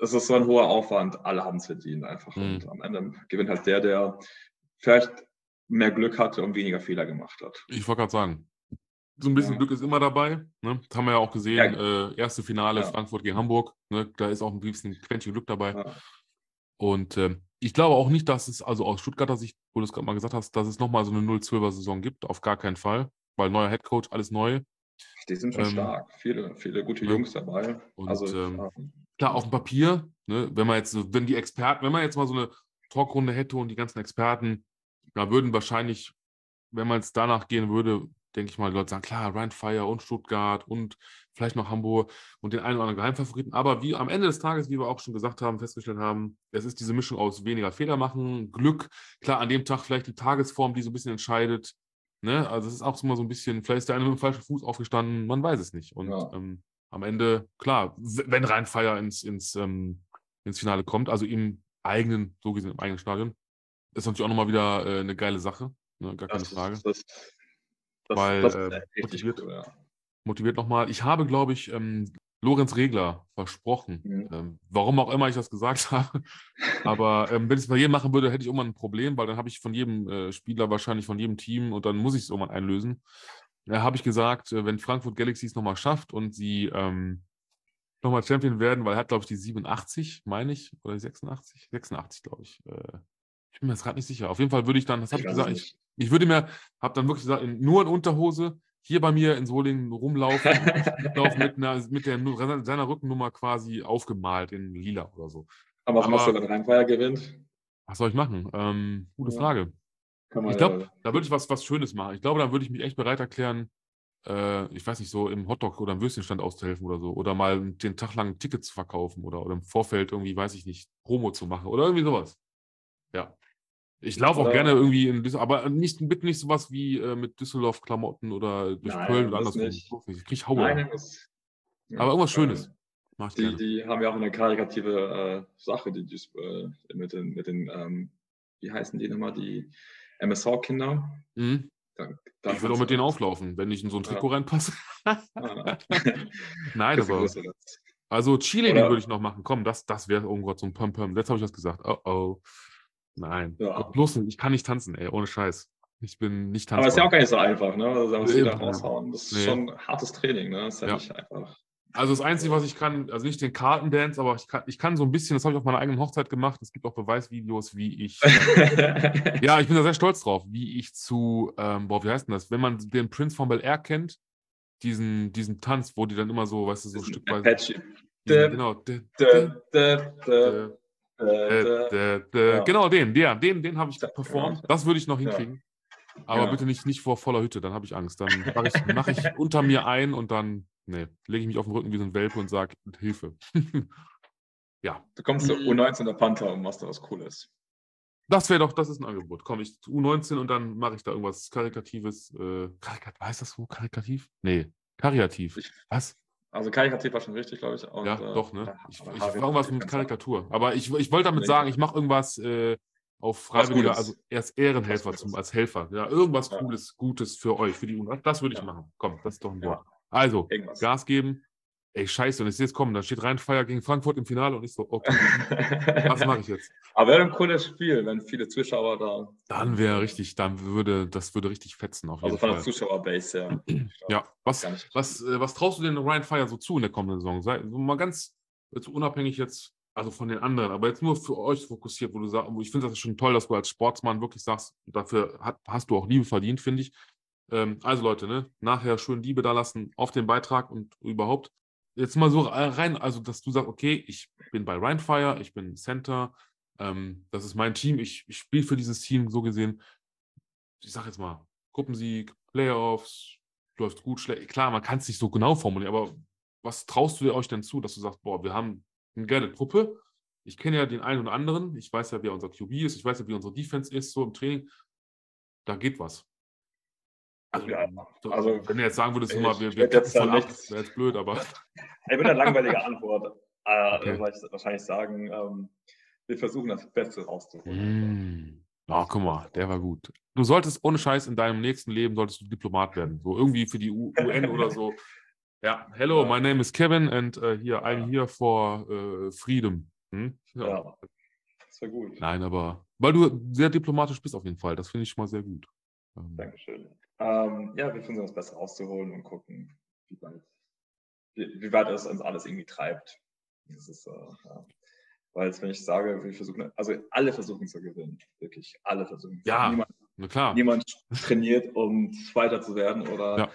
es ist so ein hoher Aufwand, alle haben es verdient einfach. Mhm. Und am Ende gewinnt halt der, der vielleicht mehr Glück hatte und weniger Fehler gemacht hat. Ich wollte gerade sagen, so ein bisschen ja. Glück ist immer dabei. Ne? Das haben wir ja auch gesehen. Ja. Äh, erste Finale ja. Frankfurt gegen Hamburg. Ne? Da ist auch ein bisschen Quäntchen Glück dabei. Und äh, ich glaube auch nicht, dass es, also aus Stuttgarter Sicht, wo du es gerade mal gesagt hast, dass es nochmal so eine 0-12er-Saison gibt. Auf gar keinen Fall. Weil neuer Headcoach, alles neu. Die sind schon ähm, stark. Viele, viele gute Jungs dabei. Und, also, ähm, klar, auf dem Papier, ne, wenn man jetzt, wenn die Experten, wenn man jetzt mal so eine Talkrunde hätte und die ganzen Experten, da würden wahrscheinlich, wenn man es danach gehen würde, denke ich mal, die Leute sagen, klar, Ryan Fire und Stuttgart und vielleicht noch Hamburg und den einen oder anderen Geheimfavoriten. Aber wie am Ende des Tages, wie wir auch schon gesagt haben, festgestellt haben, es ist diese Mischung aus weniger Fehler machen, Glück, klar, an dem Tag vielleicht die Tagesform, die so ein bisschen entscheidet. Ne? Also es ist auch immer so ein bisschen, vielleicht ist der eine mit dem falschen Fuß aufgestanden, man weiß es nicht. Und ja. ähm, am Ende, klar, wenn Rheinfeier ins, ins, ähm, ins Finale kommt, also im eigenen, so gesehen im eigenen Stadion, ist natürlich auch nochmal wieder äh, eine geile Sache, ne? gar keine das Frage. Ist, das, das, Weil äh, motiviert, cool, ja. motiviert nochmal. Ich habe, glaube ich, ähm, Lorenz Regler versprochen. Mhm. Ähm, warum auch immer ich das gesagt habe. Aber ähm, wenn ich es bei jedem machen würde, hätte ich irgendwann ein Problem, weil dann habe ich von jedem äh, Spieler wahrscheinlich von jedem Team und dann muss ich es irgendwann einlösen. Da habe ich gesagt, äh, wenn Frankfurt Galaxy es nochmal schafft und sie ähm, nochmal Champion werden, weil er hat, glaube ich, die 87, meine ich, oder 86? 86, glaube ich. Äh, ich bin mir jetzt gerade nicht sicher. Auf jeden Fall würde ich dann, das habe ich, gesagt, ich, ich, würde mir, habe dann wirklich gesagt, nur in Unterhose, hier bei mir in Solingen rumlaufen, mit, einer, mit der, seiner Rückennummer quasi aufgemalt in lila oder so. Aber was Aber, machst du, wenn Rheinfeier gewinnt? Was soll ich machen? Ähm, gute ja. Frage. ich glaube, ja. da würde ich was, was Schönes machen. Ich glaube, da würde ich mich echt bereit erklären, äh, ich weiß nicht, so im Hotdog oder im Würstchenstand auszuhelfen oder so. Oder mal den Tag lang Tickets zu verkaufen oder, oder im Vorfeld irgendwie, weiß ich nicht, Promo zu machen oder irgendwie sowas. Ja. Ich laufe auch gerne irgendwie in Düsseldorf, aber nicht, bitte nicht sowas wie äh, mit Düsseldorf-Klamotten oder durch Nein, Köln oder andersrum. Nicht. Ich krieg Haue. Nein, das, aber irgendwas Schönes. Äh, die, die, haben ja auch eine karikative äh, Sache, die, äh, mit den, mit den ähm, wie heißen die nochmal, die MSV-Kinder. Mhm. ich würde auch mit denen auflaufen, wenn ich in so ein Trikot ja. reinpasse. Nein, aber. Also Chile würde ich noch machen. Komm, das, das wäre irgendwo so ein Pum-Pum. Jetzt habe ich das gesagt. Oh oh. Nein. Ja. Bloß nicht, ich kann nicht tanzen, ey, ohne Scheiß. Ich bin nicht tanzbar. Aber es ist ja auch gar nicht so einfach, ne? Also, da muss jeder raushauen. Das ist nee. schon hartes Training, ne? Das ist ja, ja, nicht einfach. Also das Einzige, was ich kann, also nicht den Kartendance, aber ich kann, ich kann so ein bisschen, das habe ich auf meiner eigenen Hochzeit gemacht. Es gibt auch Beweisvideos, wie ich. ja, ich bin da sehr stolz drauf, wie ich zu, ähm, boah, wie heißt denn das? Wenn man den Prince von Bel Air kennt, diesen, diesen Tanz, wo die dann immer so, weißt du, so Stückweise. Genau. Äh, ja. Genau den, der, den, den habe ich performt. Das würde ich noch hinkriegen. Aber ja. bitte nicht, nicht vor voller Hütte, dann habe ich Angst. Dann mache ich, mach ich unter mir ein und dann nee, lege ich mich auf den Rücken wie so ein Welpe und sage Hilfe. ja. Du kommst zu U19 der Panther und machst da was Cooles. Das wäre doch, das ist ein Angebot. Komme ich zu U19 und dann mache ich da irgendwas Karikatives. Äh, Karikat, heißt das so? Karikativ? Nee, Kariativ. Was? Also Karikativ war schon richtig, glaube ich. Und, ja, äh, doch, ne? Ich, ich, ich irgendwas mit Karikatur. Aber ich, ich wollte damit sagen, ich mache irgendwas äh, auf Freiwilliger, also erst Ehrenhelfer zum, als Helfer. Ja, irgendwas ja. Cooles, Gutes für euch, für die UNO. Das würde ich ja. machen. Komm, das ist doch ein Wort. Also, irgendwas. Gas geben. Ey, scheiße, und ich sehe es kommen, da steht Rheinfeier gegen Frankfurt im Finale und ich so, okay, was mache ich jetzt? Aber wäre ein cooles Spiel, wenn viele Zuschauer da. Dann wäre richtig, dann würde, das würde richtig fetzen auf jeden Also von der Zuschauerbase, ja. ja, was, was, äh, was traust du denn Rheinfeier so zu in der kommenden Saison? Sei, so mal ganz jetzt unabhängig jetzt, also von den anderen, aber jetzt nur für euch fokussiert, wo du sagst, ich finde das schon toll, dass du als Sportsmann wirklich sagst, dafür hat, hast du auch Liebe verdient, finde ich. Ähm, also Leute, ne, nachher schön Liebe da lassen auf den Beitrag und überhaupt jetzt mal so rein, also dass du sagst, okay, ich bin bei Rheinfire, ich bin Center, ähm, das ist mein Team, ich, ich spiele für dieses Team so gesehen. Ich sag jetzt mal, Gruppensieg, Playoffs, läuft gut, schlecht. Klar, man kann es nicht so genau formulieren, aber was traust du dir euch denn zu, dass du sagst, boah, wir haben eine geile Truppe. Ich kenne ja den einen oder anderen, ich weiß ja, wer unser QB ist, ich weiß ja, wie unsere Defense ist, so im Training. Da geht was. Also, ja, also, wenn du jetzt sagen würdest, ich, mal, wir, wir jetzt voll ab, wäre jetzt blöd, aber. Ich würde eine langweilige Antwort äh, okay. wahrscheinlich sagen, ähm, wir versuchen das Beste rauszuholen. Mm. Oh, guck mal, der war gut. Du solltest ohne Scheiß in deinem nächsten Leben solltest du Diplomat werden. So irgendwie für die UN oder so. Ja, hello, my name is Kevin and uh, here, I'm here for uh, freedom. Hm? Ja. ja, das war gut. Nein, aber weil du sehr diplomatisch bist auf jeden Fall. Das finde ich schon mal sehr gut. Ähm, Dankeschön. Ähm, ja, wir versuchen das besser rauszuholen und gucken, wie weit, wie, wie weit es uns alles irgendwie treibt. Das ist, äh, ja. Weil wenn ich sage, wir versuchen, also alle versuchen zu gewinnen, wirklich alle versuchen. Ja, niemand, na klar. Niemand trainiert, um Zweiter zu werden oder. Ja.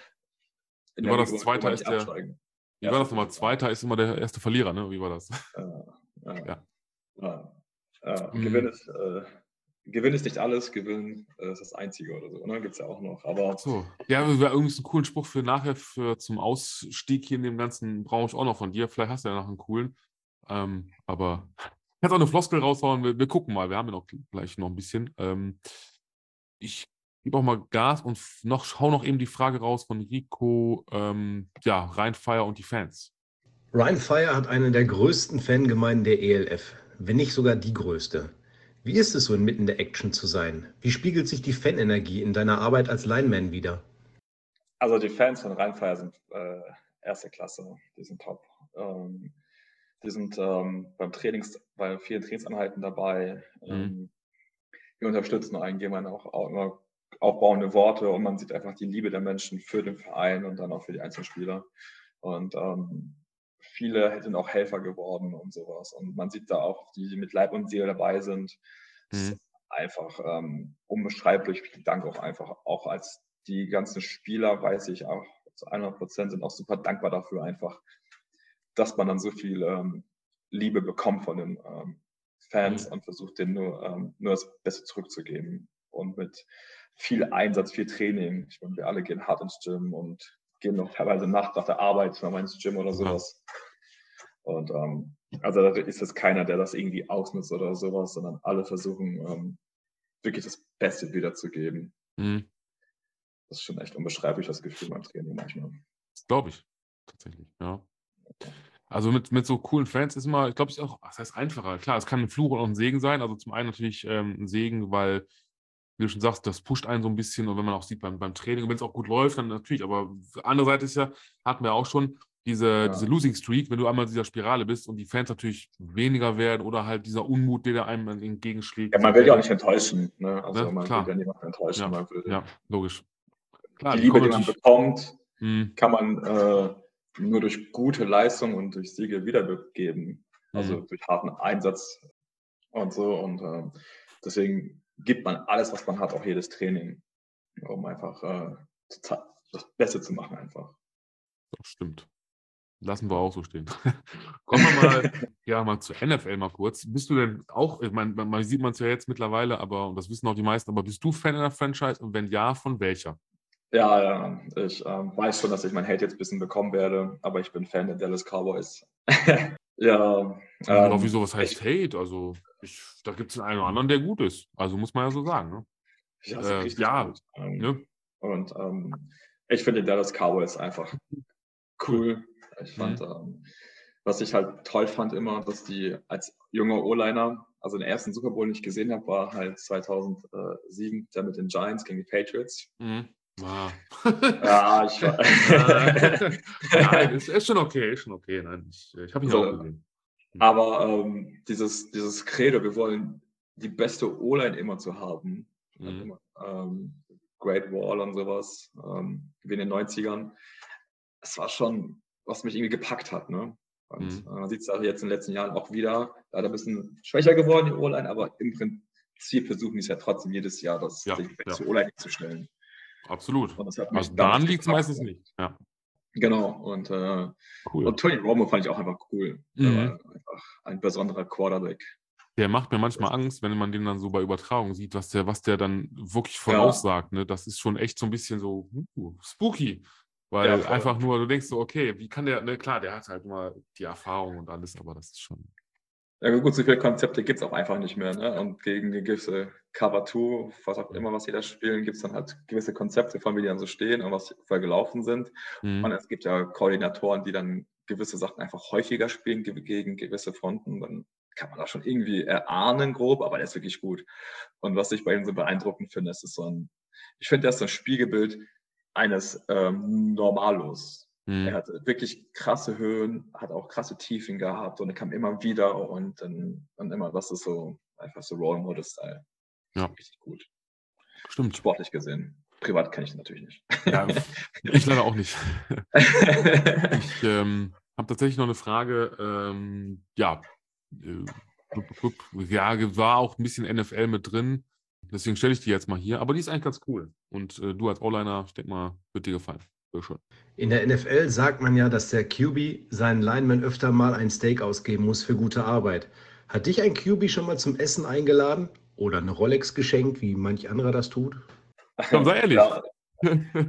Wie war das? Zweiter ist der. Absteigen. Wie war das nochmal? Zweiter ist immer der erste Verlierer, ne? Wie war das? Äh, äh, ja. Äh, mhm. Gewinn ist Gewinn ist nicht alles, Gewinn äh, ist das Einzige oder so, ne? Gibt es ja auch noch. Aber so. Ja, wäre irgendwie einen coolen Spruch für nachher, für zum Ausstieg hier in dem ganzen Branche auch noch von dir. Vielleicht hast du ja noch einen coolen. Ähm, aber kannst auch eine Floskel raushauen. Wir, wir, gucken mal. Wir haben ja noch gleich noch ein bisschen. Ähm, ich gebe auch mal Gas und noch schau noch eben die Frage raus von Rico. Ähm, ja, Rheinfire und die Fans. Ryan Fire hat eine der größten Fangemeinden der ELF, wenn nicht sogar die größte. Wie ist es so inmitten der Action zu sein? Wie spiegelt sich die Fanenergie in deiner Arbeit als Lineman wieder? Also die Fans von Fire sind äh, erste Klasse, die sind top. Ähm, die sind ähm, beim Trainings, bei vielen Trainingsanheiten dabei. Mhm. Ähm, wir unterstützen einen, geben auch, auch immer aufbauende Worte und man sieht einfach die Liebe der Menschen für den Verein und dann auch für die Einzelspieler. Und ähm, viele sind auch Helfer geworden und sowas. Und man sieht da auch, die mit Leib und Seele dabei sind. Mhm. einfach ähm, unbeschreiblich. Vielen Dank auch einfach, auch als die ganzen Spieler, weiß ich auch zu 100 Prozent, sind auch super dankbar dafür einfach, dass man dann so viel ähm, Liebe bekommt von den ähm, Fans mhm. und versucht denen nur, ähm, nur das Beste zurückzugeben. Und mit viel Einsatz, viel Training. Ich meine, wir alle gehen hart ins Gym und gehen noch teilweise Nacht nach der Arbeit mal ins Gym oder sowas. Und ähm, also da ist es keiner, der das irgendwie ausnutzt oder sowas, sondern alle versuchen ähm, wirklich das Beste wiederzugeben. Mhm. Das ist schon echt unbeschreiblich, das Gefühl beim Training manchmal. Das glaube ich, tatsächlich, ja. Also mit, mit so coolen Fans ist immer, ich glaube, es ist auch, das heißt einfacher. Klar, es kann ein Fluch und auch ein Segen sein. Also zum einen natürlich ähm, ein Segen, weil wie du schon sagst, das pusht einen so ein bisschen und wenn man auch sieht beim, beim Training, wenn es auch gut läuft, dann natürlich, aber andere Seite ist ja, hatten wir auch schon, diese, ja. diese Losing Streak, wenn du einmal in dieser Spirale bist und die Fans natürlich weniger werden oder halt dieser Unmut, der einem entgegenschlägt. Ja, man will ja auch nicht enttäuschen. Ne? Also ne? man Klar. will ja niemanden enttäuschen. Ja, man will. ja logisch. Klar, die Liebe, die man bekommt, hm. kann man äh, nur durch gute Leistung und durch Siege wiedergeben. Also hm. durch harten Einsatz und so. Und äh, deswegen gibt man alles, was man hat, auch jedes Training, um einfach äh, das Beste zu machen einfach. Das stimmt. Lassen wir auch so stehen. Kommen wir mal, ja, mal zur NFL mal kurz. Bist du denn auch, ich meine, man sieht man es ja jetzt mittlerweile, aber, und das wissen auch die meisten, aber bist du Fan einer Franchise und wenn ja, von welcher? Ja, ja, ich ähm, weiß schon, dass ich mein Hate jetzt ein bisschen bekommen werde, aber ich bin Fan der Dallas Cowboys. ja. Ähm, aber wieso, was heißt ich, Hate? Also, ich, da gibt es einen oder anderen, der gut ist. Also muss man ja so sagen. Ne? Ja, äh, ja ähm, ne? Und ähm, ich finde Dallas Cowboys einfach cool. Ich fand, mhm. ähm, was ich halt toll fand immer, dass die als junger O-Liner, also den ersten Super Bowl, den ich gesehen habe, war halt 2007, der mit den Giants gegen die Patriots. Mhm. Wow. Ja, ich war. Nein, ist, ist schon okay, ist schon okay. Nein, ich, ich habe ihn also, auch gesehen. Mhm. Aber ähm, dieses, dieses Credo, wir wollen die beste O-Line immer zu haben. Mhm. Ähm, Great Wall und sowas, ähm, wie in den 90ern. Es war schon, was mich irgendwie gepackt hat. Ne? Und mhm. man sieht es auch jetzt in den letzten Jahren auch wieder, leider ein bisschen schwächer geworden, die O-Line, aber im Prinzip versuchen die es ja trotzdem jedes Jahr, das ja, ja. O-Line zu stellen. Absolut. Und das hat also daran liegt es meistens nicht. Ja. Genau, und, äh, cool. und Tony Romo fand ich auch einfach cool. Mhm. einfach ein besonderer Quarterback. Der macht mir manchmal Angst, wenn man den dann so bei Übertragung sieht, was der, was der dann wirklich voraussagt. Ja. Ne? Das ist schon echt so ein bisschen so uh, spooky. Weil ja, einfach nur, du denkst so, okay, wie kann der, ne, klar, der hat halt nur die Erfahrung und alles, aber das ist schon. Ja gut, so viele Konzepte gibt es auch einfach nicht mehr. Ne? Und gegen die gewisse Cover 2, was auch immer, was jeder spielen, gibt es dann halt gewisse Konzepte, von wie die dann so stehen und was vorher gelaufen sind. Mhm. Und es gibt ja Koordinatoren, die dann gewisse Sachen einfach häufiger spielen gegen gewisse Fronten. Dann kann man das schon irgendwie erahnen, grob, aber der ist wirklich gut. Und was ich bei ihm so beeindruckend finde, ist, ist so ein, ich finde, der ist so ein Spiegelbild eines ähm, Normalos. Mhm. Er hatte wirklich krasse Höhen, hat auch krasse Tiefen gehabt und er kam immer wieder und dann und immer, das ist so einfach so Role Model Style. Ja. Richtig gut. Stimmt. Sportlich gesehen. Privat kenne ich ihn natürlich nicht. Ja, ich leider auch nicht. ich ähm, habe tatsächlich noch eine Frage. Ähm, ja, äh, ja, war auch ein bisschen NFL mit drin. Deswegen stelle ich die jetzt mal hier. Aber die ist eigentlich ganz cool. Und äh, du als O-Liner, ich denke mal, wird dir gefallen. Schon. In der NFL sagt man ja, dass der QB seinen Lineman öfter mal ein Steak ausgeben muss für gute Arbeit. Hat dich ein QB schon mal zum Essen eingeladen oder eine Rolex geschenkt, wie manch anderer das tut? Komm, sei ehrlich. Ja.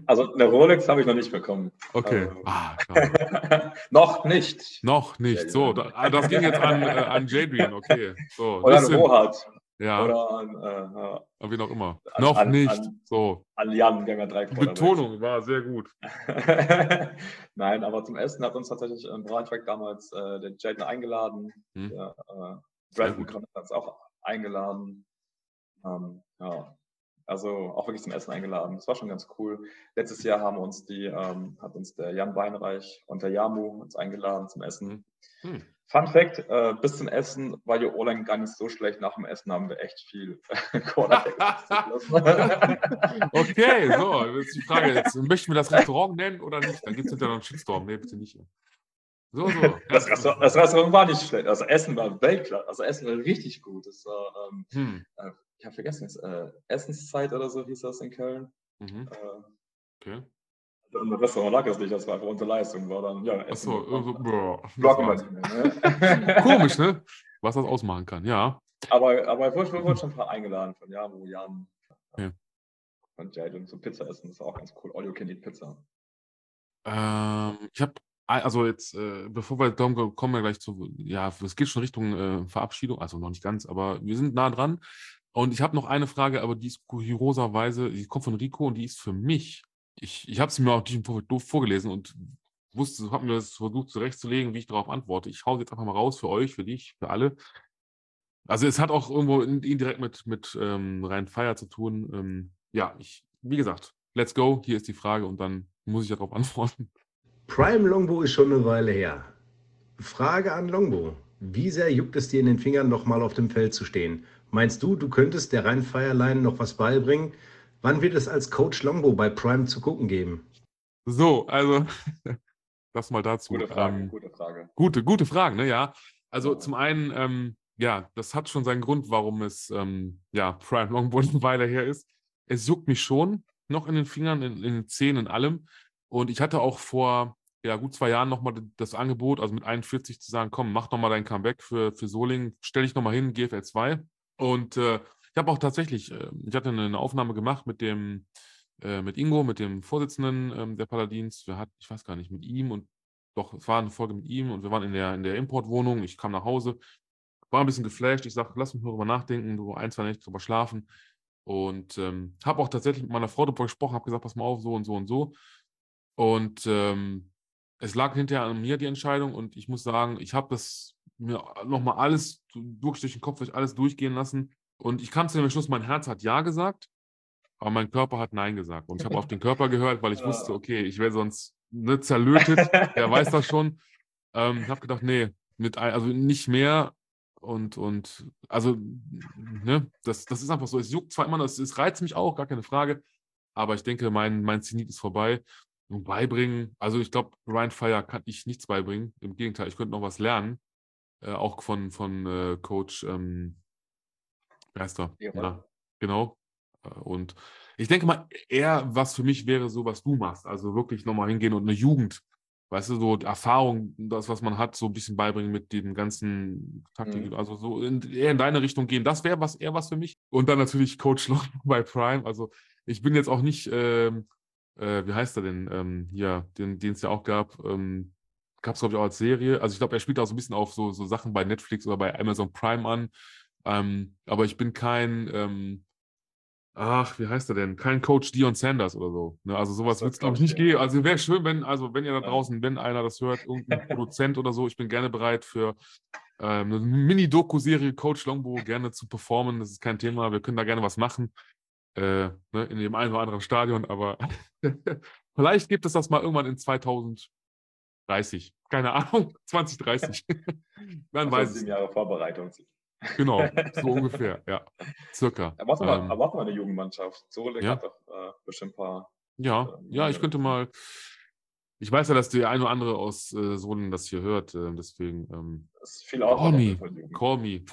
Also eine Rolex habe ich noch nicht bekommen. Okay. Also, ah, noch nicht. Noch nicht. So, das ging jetzt an, äh, an Jadrian, okay. So, Oder ein Rohat. Ja. Oder an, äh, an wen auch immer. An, Noch an, nicht. An, so. An Jan, haben ja drei Betonung war sehr gut. Nein, aber zum Essen hat uns tatsächlich im Braunschweig damals äh, der Jaden eingeladen. Hm. Der, äh, Brandon hat uns auch eingeladen. Ähm, ja, also auch wirklich zum Essen eingeladen. Das war schon ganz cool. Letztes Jahr haben uns die, ähm, hat uns der Jan Weinreich und der Jamu uns eingeladen zum Essen. Hm. Fun Fact: äh, Bis zum Essen war die O-Line gar nicht so schlecht. Nach dem Essen haben wir echt viel Okay, so, jetzt die Frage: jetzt, Möchten wir das Restaurant nennen oder nicht? Dann gibt es hinterher noch einen Shitstorm. Nee, bitte nicht. So, so. Das Restaurant, das Restaurant, war nicht schlecht. Also Essen war Weltklasse. Also Essen war richtig gut. Das war, ähm, hm. äh, ich habe vergessen, jetzt, äh, Essenszeit oder so hieß das in Köln. Mhm. Äh, okay. Im Restaurant lag das nicht, das war einfach unsere Leistung. War dann, ja, Essen Achso, also, ne? Komisch, ne? Was das ausmachen kann, ja. Aber, aber ich wurde, schon ein paar eingeladen von Jan, Jan ja. und Jaden zum Pizza essen. Das war auch ganz cool. All you can eat Pizza. Ähm, ich habe also jetzt, äh, bevor wir kommen, kommen wir gleich zu, ja, es geht schon Richtung äh, Verabschiedung, also noch nicht ganz, aber wir sind nah dran. Und ich habe noch eine Frage, aber die ist kurioserweise, die kommt von Rico und die ist für mich. Ich, ich habe sie mir auch nicht vorgelesen und wusste, habe mir das versucht zurechtzulegen, wie ich darauf antworte. Ich hau jetzt einfach mal raus für euch, für dich, für alle. Also es hat auch irgendwo indirekt mit, mit ähm, rein Feier zu tun. Ähm, ja, ich, wie gesagt, let's go. Hier ist die Frage und dann muss ich darauf antworten. Prime Longbow ist schon eine Weile her. Frage an Longbow. Wie sehr juckt es dir in den Fingern, nochmal auf dem Feld zu stehen? Meinst du, du könntest der Rhein-Feierlein noch was beibringen? Wann wird es als Coach Longbow bei Prime zu gucken geben? So, also das mal dazu. Gute Frage, ähm, gute Frage. Gute, gute Fragen, ne? Ja. Also ja. zum einen, ähm, ja, das hat schon seinen Grund, warum es ähm, ja Prime Longbow eine Weile her ist. Es juckt mich schon noch in den Fingern, in, in den Zähnen, in allem. Und ich hatte auch vor ja, gut zwei Jahren nochmal das Angebot, also mit 41 zu sagen, komm, mach nochmal dein Comeback für, für Solingen, stell dich nochmal hin, GFL 2. Und äh, ich habe auch tatsächlich, äh, ich hatte eine Aufnahme gemacht mit dem, äh, mit Ingo, mit dem Vorsitzenden ähm, der Paladins. Wir hatten, ich weiß gar nicht, mit ihm und doch, es war eine Folge mit ihm und wir waren in der, in der Importwohnung. Ich kam nach Hause, war ein bisschen geflasht. Ich sage, lass mich mal drüber nachdenken, so ein, zwei Nächte drüber schlafen. Und ähm, habe auch tatsächlich mit meiner Frau darüber gesprochen, habe gesagt, pass mal auf, so und so und so. Und ähm, es lag hinterher an mir die Entscheidung und ich muss sagen, ich habe das mir nochmal alles durch, durch den Kopf durch alles durchgehen lassen. Und ich kam zu dem Schluss, mein Herz hat Ja gesagt, aber mein Körper hat Nein gesagt. Und ich habe auf den Körper gehört, weil ich wusste, okay, ich wäre sonst ne, zerlötet. Wer weiß das schon. Ähm, ich habe gedacht, nee, mit, also nicht mehr. Und, und also, ne, das, das ist einfach so. Es juckt zwar immer, es, es reizt mich auch, gar keine Frage. Aber ich denke, mein, mein Zenit ist vorbei. Und beibringen, also ich glaube, Ryan Fire kann ich nichts beibringen. Im Gegenteil, ich könnte noch was lernen. Äh, auch von, von äh, Coach ähm, Geister. Ja, ja, genau. Äh, und ich denke mal, eher was für mich wäre so, was du machst. Also wirklich nochmal hingehen und eine Jugend, weißt du, so Erfahrung, das, was man hat, so ein bisschen beibringen mit dem ganzen Taktik. Mhm. Also so in, eher in deine Richtung gehen. Das wäre was, eher was für mich. Und dann natürlich Coach Long bei Prime. Also ich bin jetzt auch nicht, ähm, äh, wie heißt er denn, ähm, hier, den, den es ja auch gab, ähm, gab es, glaube ich, auch als Serie. Also ich glaube, er spielt auch so ein bisschen auf so, so Sachen bei Netflix oder bei Amazon Prime an. Ähm, aber ich bin kein, ähm, ach, wie heißt er denn? Kein Coach Dion Sanders oder so. Ne? Also sowas wird es, glaube ich, nicht gehen. Also wäre schön, wenn, also wenn ihr da draußen, wenn einer das hört, irgendein Produzent oder so, ich bin gerne bereit für ähm, eine Mini-Doku-Serie Coach Longbow gerne zu performen. Das ist kein Thema. Wir können da gerne was machen. Äh, ne, in dem einen oder anderen Stadion, aber vielleicht gibt es das mal irgendwann in 2000. 30. Keine Ahnung, 2030. Man weiß es. Sieben Jahre Vorbereitung. Genau, so ungefähr, ja. Circa. Er macht mal, ähm, mal eine Jugendmannschaft. So ja. hat doch äh, bestimmt ein paar. Ja, äh, ja, ich könnte mal. Ich weiß ja, dass der eine oder andere aus äh, Sohlen das hier hört, äh, deswegen. Ähm, das ist viel Call me, call me.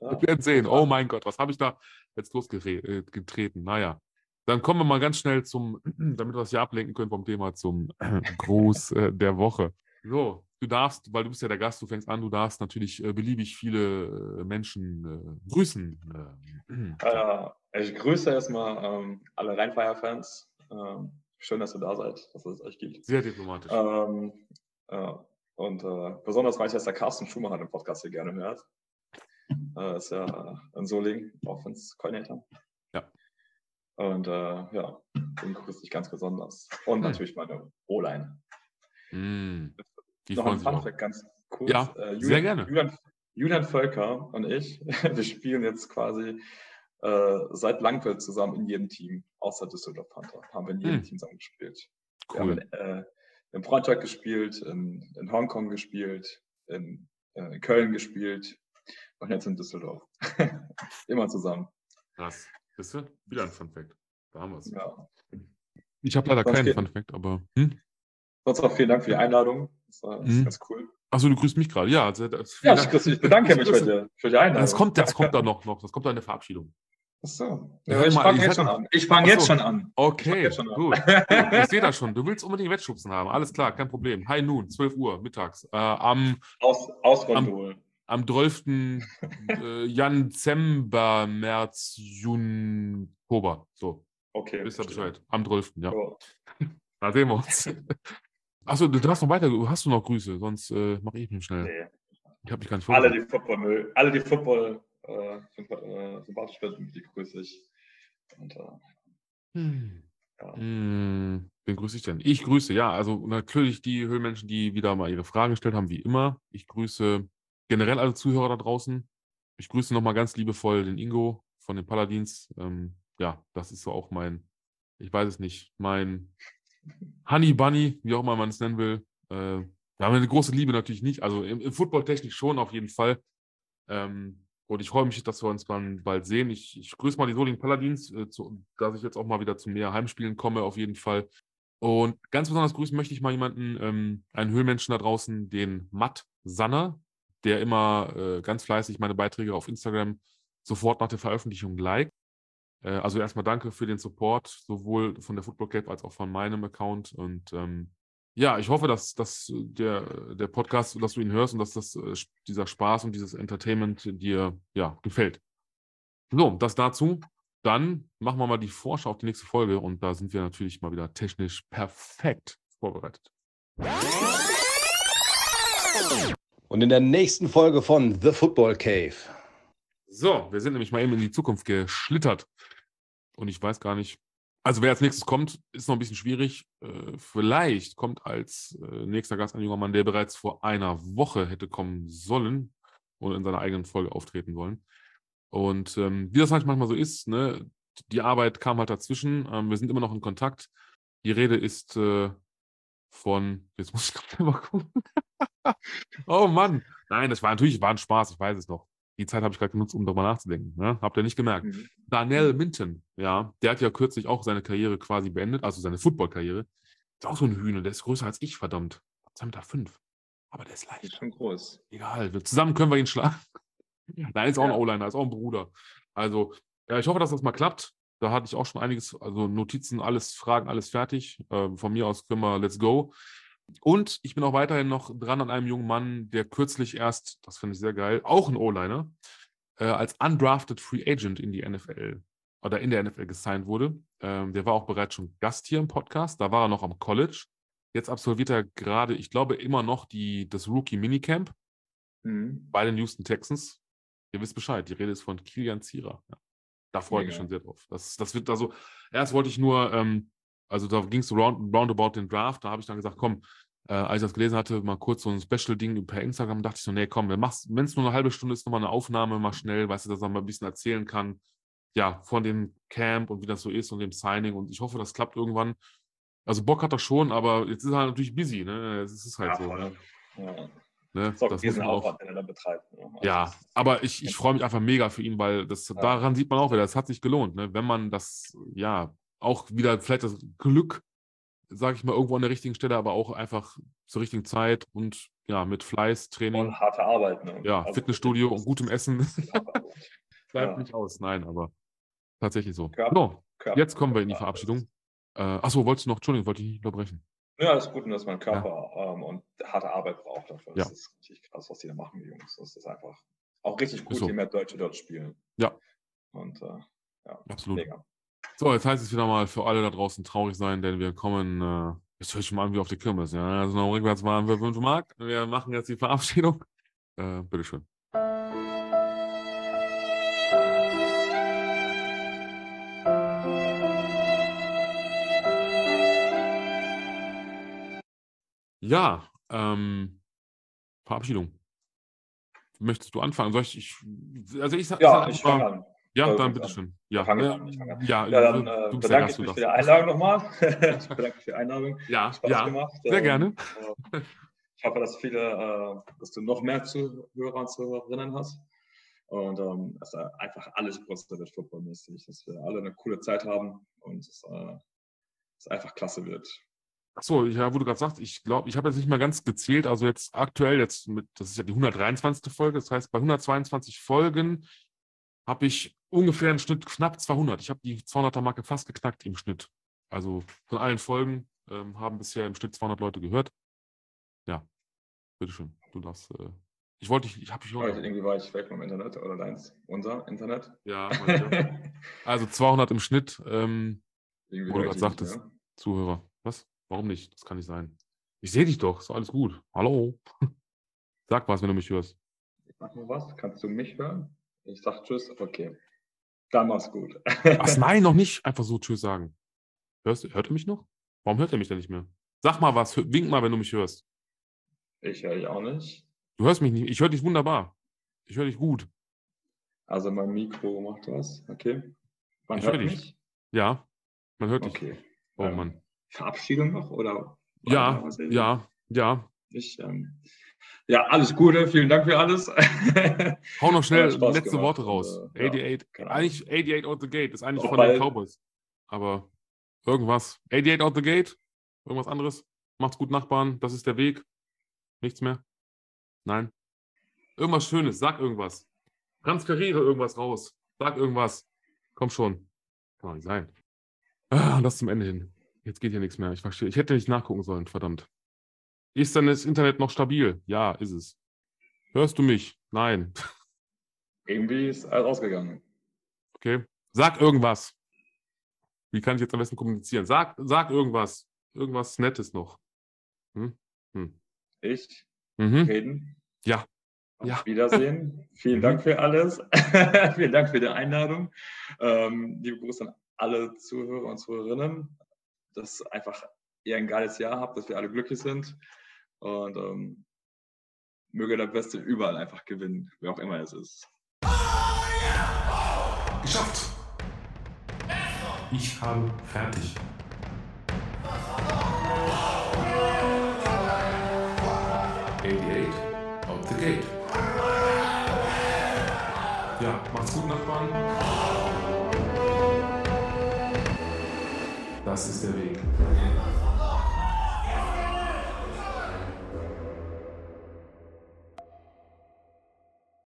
Ja. Wir werden sehen. Oh mein Gott, was habe ich da jetzt losgetreten? Naja. Dann kommen wir mal ganz schnell zum, damit wir das hier ablenken können vom Thema, zum Gruß äh, der Woche. So, du darfst, weil du bist ja der Gast, du fängst an, du darfst natürlich äh, beliebig viele äh, Menschen äh, grüßen. Äh, ich grüße erstmal ähm, alle Rheinfire-Fans. Ähm, schön, dass ihr da seid, dass es euch gibt. Sehr diplomatisch. Ähm, und äh, besonders, weil ich, dass der Carsten Schumacher den Podcast hier gerne hört. äh, ist ja in Soling, Offense-Coordinator. Ja. Und äh, ja, den grüße ich ganz besonders. Und hm. natürlich meine O-Line. Mm. Die Noch ein Funfact ganz kurz. Ja, äh, Julian, sehr gerne. Julian, Julian Völker und ich, wir spielen jetzt quasi äh, seit Langfeld zusammen in jedem Team, außer Düsseldorf Panther. Haben wir in jedem hm. Team zusammen gespielt. Cool. Wir haben in, äh, in Braunschweig gespielt, in, in Hongkong gespielt, in, äh, in Köln gespielt und jetzt in Düsseldorf. Immer zusammen. Krass. Bist du? Wieder ein Fun Fact. Da haben wir es. Ja. Ich habe leider Sonst keinen Fun Fact, aber. Hm? Sonst auch vielen Dank für die Einladung. Das war das hm? ganz cool. Achso, du grüßt mich gerade. Ja, also, ja ich, ich bedanke mich für die, für die Einladung. Das kommt, das kommt da noch, noch. Das kommt da in der Verabschiedung. Achso. Ja, ich fange jetzt schon an. Ich fange jetzt schon an. Okay, schon gut. ich sehe das schon. Du willst unbedingt Wettschubsen haben. Alles klar, kein Problem. Hi Nun, 12 Uhr mittags. Äh, am, Aus, am, am 12. äh, Jan Zember, März, Juni, Oktober. So. Okay. Wisst ihr Bescheid. Am 12. Ja. Oh. Da sehen wir uns. Achso, du darfst noch weiter. Hast du noch Grüße? Sonst äh, mache ich mich schnell. Nee. Ich habe dich gar nicht Alle, die Football, alle, die Football äh, äh, sympathisch finden, die grüße ich. Und, äh, hm. Ja. Hm, wen grüße ich denn? Ich grüße, ja, also natürlich die Höhlenmenschen, die wieder mal ihre Fragen gestellt haben, wie immer. Ich grüße generell alle Zuhörer da draußen. Ich grüße nochmal ganz liebevoll den Ingo von den Paladins. Ähm, ja, das ist so auch mein, ich weiß es nicht, mein Honey Bunny, wie auch immer man es nennen will. Äh, wir haben eine große Liebe natürlich nicht, also im, im Football-Technik schon auf jeden Fall. Ähm, und ich freue mich, dass wir uns dann bald sehen. Ich, ich grüße mal die Solingen Paladins, äh, zu, dass ich jetzt auch mal wieder zu mehr Heimspielen komme, auf jeden Fall. Und ganz besonders grüßen möchte ich mal jemanden, ähm, einen Höhlmenschen da draußen, den Matt Sanner, der immer äh, ganz fleißig meine Beiträge auf Instagram sofort nach der Veröffentlichung liked. Äh, also erstmal danke für den Support, sowohl von der Football Cap als auch von meinem Account. Und ähm, ja, ich hoffe, dass, dass der, der Podcast, dass du ihn hörst und dass das, äh, dieser Spaß und dieses Entertainment dir ja, gefällt. So, das dazu. Dann machen wir mal die Vorschau auf die nächste Folge und da sind wir natürlich mal wieder technisch perfekt vorbereitet. Und in der nächsten Folge von The Football Cave. So, wir sind nämlich mal eben in die Zukunft geschlittert. Und ich weiß gar nicht, also wer als nächstes kommt, ist noch ein bisschen schwierig. Äh, vielleicht kommt als äh, nächster Gast ein junger Mann, der bereits vor einer Woche hätte kommen sollen und in seiner eigenen Folge auftreten sollen. Und ähm, wie das halt manchmal so ist, ne, die Arbeit kam halt dazwischen. Ähm, wir sind immer noch in Kontakt. Die Rede ist äh, von, jetzt muss ich gerade mal gucken. oh Mann. Nein, das war natürlich war ein Spaß, ich weiß es noch die Zeit habe ich gerade genutzt, um darüber nachzudenken. Ne? Habt ihr nicht gemerkt? Mhm. Daniel Minton, ja, der hat ja kürzlich auch seine Karriere quasi beendet, also seine Football-Karriere. Ist auch so ein Hühner, der ist größer als ich, verdammt. 2,5 Meter. Fünf. Aber der ist leicht. Ist schon groß. Egal, zusammen können wir ihn schlagen. Nein, ist auch ja. ein O-Liner, ist auch ein Bruder. Also, ja, ich hoffe, dass das mal klappt. Da hatte ich auch schon einiges, also Notizen, alles, Fragen, alles fertig. Äh, von mir aus können wir let's go. Und ich bin auch weiterhin noch dran an einem jungen Mann, der kürzlich erst, das finde ich sehr geil, auch ein O-Liner, äh, als undrafted Free Agent in die NFL oder in der NFL gesigned wurde. Ähm, der war auch bereits schon Gast hier im Podcast. Da war er noch am College. Jetzt absolviert er gerade, ich glaube, immer noch die, das Rookie Minicamp mhm. bei den Houston Texans. Ihr wisst Bescheid, die Rede ist von Kilian Zierer. Ja. Da freue ich mich schon sehr drauf. Das, das wird also, erst wollte ich nur ähm, also da ging es round, roundabout den Draft. Da habe ich dann gesagt, komm, äh, als ich das gelesen hatte, mal kurz so ein Special-Ding per Instagram, dachte ich so, nee, komm, wenn es nur eine halbe Stunde ist, nochmal eine Aufnahme, mal schnell, weißt du, dass er mal ein bisschen erzählen kann, ja, von dem Camp und wie das so ist und dem Signing. Und ich hoffe, das klappt irgendwann. Also Bock hat er schon, aber jetzt ist er natürlich busy, ne? Es ist halt ja, so. Ne? Ja. Ne? Das, das diesen Aufwand, den er dann betreibt. Ne? Also ja, aber ich, ich freue mich einfach mega für ihn, weil das, ja. daran sieht man auch wieder, das hat sich gelohnt, ne? wenn man das, ja, auch wieder vielleicht das Glück, sage ich mal, irgendwo an der richtigen Stelle, aber auch einfach zur richtigen Zeit und ja, mit Fleiß, Training. Und harte Arbeit. Ne? Ja, also Fitnessstudio und gutem Essen. Bleibt ja. nicht aus, nein, aber tatsächlich so. Körper, so, Körper, jetzt kommen wir in die Verabschiedung. Äh, achso, wolltest du noch, Entschuldigung, wollte ich nicht unterbrechen. Ja, ist gut, dass man Körper ja. ähm, und harte Arbeit braucht dafür. Das ja. ist richtig krass, was die da machen, die Jungs. Das ist einfach auch richtig gut, so. je mehr Deutsche dort spielen. Ja. Und äh, ja, absolut. Mega. So, jetzt heißt es wieder mal für alle da draußen traurig sein, denn wir kommen, äh, jetzt höre ich schon mal an wie auf die Kirmes, ja. Also noch rückwärts waren wir 5 Mark. Wir machen jetzt die Verabschiedung. Äh, bitteschön. Ja, ähm, Verabschiedung. Möchtest du anfangen? Soll ich, ich also ich, ja, ich fange an. Ja, dann bitteschön. Ja, fang äh, an, an. ja, ja, dann äh, du bedanke ich mich für die Einladung nochmal. ich bedanke mich für die Einladung. Ja, Spaß ja, gemacht. sehr ähm, gerne. Äh, ich hoffe, dass viele, äh, dass du noch mehr Zuhörer und Zuhörerinnen hast. Und ähm, dass einfach alles wird footballmäßig, dass wir alle eine coole Zeit haben und es, äh, es einfach klasse wird. Achso, ja, wo du gerade sagst, ich glaube, ich habe jetzt nicht mal ganz gezählt, also jetzt aktuell, jetzt mit, das ist ja die 123. Folge, das heißt, bei 122 Folgen habe ich ungefähr im Schnitt knapp 200. Ich habe die 200er-Marke fast geknackt im Schnitt. Also von allen Folgen ähm, haben bisher im Schnitt 200 Leute gehört. Ja, bitteschön, du darfst äh, ich wollte dich, ich habe dich noch. Irgendwie war ich weg vom Internet oder deins, unser Internet. Ja, also 200 im Schnitt, ähm, wo du gerade sagtest, ja. Zuhörer. Was? Warum nicht? Das kann nicht sein. Ich sehe dich doch, ist alles gut. Hallo. Sag was, wenn du mich hörst. Ich mach mal was. Kannst du mich hören? Ich sag Tschüss. Okay. Dann mach's gut. was? Nein, noch nicht. Einfach so Tschüss sagen. Hörst, hört er mich noch? Warum hört er mich denn nicht mehr? Sag mal was. Wink mal, wenn du mich hörst. Ich höre dich auch nicht. Du hörst mich nicht. Ich höre dich wunderbar. Ich höre dich gut. Also mein Mikro macht was. Okay. Man ich hört dich. Mich? Ja, man hört okay. dich. Oh ähm, Mann. Verabschiedung noch oder? Ja, ja, ja. Ich, ähm, ja, alles Gute. Vielen Dank für alles. Hau noch schnell letzte gemacht. Worte raus. Und, äh, 88. Ja, eigentlich 88 out the gate. ist eigentlich Auch von den Cowboys. Aber irgendwas. 88 out the gate. Irgendwas anderes. Macht's gut, Nachbarn. Das ist der Weg. Nichts mehr. Nein. Irgendwas Schönes, sag irgendwas. Transferiere irgendwas raus. Sag irgendwas. Komm schon. Kann doch nicht sein. Ah, das zum Ende hin. Jetzt geht hier nichts mehr. Ich verstehe. Ich hätte nicht nachgucken sollen, verdammt. Ist dann das Internet noch stabil? Ja, ist es. Hörst du mich? Nein. Irgendwie ist alles ausgegangen. Okay. Sag irgendwas. Wie kann ich jetzt am besten kommunizieren? Sag, sag irgendwas. Irgendwas Nettes noch. Hm? Hm. Ich? mhm. reden. Ja. Auf ja. Wiedersehen. Vielen mhm. Dank für alles. Vielen Dank für die Einladung. Ähm, liebe Grüße an alle Zuhörer und Zuhörerinnen. Dass einfach ihr ein geiles Jahr habt, dass wir alle glücklich sind. Und ähm, möge der Beste überall einfach gewinnen, wer auch immer es ist. Geschafft. Ich habe fertig. 88 out the gate. Ja, macht's gut, Nachbarn. Das ist der Weg.